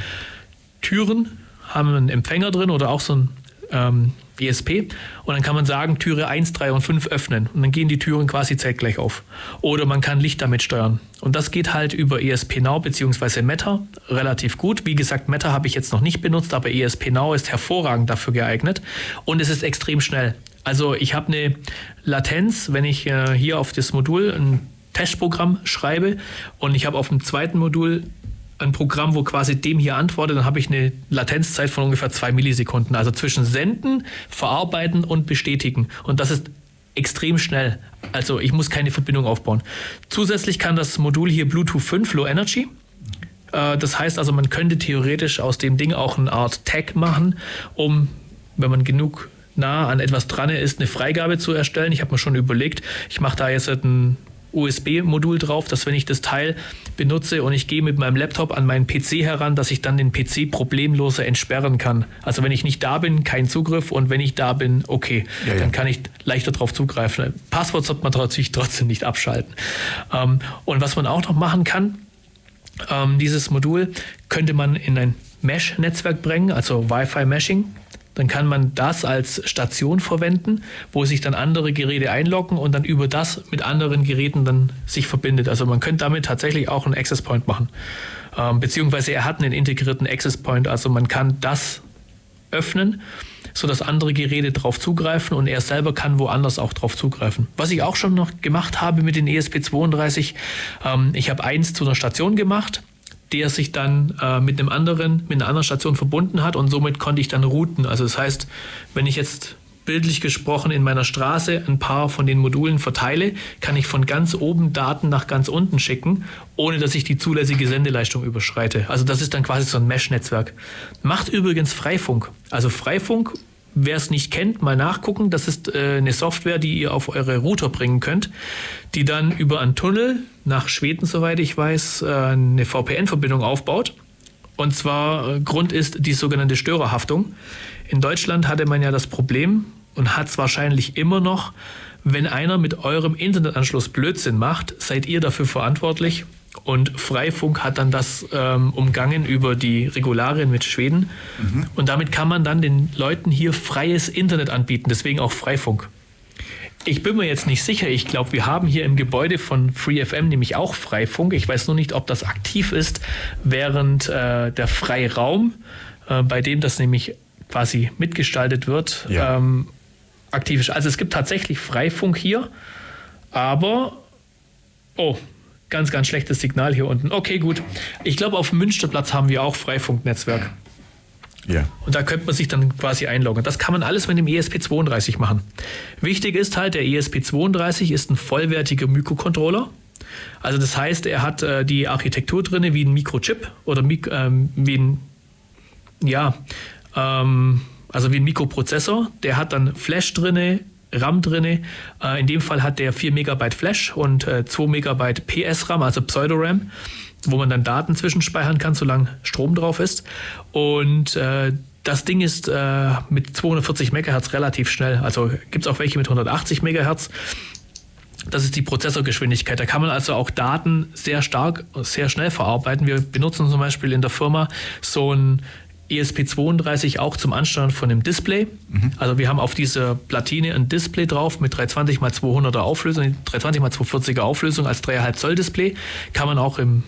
Türen haben einen Empfänger drin oder auch so ein ähm, ESP und dann kann man sagen, Türe 1, 3 und 5 öffnen und dann gehen die Türen quasi zeitgleich auf. Oder man kann Licht damit steuern. Und das geht halt über ESP Now bzw. Meta relativ gut. Wie gesagt, Meta habe ich jetzt noch nicht benutzt, aber ESP Now ist hervorragend dafür geeignet und es ist extrem schnell. Also ich habe eine Latenz, wenn ich äh, hier auf das Modul ein Testprogramm schreibe und ich habe auf dem zweiten Modul ein Programm, wo quasi dem hier antwortet, dann habe ich eine Latenzzeit von ungefähr zwei Millisekunden. Also zwischen Senden, Verarbeiten und Bestätigen. Und das ist extrem schnell. Also ich muss keine Verbindung aufbauen. Zusätzlich kann das Modul hier Bluetooth 5 Low Energy. Äh, Das heißt also, man könnte theoretisch aus dem Ding auch eine Art Tag machen, um, wenn man genug nah an etwas dran ist, eine Freigabe zu erstellen. Ich habe mir schon überlegt, ich mache da jetzt ein USB-Modul drauf, dass wenn ich das Teil benutze und ich gehe mit meinem Laptop an meinen PC heran, dass ich dann den PC problemloser entsperren kann. Also wenn ich nicht da bin, kein Zugriff und wenn ich da bin, okay, Ja, ja. dann kann ich leichter darauf zugreifen. Passwort sollte man natürlich trotzdem nicht abschalten. Ähm, und was man auch noch machen kann, ähm, dieses Modul könnte man in ein Mesh-Netzwerk bringen, also Wi-Fi-Meshing. Dann kann man das als Station verwenden, wo sich dann andere Geräte einloggen und dann über das mit anderen Geräten dann sich verbindet. Also man könnte damit tatsächlich auch einen Access Point machen. Ähm, beziehungsweise er hat einen integrierten Access Point, also man kann das öffnen, sodass andere Geräte darauf zugreifen und er selber kann woanders auch darauf zugreifen. Was ich auch schon noch gemacht habe mit den ESP32, ähm, ich habe eins zu einer Station gemacht der sich dann äh, mit einem anderen, mit einer anderen Station verbunden hat und somit konnte ich dann routen. Also das heißt, wenn ich jetzt bildlich gesprochen in meiner Straße ein paar von den Modulen verteile, kann ich von ganz oben Daten nach ganz unten schicken, ohne dass ich die zulässige Sendeleistung überschreite. Also das ist dann quasi so ein Mesh-Netzwerk. Macht übrigens Freifunk. Also Freifunk Wer es nicht kennt, mal nachgucken. Das ist äh, eine Software, die ihr auf eure Router bringen könnt, die dann über einen Tunnel nach Schweden, soweit ich weiß, äh, eine VPN-Verbindung aufbaut. Und zwar äh, Grund ist die sogenannte Störerhaftung. In Deutschland hatte man ja das Problem und hat es wahrscheinlich immer noch, wenn einer mit eurem Internetanschluss Blödsinn macht, seid ihr dafür verantwortlich und Freifunk hat dann das ähm, umgangen über die Regularien mit Schweden. Mhm. Und damit kann man dann den Leuten hier freies Internet anbieten, deswegen auch Freifunk. Ich bin mir jetzt nicht sicher. Ich glaube, wir haben hier im Gebäude von FreeFM nämlich auch Freifunk. Ich weiß nur nicht, ob das aktiv ist, während äh, der Freiraum, äh, bei dem das nämlich quasi mitgestaltet wird, ja. ähm, aktiv ist. Also es gibt tatsächlich Freifunk hier, aber oh, Ganz, ganz schlechtes Signal hier unten. Okay, gut. Ich glaube, auf dem Münsterplatz haben wir auch Freifunknetzwerk. Ja. Und da könnte man sich dann quasi einloggen. Das kann man alles mit dem ESP32 machen. Wichtig ist halt, der ESP32 ist ein vollwertiger Mikrocontroller. Also das heißt, er hat äh, die Architektur drin wie ein Mikrochip oder Mik ähm, wie ein, ja, ähm, also wie ein Mikroprozessor. Der hat dann Flash drin, RAM drin. Äh, in dem Fall hat der 4 Megabyte Flash und äh, 2 Megabyte PS-RAM, also Pseudo-RAM, wo man dann Daten zwischenspeichern kann, solange Strom drauf ist. Und äh, das Ding ist äh, mit 240 MHz relativ schnell. Also gibt es auch welche mit 180 MHz. Das ist die Prozessorgeschwindigkeit. Da kann man also auch Daten sehr stark, sehr schnell verarbeiten. Wir benutzen zum Beispiel in der Firma so ein ESP32 auch zum Ansteuern von dem Display. Mhm. Also wir haben auf dieser Platine ein Display drauf mit 320 x 200er Auflösung, 320 x 240er Auflösung als 3,5 Zoll Display. Kann man auch im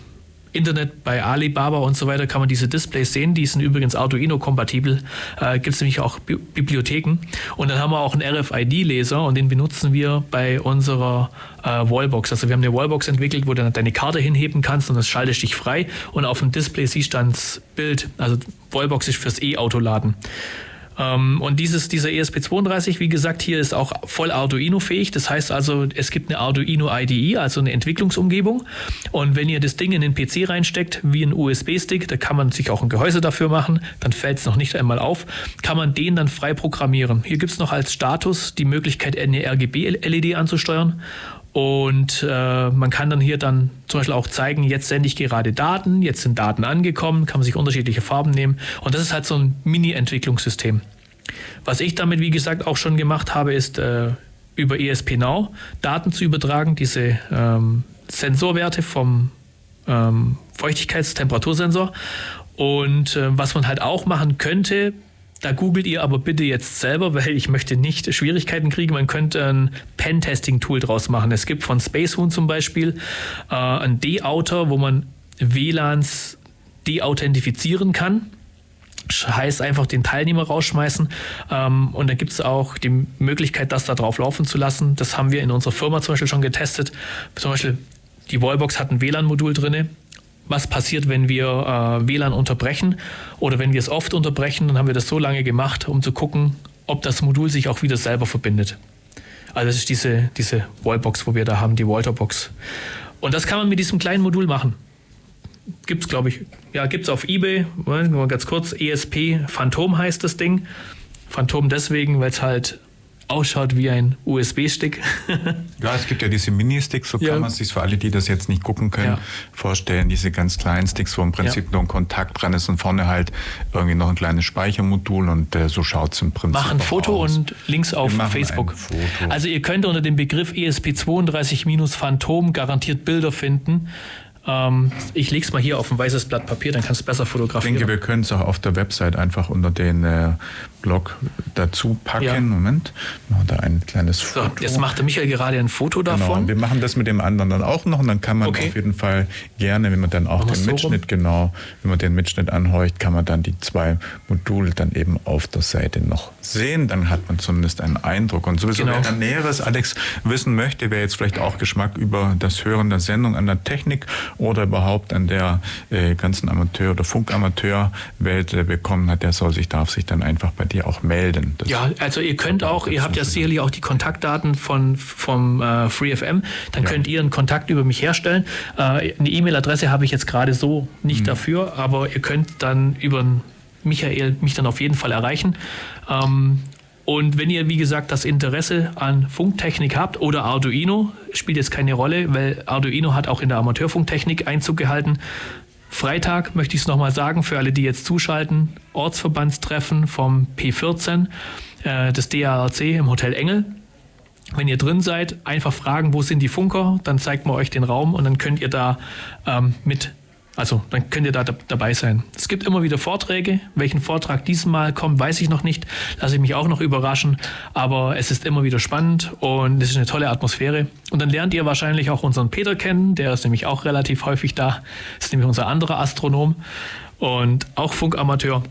Internet bei Alibaba und so weiter kann man diese Displays sehen. Die sind übrigens Arduino-kompatibel. Äh, Gibt es nämlich auch Bi Bibliotheken. Und dann haben wir auch einen RFID-Laser und den benutzen wir bei unserer äh, Wallbox. Also wir haben eine Wallbox entwickelt, wo du deine Karte hinheben kannst und das schaltet dich frei. Und auf dem Display siehst du dann das Bild. Also Wallbox ist fürs E-Auto-Laden. Ähm, und dieses, dieser ESP32, wie gesagt, hier ist auch voll Arduino-fähig. Das heißt also, es gibt eine Arduino IDE, also eine Entwicklungsumgebung. Und wenn ihr das Ding in den PC reinsteckt, wie ein USB-Stick, da kann man sich auch ein Gehäuse dafür machen, dann fällt es noch nicht einmal auf, kann man den dann frei programmieren. Hier gibt es noch als Status die Möglichkeit, eine RGB-LED anzusteuern. Und äh, man kann dann hier dann zum Beispiel auch zeigen, jetzt sende ich gerade Daten, jetzt sind Daten angekommen, kann man sich unterschiedliche Farben nehmen. Und das ist halt so ein Mini-Entwicklungssystem. Was ich damit, wie gesagt, auch schon gemacht habe, ist äh, über ESP Now Daten zu übertragen, diese ähm, Sensorwerte vom ähm, Feuchtigkeitstemperatursensor. Und äh, was man halt auch machen könnte, da googelt ihr aber bitte jetzt selber, weil ich möchte nicht Schwierigkeiten kriegen. Man könnte ein Pen-Testing-Tool draus machen. Es gibt von Spacehoon zum Beispiel äh, ein De-Outer, wo man WLANs de-authentifizieren kann heißt einfach den Teilnehmer rausschmeißen. Ähm, und dann gibt es auch die Möglichkeit, das da drauf laufen zu lassen. Das haben wir in unserer Firma zum Beispiel schon getestet. Zum Beispiel die Wallbox hat ein WLAN-Modul drin was passiert, wenn wir äh, WLAN unterbrechen oder wenn wir es oft unterbrechen, dann haben wir das so lange gemacht, um zu gucken, ob das Modul sich auch wieder selber verbindet. Also das ist diese, diese Wallbox, wo wir da haben, die Walterbox. Und das kann man mit diesem kleinen Modul machen. Gibt es, glaube ich, ja, gibt es auf Ebay, mal ganz kurz, ESP Phantom heißt das Ding. Phantom deswegen, weil es halt ausschaut wie ein USB-Stick. ja, es gibt ja diese Mini-Sticks, so ja. kann man es sich für alle, die das jetzt nicht gucken können, ja. vorstellen. Diese ganz kleinen Sticks, wo im Prinzip ja. nur ein Kontakt dran ist und vorne halt irgendwie noch ein kleines Speichermodul und äh, so schaut es im Prinzip Machen ein Foto aus. und Links auf Facebook. Also ihr könnt unter dem Begriff ESP32-Phantom garantiert Bilder finden Ähm, ich lege es mal hier auf ein weißes Blatt Papier, dann kannst du besser fotografieren. Ich denke, wir können es auch auf der Website einfach unter den äh, Blog dazu packen. Ja. Moment, machen da ein kleines Foto. So, jetzt macht der Michael gerade ein Foto genau, davon. Genau, wir machen das mit dem anderen dann auch noch und dann kann man okay. auf jeden Fall gerne, wenn man dann auch den so Mitschnitt rum? genau, wenn man den Mitschnitt anhorcht, kann man dann die zwei Module dann eben auf der Seite noch sehen. Dann hat man zumindest einen Eindruck. Und sowieso, genau. wer Näheres, Alex, wissen möchte, wer jetzt vielleicht auch Geschmack über das Hören der Sendung an der Technik oder überhaupt an der äh, ganzen Amateur- oder Funkamateurwelt äh, bekommen hat, der soll sich, darf sich dann einfach bei dir auch melden. Das ja, also ihr könnt auch, ihr habt ja sicherlich auch die Kontaktdaten von, vom äh, FreeFM, dann ja. könnt ihr einen Kontakt über mich herstellen. Äh, eine E-Mail-Adresse habe ich jetzt gerade so nicht mhm. dafür, aber ihr könnt dann über Michael mich dann auf jeden Fall erreichen. Ähm, und wenn ihr, wie gesagt, das Interesse an Funktechnik habt oder Arduino, spielt jetzt keine Rolle, weil Arduino hat auch in der Amateurfunktechnik Einzug gehalten. Freitag möchte ich es nochmal sagen, für alle, die jetzt zuschalten, Ortsverbandstreffen vom P14 äh, des DARC im Hotel Engel. Wenn ihr drin seid, einfach fragen, wo sind die Funker, dann zeigt man euch den Raum und dann könnt ihr da ähm, mit also dann könnt ihr da dabei sein. Es gibt immer wieder Vorträge. Welchen Vortrag diesmal kommt, weiß ich noch nicht. Lasse ich mich auch noch überraschen. Aber es ist immer wieder spannend und es ist eine tolle Atmosphäre. Und dann lernt ihr wahrscheinlich auch unseren Peter kennen. Der ist nämlich auch relativ häufig da. Das ist nämlich unser anderer Astronom und auch Funkamateur.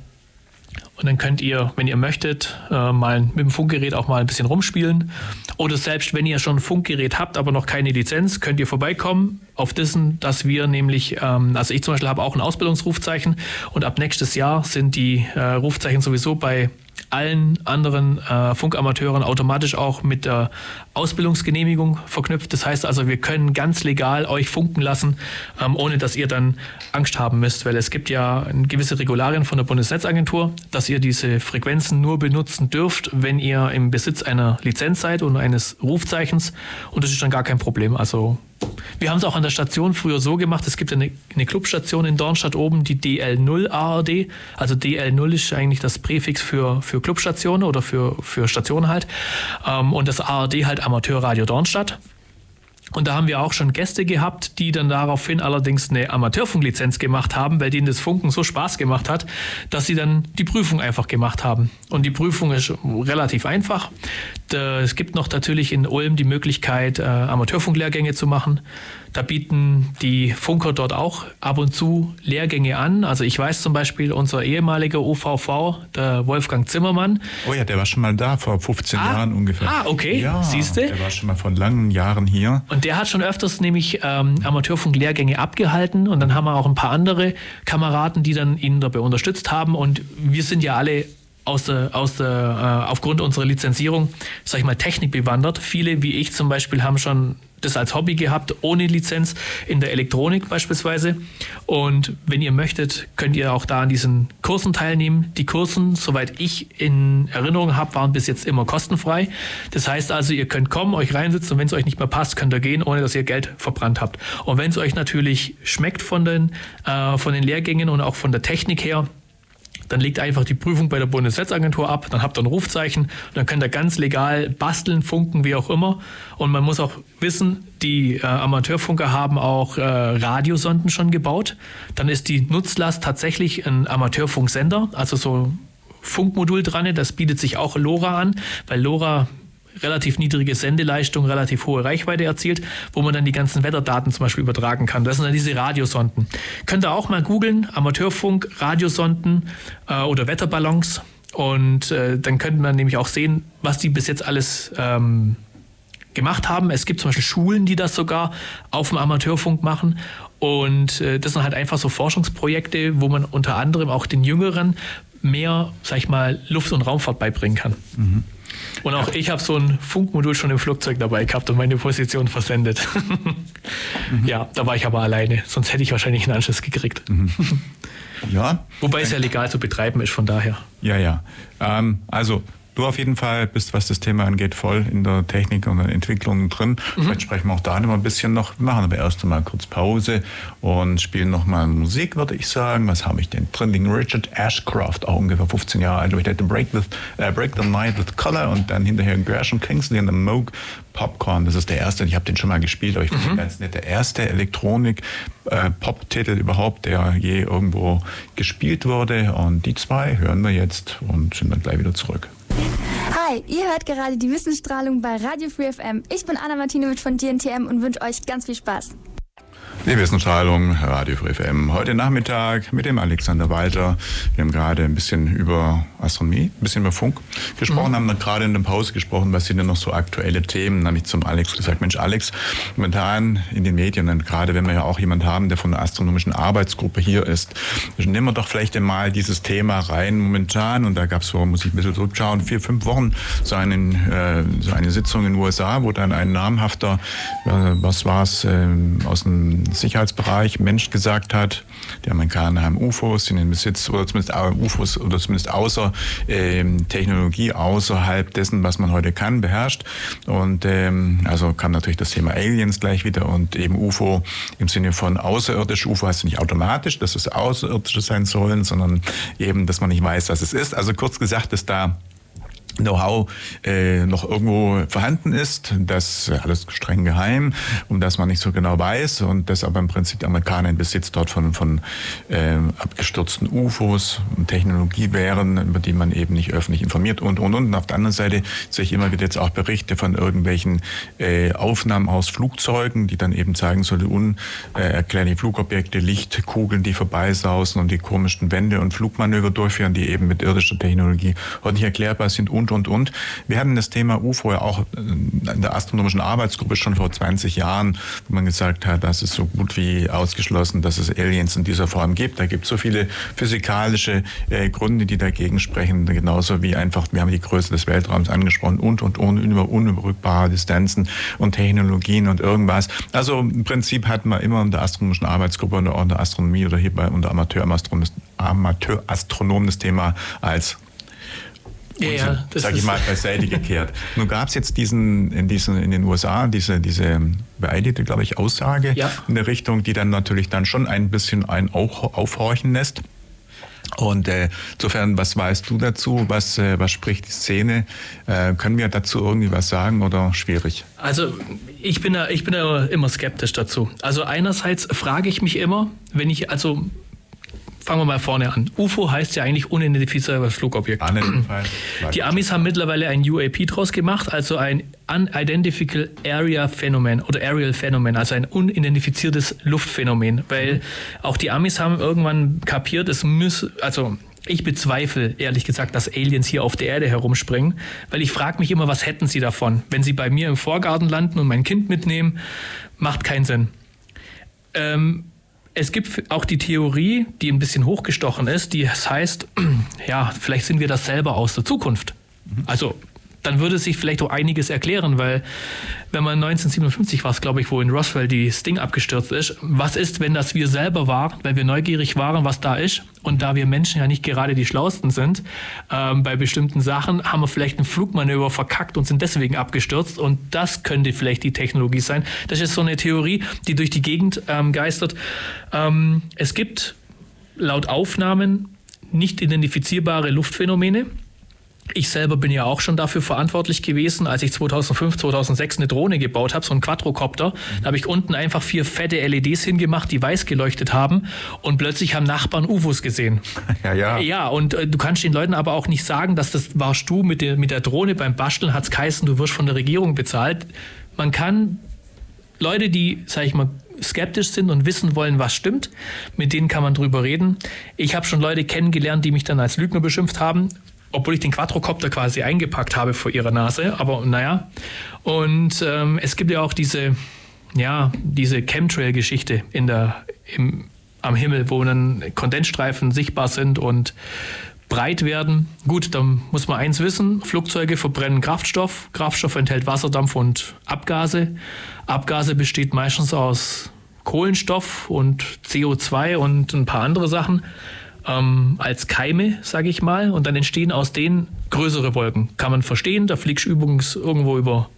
Und dann könnt ihr, wenn ihr möchtet, äh, mal mit dem Funkgerät auch mal ein bisschen rumspielen. Oder selbst wenn ihr schon ein Funkgerät habt, aber noch keine Lizenz, könnt ihr vorbeikommen auf dessen, dass wir nämlich, ähm, also ich zum Beispiel habe auch ein Ausbildungsrufzeichen und ab nächstes Jahr sind die äh, Rufzeichen sowieso bei allen anderen äh, Funkamateuren automatisch auch mit der Ausbildungsgenehmigung verknüpft. Das heißt also, wir können ganz legal euch funken lassen, ähm, ohne dass ihr dann Angst haben müsst, weil es gibt ja gewisse Regularien von der Bundesnetzagentur, dass ihr diese Frequenzen nur benutzen dürft, wenn ihr im Besitz einer Lizenz seid und eines Rufzeichens und das ist dann gar kein Problem. Also wir haben es auch an der Station früher so gemacht, es gibt eine, eine Clubstation in Dornstadt oben, die DL0 ARD. Also DL0 ist eigentlich das Präfix für, für Clubstationen oder für, für Stationen halt. Ähm, und das ARD halt Amateurradio Dornstadt. Und da haben wir auch schon Gäste gehabt, die dann daraufhin allerdings eine Amateurfunklizenz gemacht haben, weil denen das Funken so Spaß gemacht hat, dass sie dann die Prüfung einfach gemacht haben. Und die Prüfung ist relativ einfach. Es gibt noch natürlich in Ulm die Möglichkeit, äh, Amateurfunklehrgänge zu machen. Da bieten die Funker dort auch ab und zu Lehrgänge an. Also ich weiß zum Beispiel, unser ehemaliger UVV, der Wolfgang Zimmermann. Oh ja, der war schon mal da vor 15 ah, Jahren ungefähr. Ah, okay, ja, siehst du? Der war schon mal vor langen Jahren hier. Und der hat schon öfters nämlich ähm, Amateurfunklehrgänge abgehalten und dann haben wir auch ein paar andere Kameraden, die dann ihn dabei unterstützt haben und wir sind ja alle aus der, aus der, äh, aufgrund unserer Lizenzierung, sag ich mal, Technik bewandert. Viele, wie ich zum Beispiel, haben schon das als Hobby gehabt, ohne Lizenz in der Elektronik beispielsweise. Und wenn ihr möchtet, könnt ihr auch da an diesen Kursen teilnehmen. Die Kursen, soweit ich in Erinnerung habe, waren bis jetzt immer kostenfrei. Das heißt also, ihr könnt kommen, euch reinsitzen und wenn es euch nicht mehr passt, könnt ihr gehen, ohne dass ihr Geld verbrannt habt. Und wenn es euch natürlich schmeckt von den, äh, von den Lehrgängen und auch von der Technik her, dann legt einfach die Prüfung bei der Bundesnetzagentur ab, dann habt ihr ein Rufzeichen, dann könnt ihr ganz legal basteln, funken, wie auch immer. Und man muss auch wissen, die äh, Amateurfunker haben auch äh, Radiosonden schon gebaut. Dann ist die Nutzlast tatsächlich ein Amateurfunksender, also so Funkmodul dran, das bietet sich auch LoRa an, weil LoRa relativ niedrige Sendeleistung, relativ hohe Reichweite erzielt, wo man dann die ganzen Wetterdaten zum Beispiel übertragen kann. Das sind dann diese Radiosonden. Könnt ihr auch mal googeln, Amateurfunk, Radiosonden äh, oder Wetterballons. Und äh, dann könnte man nämlich auch sehen, was die bis jetzt alles ähm, gemacht haben. Es gibt zum Beispiel Schulen, die das sogar auf dem Amateurfunk machen. Und äh, das sind halt einfach so Forschungsprojekte, wo man unter anderem auch den Jüngeren mehr, sag ich mal, Luft- und Raumfahrt beibringen kann. Mhm. Und auch ich habe so ein Funkmodul schon im Flugzeug dabei gehabt und meine Position versendet. mhm. Ja, da war ich aber alleine, sonst hätte ich wahrscheinlich einen Anschluss gekriegt. Mhm. Ja. Wobei es ja legal zu betreiben ist, von daher. Ja, ja. Ähm, also Du auf jeden Fall bist, was das Thema angeht, voll in der Technik und der Entwicklung drin. Mhm. Vielleicht sprechen wir auch da noch ein bisschen noch. Wir machen aber erst einmal kurz Pause und spielen nochmal Musik, würde ich sagen. Was habe ich denn drin? Den Richard Ashcroft, auch ungefähr 15 Jahre alt. Ich hatte Break, with, uh, Break the Night with Color und dann hinterher Gershon Kingsley und the Moog Popcorn. Das ist der erste, ich habe den schon mal gespielt, aber ich finde mhm. ganz nett. Der erste Elektronik-Pop-Titel äh, überhaupt, der je irgendwo gespielt wurde. Und die zwei hören wir jetzt und sind dann gleich wieder zurück. Hi, ihr hört gerade die Wissensstrahlung bei Radio Free FM. Ich bin Anna Martinovic von DNTM und wünsche euch ganz viel Spaß. Die Wissensstrahlung, Radio Free FM. Heute Nachmittag mit dem Alexander Walter. Wir haben gerade ein bisschen über Astronomie, ein bisschen über Funk gesprochen, mhm. haben dann gerade in der Pause gesprochen, was sind denn noch so aktuelle Themen. Dann habe ich zum Alex gesagt, Mensch Alex, momentan in den Medien, und gerade wenn wir ja auch jemanden haben, der von der astronomischen Arbeitsgruppe hier ist, nehmen wir doch vielleicht einmal dieses Thema rein momentan. Und da gab es so, muss ich ein bisschen zurückschauen, vier, fünf Wochen so, einen, äh, so eine Sitzung in den USA, wo dann ein namhafter, äh, was war es, äh, aus dem Sicherheitsbereich Mensch gesagt hat, die Amerikaner haben UFOs in den Besitz oder zumindest UFOs oder zumindest außer ähm, Technologie außerhalb dessen, was man heute kann, beherrscht. Und ähm, also kam natürlich das Thema Aliens gleich wieder und eben UFO im Sinne von außerirdisch. UFO heißt nicht automatisch, dass es außerirdische sein sollen, sondern eben, dass man nicht weiß, was es ist. Also kurz gesagt, dass da Know-how äh, noch irgendwo vorhanden ist, das alles streng geheim, um das man nicht so genau weiß. Und das aber im Prinzip die Amerikaner in Besitz dort von, von äh, abgestürzten UFOs und Technologie wären, über die man eben nicht öffentlich informiert und und und. Und auf der anderen Seite sehe ich immer wieder jetzt auch Berichte von irgendwelchen äh, Aufnahmen aus Flugzeugen, die dann eben zeigen sollen, unerklärliche Flugobjekte, Lichtkugeln, die vorbeisausen und die komischen Wände und Flugmanöver durchführen, die eben mit irdischer Technologie heute nicht erklärbar sind und, und, und. Wir hatten das Thema UFO ja auch in der astronomischen Arbeitsgruppe schon vor 20 Jahren, wo man gesagt hat, das ist so gut wie ausgeschlossen, dass es Aliens in dieser Form gibt. Da gibt es so viele physikalische äh, Gründe, die dagegen sprechen, genauso wie einfach, wir haben die Größe des Weltraums angesprochen und, und, und, über unüberbrückbare Distanzen und Technologien und irgendwas. Also im Prinzip hat man immer in der astronomischen Arbeitsgruppe und in der Astronomie oder hier bei unter Amateurastronomen Amateurastronomen das Thema als ja, ja, das sag ich mal, beiseite gekehrt. Nun gab es jetzt diesen, in, diesen, in den USA diese, diese beeidigte, glaube ich, Aussage ja. in der Richtung, die dann natürlich dann schon ein bisschen ein Aufhorchen lässt. Und äh, insofern, was weißt du dazu? Was, äh, was spricht die Szene? Äh, können wir dazu irgendwie was sagen oder schwierig? Also ich bin da, ich bin da immer skeptisch dazu. Also einerseits frage ich mich immer, wenn ich, also fangen wir mal vorne an. UFO heißt ja eigentlich unidentifizierbares Flugobjekt. Die Amis haben mittlerweile ein UAP draus gemacht, also ein Unidentifiable Area Phänomen oder Aerial Phänomen, also ein unidentifiziertes Luftphänomen, weil auch die Amis haben irgendwann kapiert, es muss, also ich bezweifle, ehrlich gesagt, dass Aliens hier auf der Erde herumspringen, weil ich frage mich immer, was hätten sie davon? Wenn sie bei mir im Vorgarten landen und mein Kind mitnehmen, macht keinen Sinn. Ähm, es gibt auch die Theorie, die ein bisschen hochgestochen ist, die heißt, ja, vielleicht sind wir das selber aus der Zukunft. Also dann würde sich vielleicht auch einiges erklären, weil wenn man 1957 war glaube ich, wo in Roswell die Sting abgestürzt ist, was ist, wenn das wir selber waren, weil wir neugierig waren, was da ist und da wir Menschen ja nicht gerade die schlausten sind, ähm, bei bestimmten Sachen haben wir vielleicht ein Flugmanöver verkackt und sind deswegen abgestürzt und das könnte vielleicht die Technologie sein. Das ist so eine Theorie, die durch die Gegend ähm, geistert. Ähm, es gibt laut Aufnahmen nicht identifizierbare Luftphänomene. Ich selber bin ja auch schon dafür verantwortlich gewesen, als ich 2005, 2006 eine Drohne gebaut habe, so ein Quadrocopter. Da habe ich unten einfach vier fette LEDs hingemacht, die weiß geleuchtet haben und plötzlich haben Nachbarn UFOs gesehen. Ja, ja. Ja, und äh, du kannst den Leuten aber auch nicht sagen, dass das warst du mit der, mit der Drohne beim Basteln, hat es geheißen, du wirst von der Regierung bezahlt. Man kann Leute, die, sag ich mal, skeptisch sind und wissen wollen, was stimmt, mit denen kann man drüber reden. Ich habe schon Leute kennengelernt, die mich dann als Lügner beschimpft haben obwohl ich den Quadrocopter quasi eingepackt habe vor ihrer Nase, aber naja. Und ähm, es gibt ja auch diese, ja, diese Chemtrail-Geschichte in der, im, am Himmel, wo dann Kondensstreifen sichtbar sind und breit werden. Gut, dann muss man eins wissen, Flugzeuge verbrennen Kraftstoff, Kraftstoff enthält Wasserdampf und Abgase. Abgase besteht meistens aus Kohlenstoff und CO2 und ein paar andere Sachen. Ähm, als Keime, sage ich mal, und dann entstehen aus denen größere Wolken. Kann man verstehen, da fliegst du übrigens irgendwo über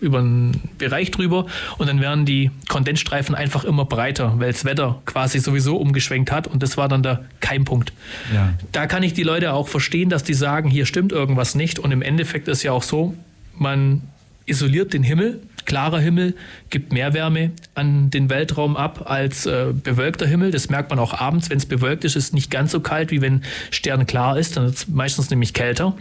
über einen Bereich drüber und dann werden die Kondensstreifen einfach immer breiter, weil das Wetter quasi sowieso umgeschwenkt hat und das war dann der Keimpunkt. Ja. Da kann ich die Leute auch verstehen, dass die sagen, hier stimmt irgendwas nicht und im Endeffekt ist ja auch so, man isoliert den Himmel, klarer Himmel gibt mehr Wärme an den Weltraum ab als äh, bewölkter Himmel. Das merkt man auch abends, wenn es bewölkt ist, ist es nicht ganz so kalt, wie wenn Stern klar ist, dann ist es meistens nämlich kälter.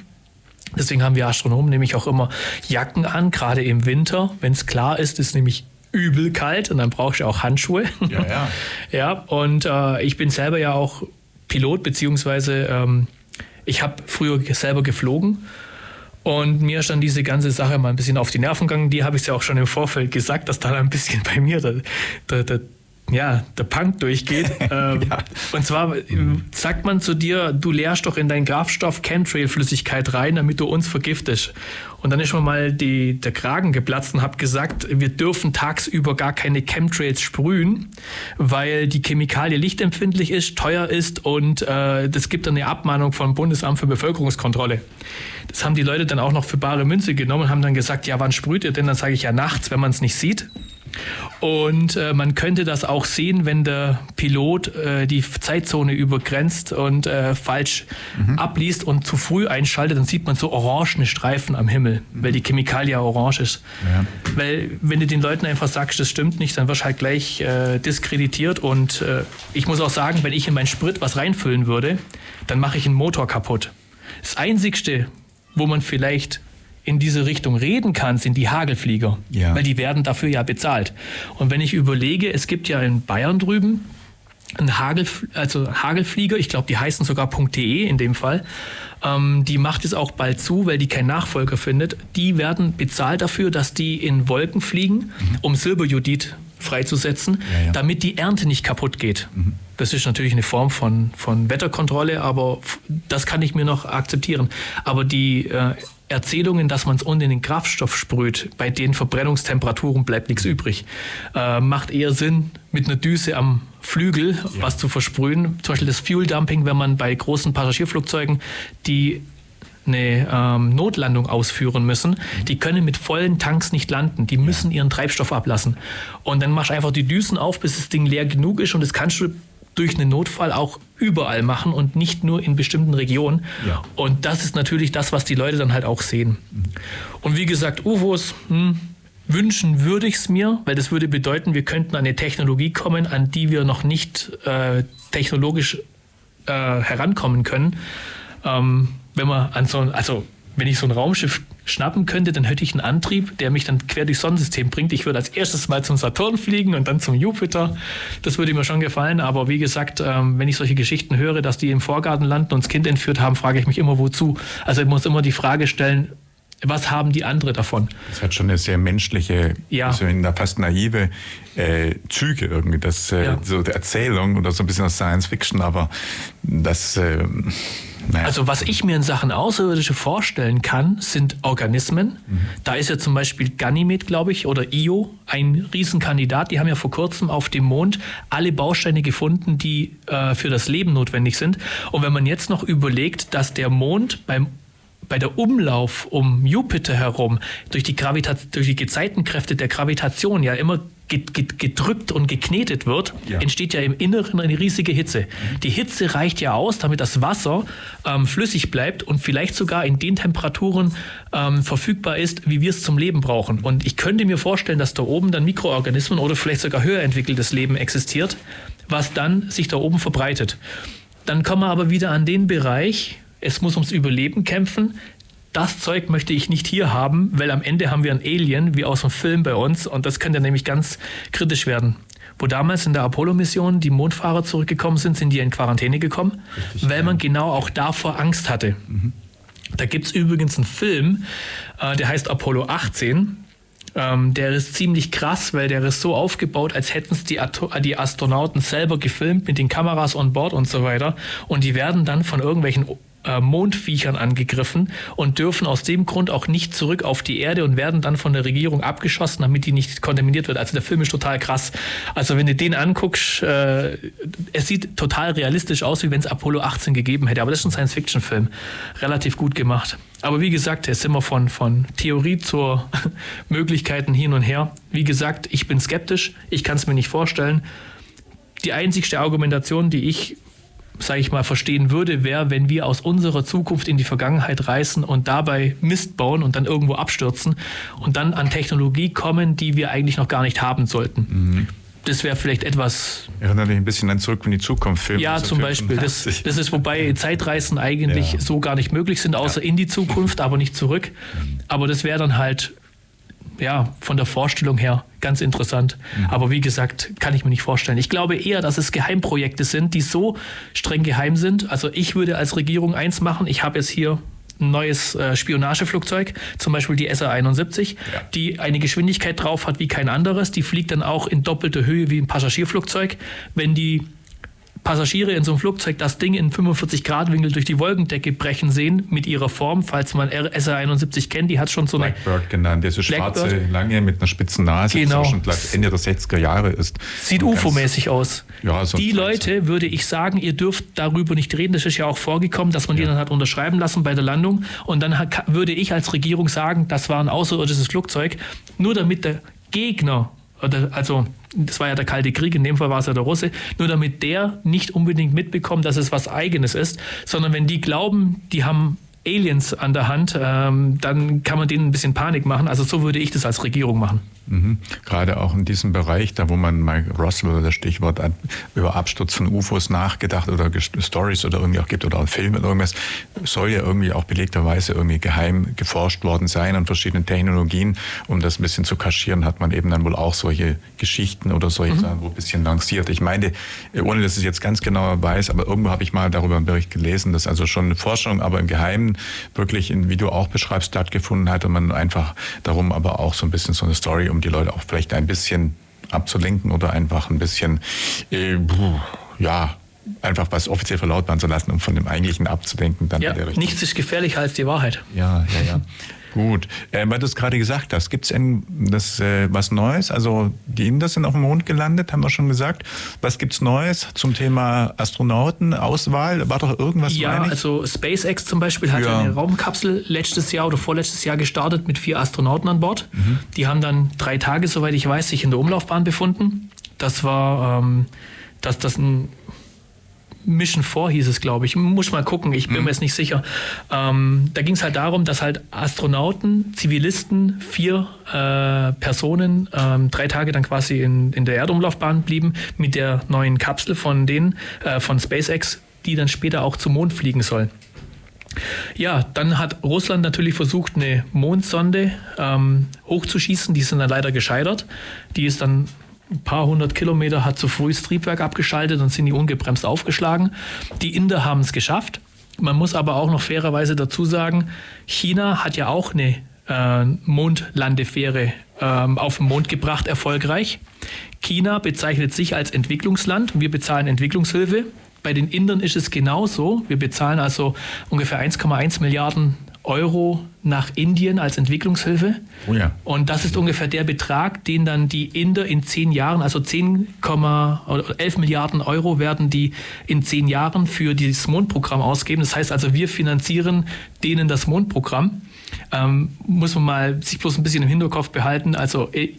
Deswegen haben wir Astronomen nämlich auch immer Jacken an, gerade im Winter. Wenn es klar ist, ist nämlich übel kalt und dann brauchst du auch Handschuhe. Ja, ja. ja und äh, ich bin selber ja auch Pilot, beziehungsweise ähm, ich habe früher selber geflogen. Und mir ist dann diese ganze Sache mal ein bisschen auf die Nerven gegangen. Die habe ich ja auch schon im Vorfeld gesagt, dass da ein bisschen bei mir der, der, der ja, der Punk durchgeht. ähm, ja. Und zwar sagt man zu dir, du leerst doch in deinen Kraftstoff Chemtrail-Flüssigkeit rein, damit du uns vergiftest. Und dann ist schon mal die, der Kragen geplatzt und habe gesagt, wir dürfen tagsüber gar keine Chemtrails sprühen, weil die Chemikalie lichtempfindlich ist, teuer ist und äh, das gibt dann eine Abmahnung vom Bundesamt für Bevölkerungskontrolle. Das haben die Leute dann auch noch für bare Münze genommen und haben dann gesagt, ja, wann sprüht ihr denn? Dann sage ich ja nachts, wenn man es nicht sieht. Und äh, man könnte das auch sehen, wenn der Pilot äh, die Zeitzone übergrenzt und äh, falsch mhm. abliest und zu früh einschaltet, dann sieht man so orangene Streifen am Himmel, mhm. weil die Chemikalie orange ist. Ja. Weil wenn du den Leuten einfach sagst, das stimmt nicht, dann wirst du halt gleich äh, diskreditiert. Und äh, ich muss auch sagen, wenn ich in meinen Sprit was reinfüllen würde, dann mache ich einen Motor kaputt. Das Einzigste, wo man vielleicht in diese Richtung reden kann, sind die Hagelflieger, ja. weil die werden dafür ja bezahlt. Und wenn ich überlege, es gibt ja in Bayern drüben ein Hagel, also Hagelflieger, ich glaube, die heißen sogar .de in dem Fall. Ähm, die macht es auch bald zu, weil die keinen Nachfolger findet. Die werden bezahlt dafür, dass die in Wolken fliegen, mhm. um Silberjodid freizusetzen, ja, ja. damit die Ernte nicht kaputt geht. Mhm. Das ist natürlich eine Form von, von Wetterkontrolle, aber das kann ich mir noch akzeptieren. Aber die äh, Erzählungen, dass man es unten in den Kraftstoff sprüht, bei den Verbrennungstemperaturen bleibt nichts übrig. Äh, macht eher Sinn, mit einer Düse am Flügel ja. was zu versprühen. Zum Beispiel das Fuel Dumping, wenn man bei großen Passagierflugzeugen die eine ähm, Notlandung ausführen müssen, mhm. die können mit vollen Tanks nicht landen. Die müssen ihren Treibstoff ablassen. Und dann machst du einfach die Düsen auf, bis das Ding leer genug ist und das kannst du durch einen Notfall auch überall machen und nicht nur in bestimmten Regionen. Ja. Und das ist natürlich das, was die Leute dann halt auch sehen. Mhm. Und wie gesagt, UFOs, hm, wünschen würde ich es mir, weil das würde bedeuten, wir könnten an eine Technologie kommen, an die wir noch nicht äh, technologisch äh, herankommen können. Ähm, wenn man an so, also wenn ich so ein Raumschiff schnappen könnte, dann hätte ich einen Antrieb, der mich dann quer durchs Sonnensystem bringt. Ich würde als erstes mal zum Saturn fliegen und dann zum Jupiter. Das würde mir schon gefallen. Aber wie gesagt, ähm, wenn ich solche Geschichten höre, dass die im Vorgarten landen und das Kind entführt haben, frage ich mich immer, wozu. Also ich muss immer die Frage stellen, was haben die anderen davon? Das hat schon eine sehr menschliche, ja. so in der fast naive äh, Züge irgendwie, das äh, ja. so der Erzählung oder so ein bisschen aus Science Fiction, aber das äh, naja. Also was ich mir in Sachen Außerirdische vorstellen kann, sind Organismen. Mhm. Da ist ja zum Beispiel Ganymed, glaube ich, oder Io, ein Riesenkandidat. Die haben ja vor kurzem auf dem Mond alle Bausteine gefunden, die äh, für das Leben notwendig sind. Und wenn man jetzt noch überlegt, dass der Mond beim bei der Umlauf um Jupiter herum durch die, Gravita durch die Gezeitenkräfte der Gravitation ja immer gedrückt und geknetet wird, ja. entsteht ja im Inneren eine riesige Hitze. Mhm. Die Hitze reicht ja aus, damit das Wasser ähm, flüssig bleibt und vielleicht sogar in den Temperaturen ähm, verfügbar ist, wie wir es zum Leben brauchen. Und ich könnte mir vorstellen, dass da oben dann Mikroorganismen oder vielleicht sogar höher entwickeltes Leben existiert, was dann sich da oben verbreitet. Dann kommen wir aber wieder an den Bereich, es muss ums Überleben kämpfen das Zeug möchte ich nicht hier haben, weil am Ende haben wir ein Alien wie aus dem Film bei uns und das könnte nämlich ganz kritisch werden. Wo damals in der Apollo-Mission die Mondfahrer zurückgekommen sind, sind die in Quarantäne gekommen, Richtig, weil man genau auch davor Angst hatte. Mhm. Da gibt es übrigens einen Film, äh, der heißt Apollo 18. Ähm, der ist ziemlich krass, weil der ist so aufgebaut, als hätten es die, die, Astronauten selber gefilmt mit den Kameras on board und so weiter. Und die werden dann von irgendwelchen äh, Mondviechern angegriffen und dürfen aus dem Grund auch nicht zurück auf die Erde und werden dann von der Regierung abgeschossen, damit die nicht kontaminiert wird. Also der Film ist total krass. Also wenn du den anguckst, äh, es sieht total realistisch aus, wie wenn es Apollo 18 gegeben hätte. Aber das ist ein Science-Fiction-Film. Relativ gut gemacht. Aber wie gesagt, jetzt sind wir von, von Theorie zur Möglichkeiten hin und her. Wie gesagt, ich bin skeptisch. Ich kann es mir nicht vorstellen. Die einzigste Argumentation, die ich sage ich mal, verstehen würde, wäre, wenn wir aus unserer Zukunft in die Vergangenheit reisen und dabei Mist bauen und dann irgendwo abstürzen und dann an Technologie kommen, die wir eigentlich noch gar nicht haben sollten. Mhm. Das wäre vielleicht etwas. Erinnert mich ein bisschen an Zurück in die Zukunft Film. Ja, zum Beispiel. Das, das, ist, wobei Zeitreisen eigentlich ja. so gar nicht möglich sind, außer ja. in die Zukunft, aber nicht zurück. Mhm. Aber das wäre dann halt ja, von der Vorstellung her ganz interessant. Mhm. Aber wie gesagt, kann ich mir nicht vorstellen. Ich glaube eher, dass es Geheimprojekte sind, die so streng geheim sind. Also ich würde als Regierung eins machen. Ich habe jetzt hier ein neues äh, Spionageflugzeug, zum Beispiel die SA-71, ja. die eine Geschwindigkeit drauf hat wie kein anderes. Die fliegt dann auch in doppelter Höhe wie ein Passagierflugzeug. Wenn die Passagiere in so einem Flugzeug das Ding in 45 Grad Winkel durch die Wolkendecke brechen sehen mit ihrer Form, falls man SR-71 kennt, die hat schon so eine Blackbird genannt, diese schwarze lange mit einer spitzen Nase, genau. die schon Ende der 60er Jahre ist. Sieht UFO-mäßig aus. Ja, so die Leute würde ich sagen, ihr dürft darüber nicht reden, das ist ja auch vorgekommen, dass man ja. die dann hat unterschreiben lassen bei der Landung und dann würde ich als Regierung sagen, das war ein außerirdisches Flugzeug, nur damit der Gegner oder also das war ja der Kalte Krieg, in dem Fall war es ja der Russe, nur damit der nicht unbedingt mitbekommt, dass es was Eigenes ist, sondern wenn die glauben, die haben Aliens an der Hand, ähm, dann kann man denen ein bisschen Panik machen. Also so würde ich das als Regierung machen. Mhm. Gerade auch in diesem Bereich, da wo man Mike Roswell das Stichwort über Absturz von UFOs nachgedacht oder Stories oder irgendwie auch gibt oder Filme oder irgendwas, soll ja irgendwie auch belegterweise irgendwie geheim geforscht worden sein an verschiedenen Technologien. Um das ein bisschen zu kaschieren, hat man eben dann wohl auch solche Geschichten oder solche mhm. Sachen wo ein bisschen lanciert. Ich meine, ohne dass ich jetzt ganz genau weiß, aber irgendwo habe ich mal darüber einen Bericht gelesen, dass also schon eine Forschung, aber im Geheimen wirklich, in, wie du auch beschreibst, stattgefunden hat und man einfach darum aber auch so ein bisschen so eine Story um um die Leute auch vielleicht ein bisschen abzulenken oder einfach ein bisschen, äh, ja, einfach was offiziell verlautbaren zu lassen, um von dem Eigentlichen abzudenken. Dann ja, nichts ist gefährlicher als die Wahrheit. Ja, ja, ja. Gut, äh, weil du es gerade gesagt hast, gibt es das äh, was Neues? Also die Inder sind auf dem Mond gelandet, haben wir schon gesagt. Was gibt es Neues zum Thema Astronautenauswahl? War doch irgendwas? Ja, also SpaceX zum Beispiel hat ja eine Raumkapsel letztes Jahr oder vorletztes Jahr gestartet mit vier Astronauten an Bord. Mhm. Die haben dann drei Tage, soweit ich weiß, sich in der Umlaufbahn befunden. Das war, ähm, dass das ein Mission 4 hieß es, glaube ich. Muss mal gucken, ich bin mhm. mir jetzt nicht sicher. Ähm, da ging es halt darum, dass halt Astronauten, Zivilisten, vier äh, Personen ähm, drei Tage dann quasi in, in der Erdumlaufbahn blieben mit der neuen Kapsel von denen, äh, von SpaceX, die dann später auch zum Mond fliegen soll. Ja, dann hat Russland natürlich versucht, eine Mondsonde ähm, hochzuschießen. Die sind dann leider gescheitert. Die ist dann ein paar hundert Kilometer, hat zu früh das Triebwerk abgeschaltet und sind die ungebremst aufgeschlagen. Die Inder haben es geschafft. Man muss aber auch noch fairerweise dazu sagen, China hat ja auch eine äh, Mondlandefähre äh, auf den Mond gebracht, erfolgreich. China bezeichnet sich als Entwicklungsland und wir bezahlen Entwicklungshilfe. Bei den Indern ist es genauso. Wir bezahlen also ungefähr 1,1 Milliarden Euro nach Indien als Entwicklungshilfe. Oh ja. Und das ist ungefähr der Betrag, den dann die Inder in zehn Jahren, also 10, oder 11 Milliarden Euro werden die in zehn Jahren für dieses Mondprogramm ausgeben. Das heißt also, wir finanzieren denen das Mondprogramm. Ähm, muss man mal sich bloß ein bisschen im Hinterkopf behalten. Also äh,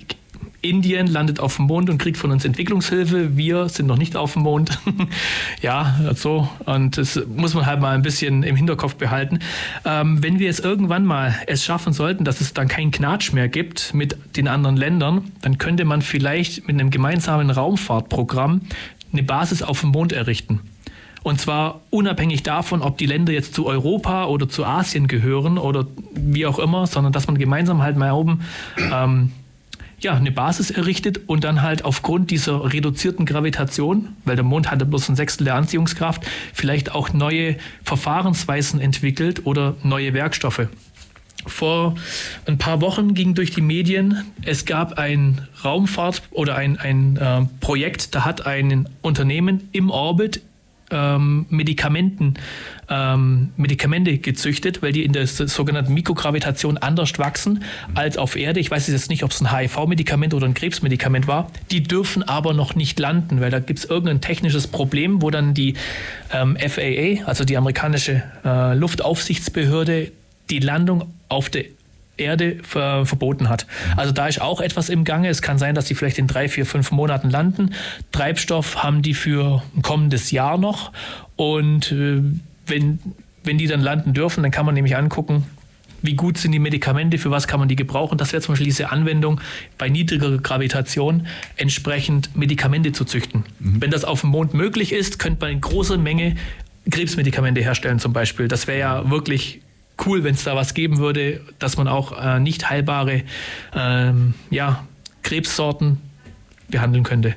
Indien landet auf dem Mond und kriegt von uns Entwicklungshilfe. Wir sind noch nicht auf dem Mond. ja, so. Und das muss man halt mal ein bisschen im Hinterkopf behalten. Ähm, wenn wir es irgendwann mal es schaffen sollten, dass es dann keinen Knatsch mehr gibt mit den anderen Ländern, dann könnte man vielleicht mit einem gemeinsamen Raumfahrtprogramm eine Basis auf dem Mond errichten. Und zwar unabhängig davon, ob die Länder jetzt zu Europa oder zu Asien gehören oder wie auch immer, sondern dass man gemeinsam halt mal oben ähm, ja, eine Basis errichtet und dann halt aufgrund dieser reduzierten Gravitation, weil der Mond hatte bloß ein Sechstel der Anziehungskraft, vielleicht auch neue Verfahrensweisen entwickelt oder neue Werkstoffe. Vor ein paar Wochen ging durch die Medien, es gab ein Raumfahrt oder ein, ein äh, Projekt, da hat ein Unternehmen im Orbit ähm, Medikamenten, ähm, Medikamente gezüchtet, weil die in der sogenannten Mikrogravitation anders wachsen als auf Erde. Ich weiß jetzt nicht, ob es ein HIV-Medikament oder ein Krebsmedikament war. Die dürfen aber noch nicht landen, weil da gibt es irgendein technisches Problem, wo dann die ähm, FAA, also die amerikanische äh, Luftaufsichtsbehörde, die Landung auf der Erde ver verboten hat. Also da ist auch etwas im Gange. Es kann sein, dass die vielleicht in drei, vier, fünf Monaten landen. Treibstoff haben die für ein kommendes Jahr noch. Und äh, wenn, wenn die dann landen dürfen, dann kann man nämlich angucken, wie gut sind die Medikamente, für was kann man die gebrauchen. Das wäre zum Beispiel diese Anwendung bei niedriger Gravitation, entsprechend Medikamente zu züchten. Mhm. Wenn das auf dem Mond möglich ist, könnte man in großer Menge Krebsmedikamente herstellen zum Beispiel. Das wäre ja wirklich cool, wenn es da was geben würde, dass man auch äh, nicht heilbare ähm, ja, Krebssorten behandeln könnte.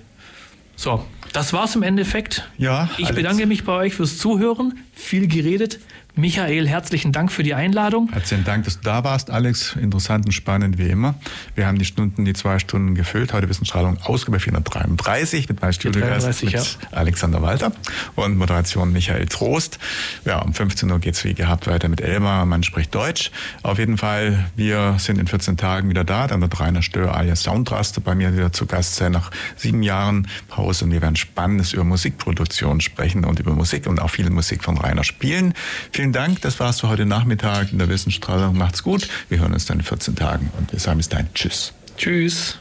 So, das war's im Endeffekt. Ja. Ich bedanke mich bei euch fürs Zuhören. Viel geredet. Michael, herzlichen Dank für die Einladung. Herzlichen Dank, dass du da warst, Alex. Interessant und spannend wie immer. Wir haben die Stunden, die zwei Stunden gefüllt. Heute Wissensstrahlung Ausgabe 433 mit meinem Studiogast ja. Alexander Walter und Moderation Michael Trost. Ja, um 15 Uhr geht's wie gehabt weiter mit Elmar. Man spricht Deutsch. Auf jeden Fall, wir sind in 14 Tagen wieder da. Dann wird Rainer Stör alias Soundraster bei mir wieder zu Gast sein nach sieben Jahren Pause. Und wir werden Spannendes über Musikproduktion sprechen und über Musik und auch viel Musik von Rainer spielen. Vielen vielen Dank. Das war's für heute Nachmittag in der Wissensstrahlung. Macht's gut. Wir hören uns dann in 14 Tagen und wir sagen bis dahin Tschüss. Tschüss.